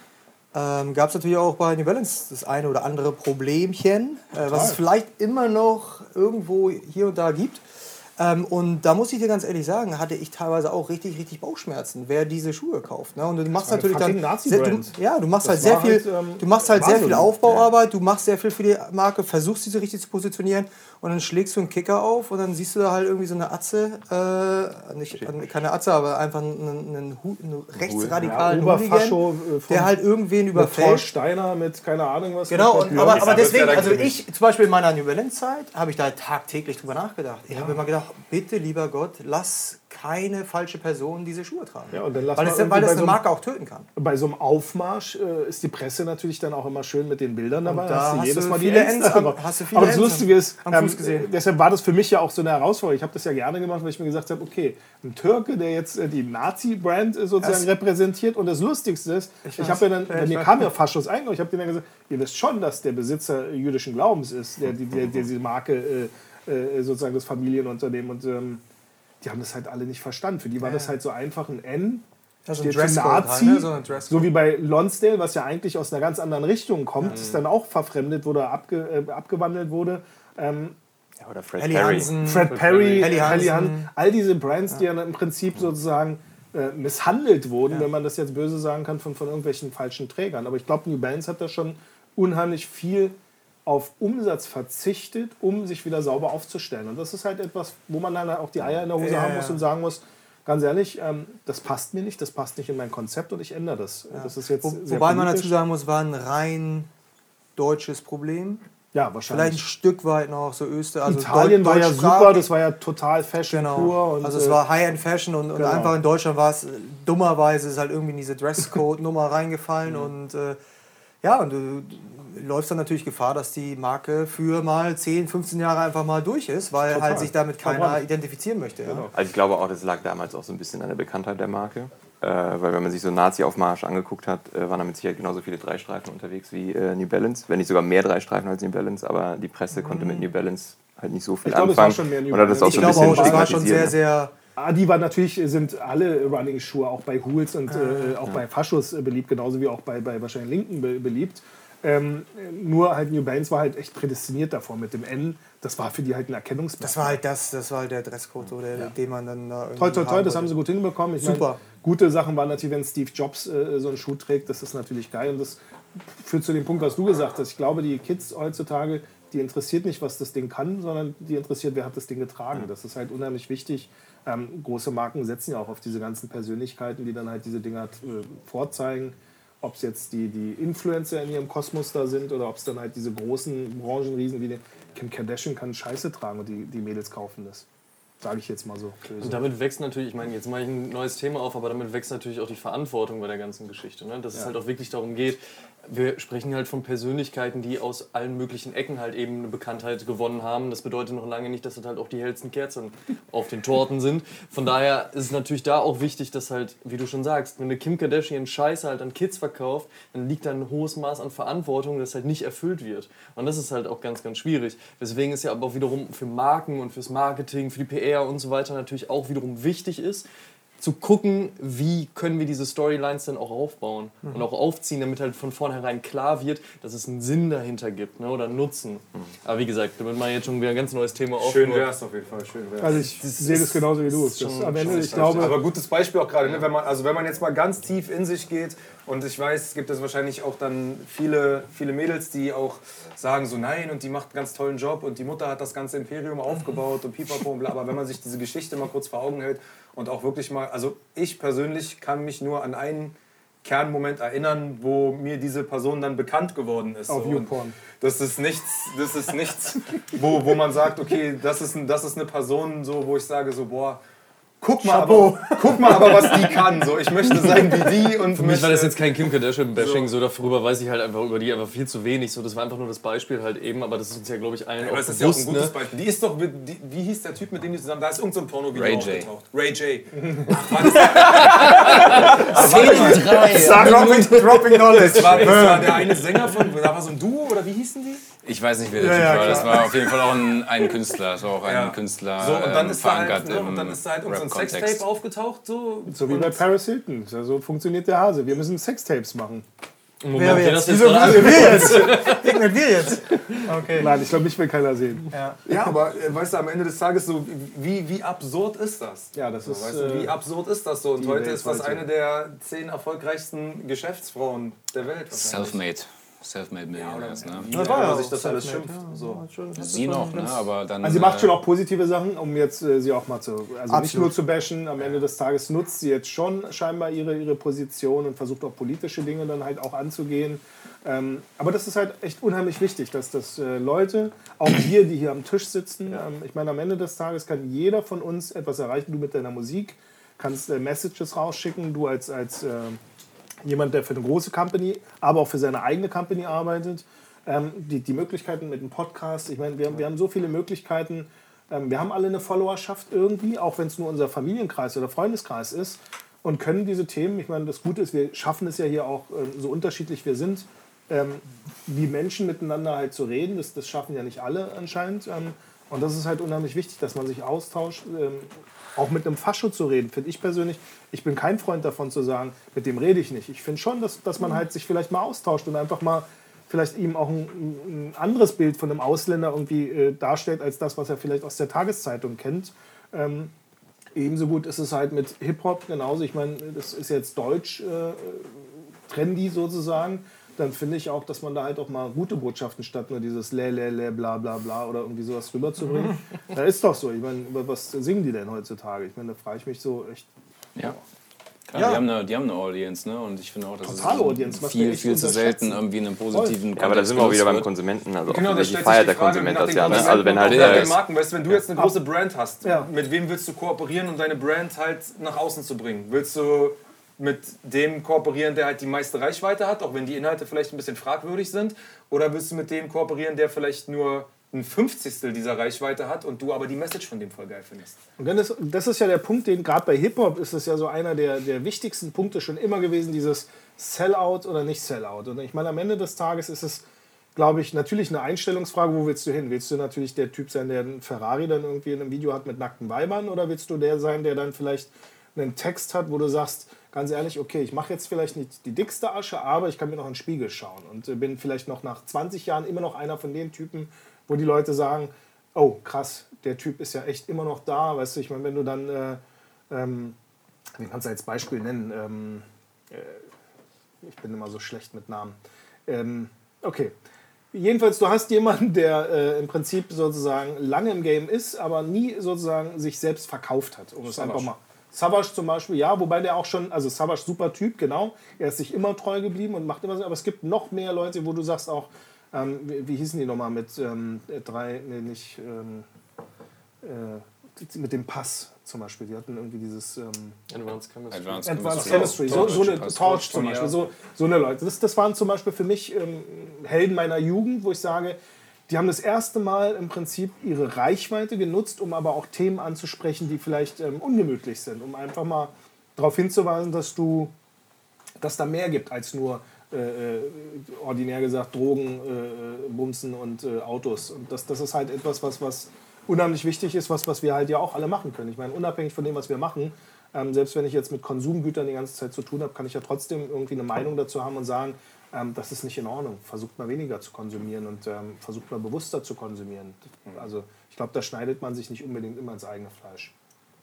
ähm, gab es natürlich auch bei New Balance das eine oder andere Problemchen, äh, was es vielleicht immer noch irgendwo hier und da gibt. Ähm, und da muss ich dir ganz ehrlich sagen, hatte ich teilweise auch richtig, richtig Bauchschmerzen, wer diese Schuhe kauft. Ne? Und du machst natürlich dann. Sehr, du, ja, du machst Das halt sehr viel, halt, ähm, du machst halt sehr viel Aufbauarbeit, du machst sehr viel für die Marke, versuchst diese richtig zu positionieren und dann schlägst du einen Kicker auf und dann siehst du da halt irgendwie so eine Atze, äh, nicht, keine Atze, aber einfach einen, einen, Hu- einen rechtsradikalen Ja, Hooligan, äh, der halt irgendwen Mit überfällt. Steiner mit keine Ahnung was. Genau, mit und, aber, aber deswegen, also ich zum Beispiel in meiner New Balance-Zeit, habe ich da tagtäglich drüber nachgedacht. Ich habe immer gedacht, bitte lieber Gott, lass keine falsche Person diese Schuhe tragen. Ja, und dann weil es, weil das bei eine so Marke auch töten kann. bei so einem Aufmarsch äh, ist die Presse natürlich dann auch immer schön mit den Bildern dabei. da hast du jedes Mal die viele Ends Ends am- drauf. hast du viele Aber das Lustige ist, ähm, deshalb war das für mich ja auch so eine Herausforderung. Ich habe das ja gerne gemacht, weil ich mir gesagt habe, okay, ein Türke, der jetzt äh, die Nazi-Brand äh, sozusagen Das- repräsentiert und das Lustigste ist, ich, weiß. habe ja dann, bei ich mir kam ja Faschos ein und ich habe denen ja gesagt, ihr wisst schon, dass der Besitzer jüdischen Glaubens ist, der, der, der, der diese Marke äh, äh, sozusagen das Familienunternehmen und ähm, die haben das halt alle nicht verstanden. Für die war das halt so einfach ein N. Also ein für Dresscode halt, Nazi, ne? So ein Dresscode. so wie bei Lonsdale, was ja eigentlich aus einer ganz anderen Richtung kommt, ist dann auch verfremdet wurde, abge, äh, abgewandelt wurde. Ähm, Ja, oder Fred Perry. Hansen, Fred Perry, Helly Helly Hansen. Hansen, all diese Brands, die ja im Prinzip sozusagen äh, misshandelt wurden, wenn man das jetzt böse sagen kann, von, von irgendwelchen falschen Trägern. Aber ich glaube, New Balance hat da schon unheimlich viel auf Umsatz verzichtet, um sich wieder sauber aufzustellen. Und das ist halt etwas, wo man dann auch die Eier in der Hose Ja, haben ja. muss und sagen muss, ganz ehrlich, ähm, das passt mir nicht, das passt nicht in mein Konzept und ich ändere das. Das ist jetzt Wo, wobei man politisch. dazu sagen muss, war ein rein deutsches Problem. ja, Vielleicht ein wahrscheinlich. Stück weit noch so Österreich. Also Italien war ja super, das war ja total Fashion Genau. pur. Und, also es äh, war High-End Fashion und, und genau. einfach in Deutschland war es äh, dummerweise ist halt irgendwie in diese Dresscode-Nummer <laughs> reingefallen und äh, ja, und du, läuft dann natürlich Gefahr, dass die Marke für mal 10, 15 Jahre einfach mal durch ist, weil Total. halt sich damit keiner Verbrannt. identifizieren möchte. Ja. Also ich glaube auch, das lag damals auch so ein bisschen an der Bekanntheit der Marke. Äh, weil wenn man sich so Nazi-Aufmarsch angeguckt hat, äh, waren da mit Sicherheit genauso viele Dreistreifen unterwegs wie äh, New Balance. Wenn nicht sogar mehr Dreistreifen als New Balance, aber die Presse konnte mit New Balance halt nicht so viel Ich glaube, es war anfangen. schon mehr New hat das auch Balance. Ich so ein glaube bisschen auch, das war schon sehr, ne? sehr. Ah, war natürlich, sind alle Running-Schuhe auch bei Hools und äh, auch bei Faschos äh, beliebt, genauso wie auch bei, bei wahrscheinlich Linken be beliebt. Ähm, nur halt New Balance war halt echt prädestiniert davor mit dem N. Das war für die halt ein Erkennungsmerkmal. Das war halt das, das war halt der Dresscode, so, der, den man dann da irgendwie Toi, toi, toi, das haben sie gut hinbekommen. Ich Super. Meine, gute Sachen waren natürlich, wenn Steve Jobs äh, so einen Schuh trägt, das ist natürlich geil. Und das führt zu dem Punkt, was du gesagt hast. Ich glaube, die Kids heutzutage, die interessiert nicht, was das Ding kann, sondern die interessiert, wer hat das Ding getragen. Das ist halt unheimlich wichtig. Ähm, große Marken setzen ja auch auf diese ganzen Persönlichkeiten, die dann halt diese Dinger äh, vorzeigen. Ob es jetzt die, die Influencer in ihrem Kosmos da sind oder ob es dann halt diese großen Branchenriesen wie die Kim Kardashian kann Scheiße tragen und die, die Mädels kaufen das. Sage ich jetzt mal so. Und damit wächst natürlich, ich meine, jetzt mache ich ein neues Thema auf, aber damit wächst natürlich auch die Verantwortung bei der ganzen Geschichte. Ne? Dass es halt auch wirklich darum geht, wir sprechen halt von Persönlichkeiten, die aus allen möglichen Ecken halt eben eine Bekanntheit gewonnen haben. Das bedeutet noch lange nicht, dass das halt auch die hellsten Kerzen auf den Torten sind. Von daher ist es natürlich da auch wichtig, dass halt, wie du schon sagst, wenn eine Kim Kardashian Scheiße halt an Kids verkauft, dann liegt da ein hohes Maß an Verantwortung, das halt nicht erfüllt wird. Und das ist halt auch ganz, ganz schwierig. Weswegen es ja aber auch wiederum für Marken und fürs Marketing, für die PR und so weiter natürlich auch wiederum wichtig ist, zu gucken, wie können wir diese Storylines dann auch aufbauen und auch aufziehen, damit halt von vornherein klar wird, dass es einen Sinn dahinter gibt ne, oder einen Nutzen. Aber wie gesagt, damit man jetzt schon wieder ein ganz neues Thema Schön aufmacht. wäre es auf jeden Fall. Schön wär's. Also ich sehe das genauso wie du. Das schon- am Ende, ich glaube, Aber gutes Beispiel auch gerade, ne? wenn man, also wenn man jetzt mal ganz tief in sich geht und ich weiß, es gibt es wahrscheinlich auch dann viele, viele Mädels, die auch sagen so nein und die macht einen ganz tollen Job und die Mutter hat das ganze Imperium aufgebaut und pipapo und bla, aber wenn man sich diese Geschichte mal kurz vor Augen hält und auch wirklich mal, also ich persönlich kann mich nur an einen Kernmoment erinnern, wo mir diese Person dann bekannt geworden ist. Auf so. YouPorn. Das ist nichts, das ist nichts wo, wo man sagt, okay, das ist, das ist eine Person, so, wo ich sage, so, boah, guck mal, aber, guck mal aber, was die kann. So, ich möchte sein wie die und Für mich war das jetzt kein Kim Kardashian-Bashing, so. darüber weiß ich halt einfach über die einfach viel zu wenig. So, das war einfach nur das Beispiel halt eben, aber das ist uns ja, glaube ich, allen aber auch das ist ja auch ein bewusst. gutes ne? Beispiel. Die ist doch, die, wie hieß der Typ, mit dem die zusammen, da ist irgendein so ein Porno-Video Ray J. Ray J. <laughs> Sag dropping, dropping Knowledge. Das war, das war der eine Sänger von, da war so ein Duo oder wie hießen die? Ich weiß nicht, wer der Ja, Typ ja, war. Das war auf jeden Fall auch ein, ein Künstler. Das war auch ein Ja. Künstler So, und dann ähm, ist da halt, verankert ne, im und dann ist da halt irgendein so. Sextape aufgetaucht. So, so wie bei Paris Hilton. So so funktioniert der Hase. Wir müssen Sextapes machen. Wer wer jetzt? das jetzt Wieso wir jetzt? Irgendwann <laughs> wir jetzt. Okay. Nein, ich glaube, mich will keiner sehen. Ja, aber äh, weißt du, am Ende des Tages so, wie, wie absurd ist das? Ja, das So, ist, weißt du, wie äh, absurd ist das so? Und heute Welt ist das heute. eine der zehn erfolgreichsten Geschäftsfrauen der Welt. Selfmade. Selfmade Millionaires, ne? Das war ja auch sich das alles schimpft. ja. So. Sie noch, ne? Aber dann. Also sie macht äh, schon auch positive Sachen, um jetzt äh, sie auch mal zu, also nicht Absolut. nur zu bashen, am Ende des Tages nutzt sie jetzt schon scheinbar ihre, ihre Position und versucht auch politische Dinge dann halt auch anzugehen. Ähm, aber das ist halt echt unheimlich wichtig, dass das äh, Leute, auch wir, die hier am Tisch sitzen, ähm, ich meine, am Ende des Tages kann jeder von uns etwas erreichen, du mit deiner Musik, kannst äh, Messages rausschicken, du als, als äh, jemand, der für eine große Company, aber auch für seine eigene Company arbeitet. Ähm, die, die Möglichkeiten mit dem Podcast, ich meine, wir, haben- wir haben so viele Möglichkeiten. Ähm, wir haben alle eine Followerschaft irgendwie, auch wenn es nur unser Familienkreis oder Freundeskreis ist und können diese Themen, ich meine, das Gute ist, wir schaffen es ja hier auch, ähm, so unterschiedlich wir sind, ähm, wie Menschen miteinander halt zu reden. Das, das schaffen ja nicht alle anscheinend. Ähm, und das ist halt unheimlich wichtig, dass man sich austauscht. Auch mit einem Fascho zu reden, finde ich persönlich. Ich bin kein Freund davon zu sagen, mit dem rede ich nicht. Ich finde schon, dass, dass man halt sich vielleicht mal austauscht und einfach mal vielleicht ihm auch ein, ein anderes Bild von einem Ausländer irgendwie äh, darstellt, als das, was er vielleicht aus der Tageszeitung kennt. Ähm, ebenso gut ist es halt mit Hip-Hop genauso. Ich meine, das ist jetzt deutsch äh, trendy sozusagen. Dann finde ich auch, dass man da halt auch mal gute Botschaften statt nur dieses lä, lä, lä, bla, bla, bla oder irgendwie sowas rüberzubringen. da ist doch so. Ich meine, über was singen die denn heutzutage? Ich meine, da frage ich mich so echt. Ja. Klar, Ja. Die, haben eine, die haben eine Audience, ne? Und ich finde auch, dass Totale es Audience, viel, viel zu selten irgendwie in einem positiven Ja, aber da sind wir auch wieder beim. Konsumenten. Also Genau, das offensichtlich stellt sich feiert die der Frage Konsument nach das ja. Ne? Also wenn halt äh, den Marken, weißt du, wenn du jetzt eine große Brand hast, Ja. mit wem willst du kooperieren, um deine Brand halt nach außen zu bringen? Willst du mit dem kooperieren, der halt die meiste Reichweite hat, auch wenn die Inhalte vielleicht ein bisschen fragwürdig sind? Oder willst du mit dem kooperieren, der vielleicht nur ein Fünfzigstel dieser Reichweite hat und du aber die Message von dem voll geil findest? Und dann das ist ja der Punkt, den gerade bei Hip-Hop ist es ja so einer der, der wichtigsten Punkte schon immer gewesen, dieses Sellout oder nicht Sellout. Und ich meine, am Ende des Tages ist es, glaube ich, natürlich eine Einstellungsfrage, wo willst du hin? Willst du natürlich der Typ sein, der einen Ferrari dann irgendwie in einem Video hat mit nackten Weibern oder willst du der sein, der dann vielleicht einen Text hat, wo du sagst, ganz ehrlich, okay, ich mache jetzt vielleicht nicht die dickste Asche, aber ich kann mir noch in den Spiegel schauen und äh, bin vielleicht noch nach 20 Jahren immer noch einer von den Typen, wo die Leute sagen, oh krass, der Typ ist ja echt immer noch da, weißt du, ich meine, wenn du dann, äh, ähm, den kannst du als Beispiel nennen, ähm, äh, ich bin immer so schlecht mit Namen. Ähm, okay. Jedenfalls, du hast jemanden, der äh, im Prinzip sozusagen lange im Game ist, aber nie sozusagen sich selbst verkauft hat. Um es einfach mal. Savage zum Beispiel, ja, wobei der auch schon, also Savage super Typ, genau. Er ist sich immer treu geblieben und macht immer so, aber es gibt noch mehr Leute, wo du sagst auch, ähm, wie, wie, hießen die nochmal mit ähm, drei, nee, nicht, ähm, äh, mit dem Pass zum Beispiel. Die hatten irgendwie dieses ähm, Advanced Chemistry. Advanced, Advanced Chemistry. So, so, eine Torch, Torch zum Beispiel. So, so eine Leute. Das, das waren zum Beispiel für mich ähm, Helden meiner Jugend, wo ich sage, die haben das erste Mal im Prinzip ihre Reichweite genutzt, um aber auch Themen anzusprechen, die vielleicht ähm, ungemütlich sind, um einfach mal darauf hinzuweisen, dass du, dass da mehr gibt als nur äh, äh ordinär gesagt Drogen, äh, Bumsen und äh, Autos. Und das, das ist halt etwas, was, was unheimlich wichtig ist, was, was wir halt ja auch alle machen können. Ich meine, unabhängig von dem, was wir machen, ähm, selbst wenn ich jetzt mit Konsumgütern die ganze Zeit zu tun habe, kann ich ja trotzdem irgendwie eine Meinung dazu haben und sagen, ähm, das ist nicht in Ordnung. Versucht mal weniger zu konsumieren und ähm, versucht mal bewusster zu konsumieren. Also ich glaube, da schneidet man sich nicht unbedingt immer ins eigene Fleisch.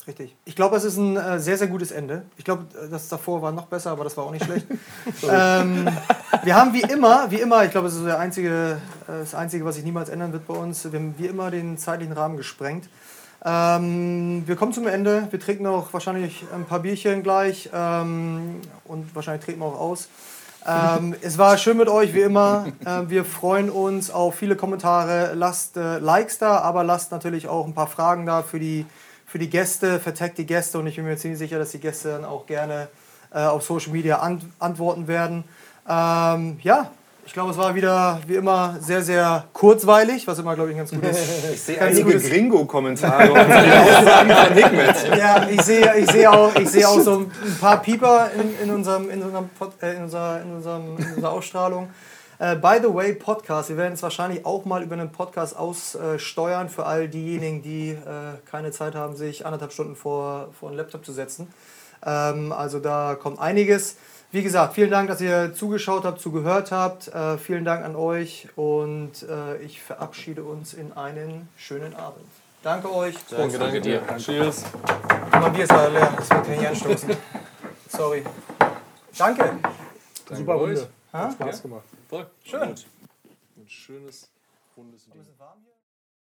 Richtig. Ich glaube, es ist ein äh, sehr, sehr gutes Ende. Ich glaube, das davor war noch besser, aber das war auch nicht schlecht. <laughs> ähm, wir haben wie immer, wie immer, ich glaube, es ist der einzige, äh, das Einzige, was sich niemals ändern wird bei uns, wir haben wie immer den zeitlichen Rahmen gesprengt. Ähm, wir kommen zum Ende. Wir trinken auch wahrscheinlich ein paar Bierchen gleich ähm, und wahrscheinlich treten wir auch aus. Ähm, es war schön mit euch, wie immer. Ähm, wir freuen uns auf viele Kommentare. Lasst äh, Likes da, aber lasst natürlich auch ein paar Fragen da für die für die Gäste, vertagt die Gäste und ich bin mir ziemlich sicher, dass die Gäste dann auch gerne äh, auf Social Media ant antworten werden. Ähm, ja, ich glaube, es war wieder wie immer sehr, sehr kurzweilig, was immer, glaube ich, ein ganz gut ist. <laughs> Ich sehe einige Gringo-Kommentare <laughs> und Aussagen von Hikmet. Ja, ich sehe, ich sehe, auch, ich sehe auch so ein paar Pieper in, in, unserem, in, unserem, äh, in, unserer, in, unserem, in unserer Ausstrahlung. Äh, by the way, Podcast. Wir werden es wahrscheinlich auch mal über einen Podcast aussteuern für all diejenigen, die äh, keine Zeit haben, sich anderthalb Stunden vor, vor einen Laptop zu setzen. Ähm, also da kommt einiges. Wie gesagt, vielen Dank, dass ihr zugeschaut habt, zugehört habt. Äh, vielen Dank an euch und äh, ich verabschiede uns in einen schönen Abend. Danke euch. Danke, danke dir. Danke. Cheers. Mein Bier ist leider leer, das wird nicht anstoßen. Sorry. Danke. Danke Super Runde. Hat Spaß gemacht. Voll. Schön. Ein schönes, rundes Video.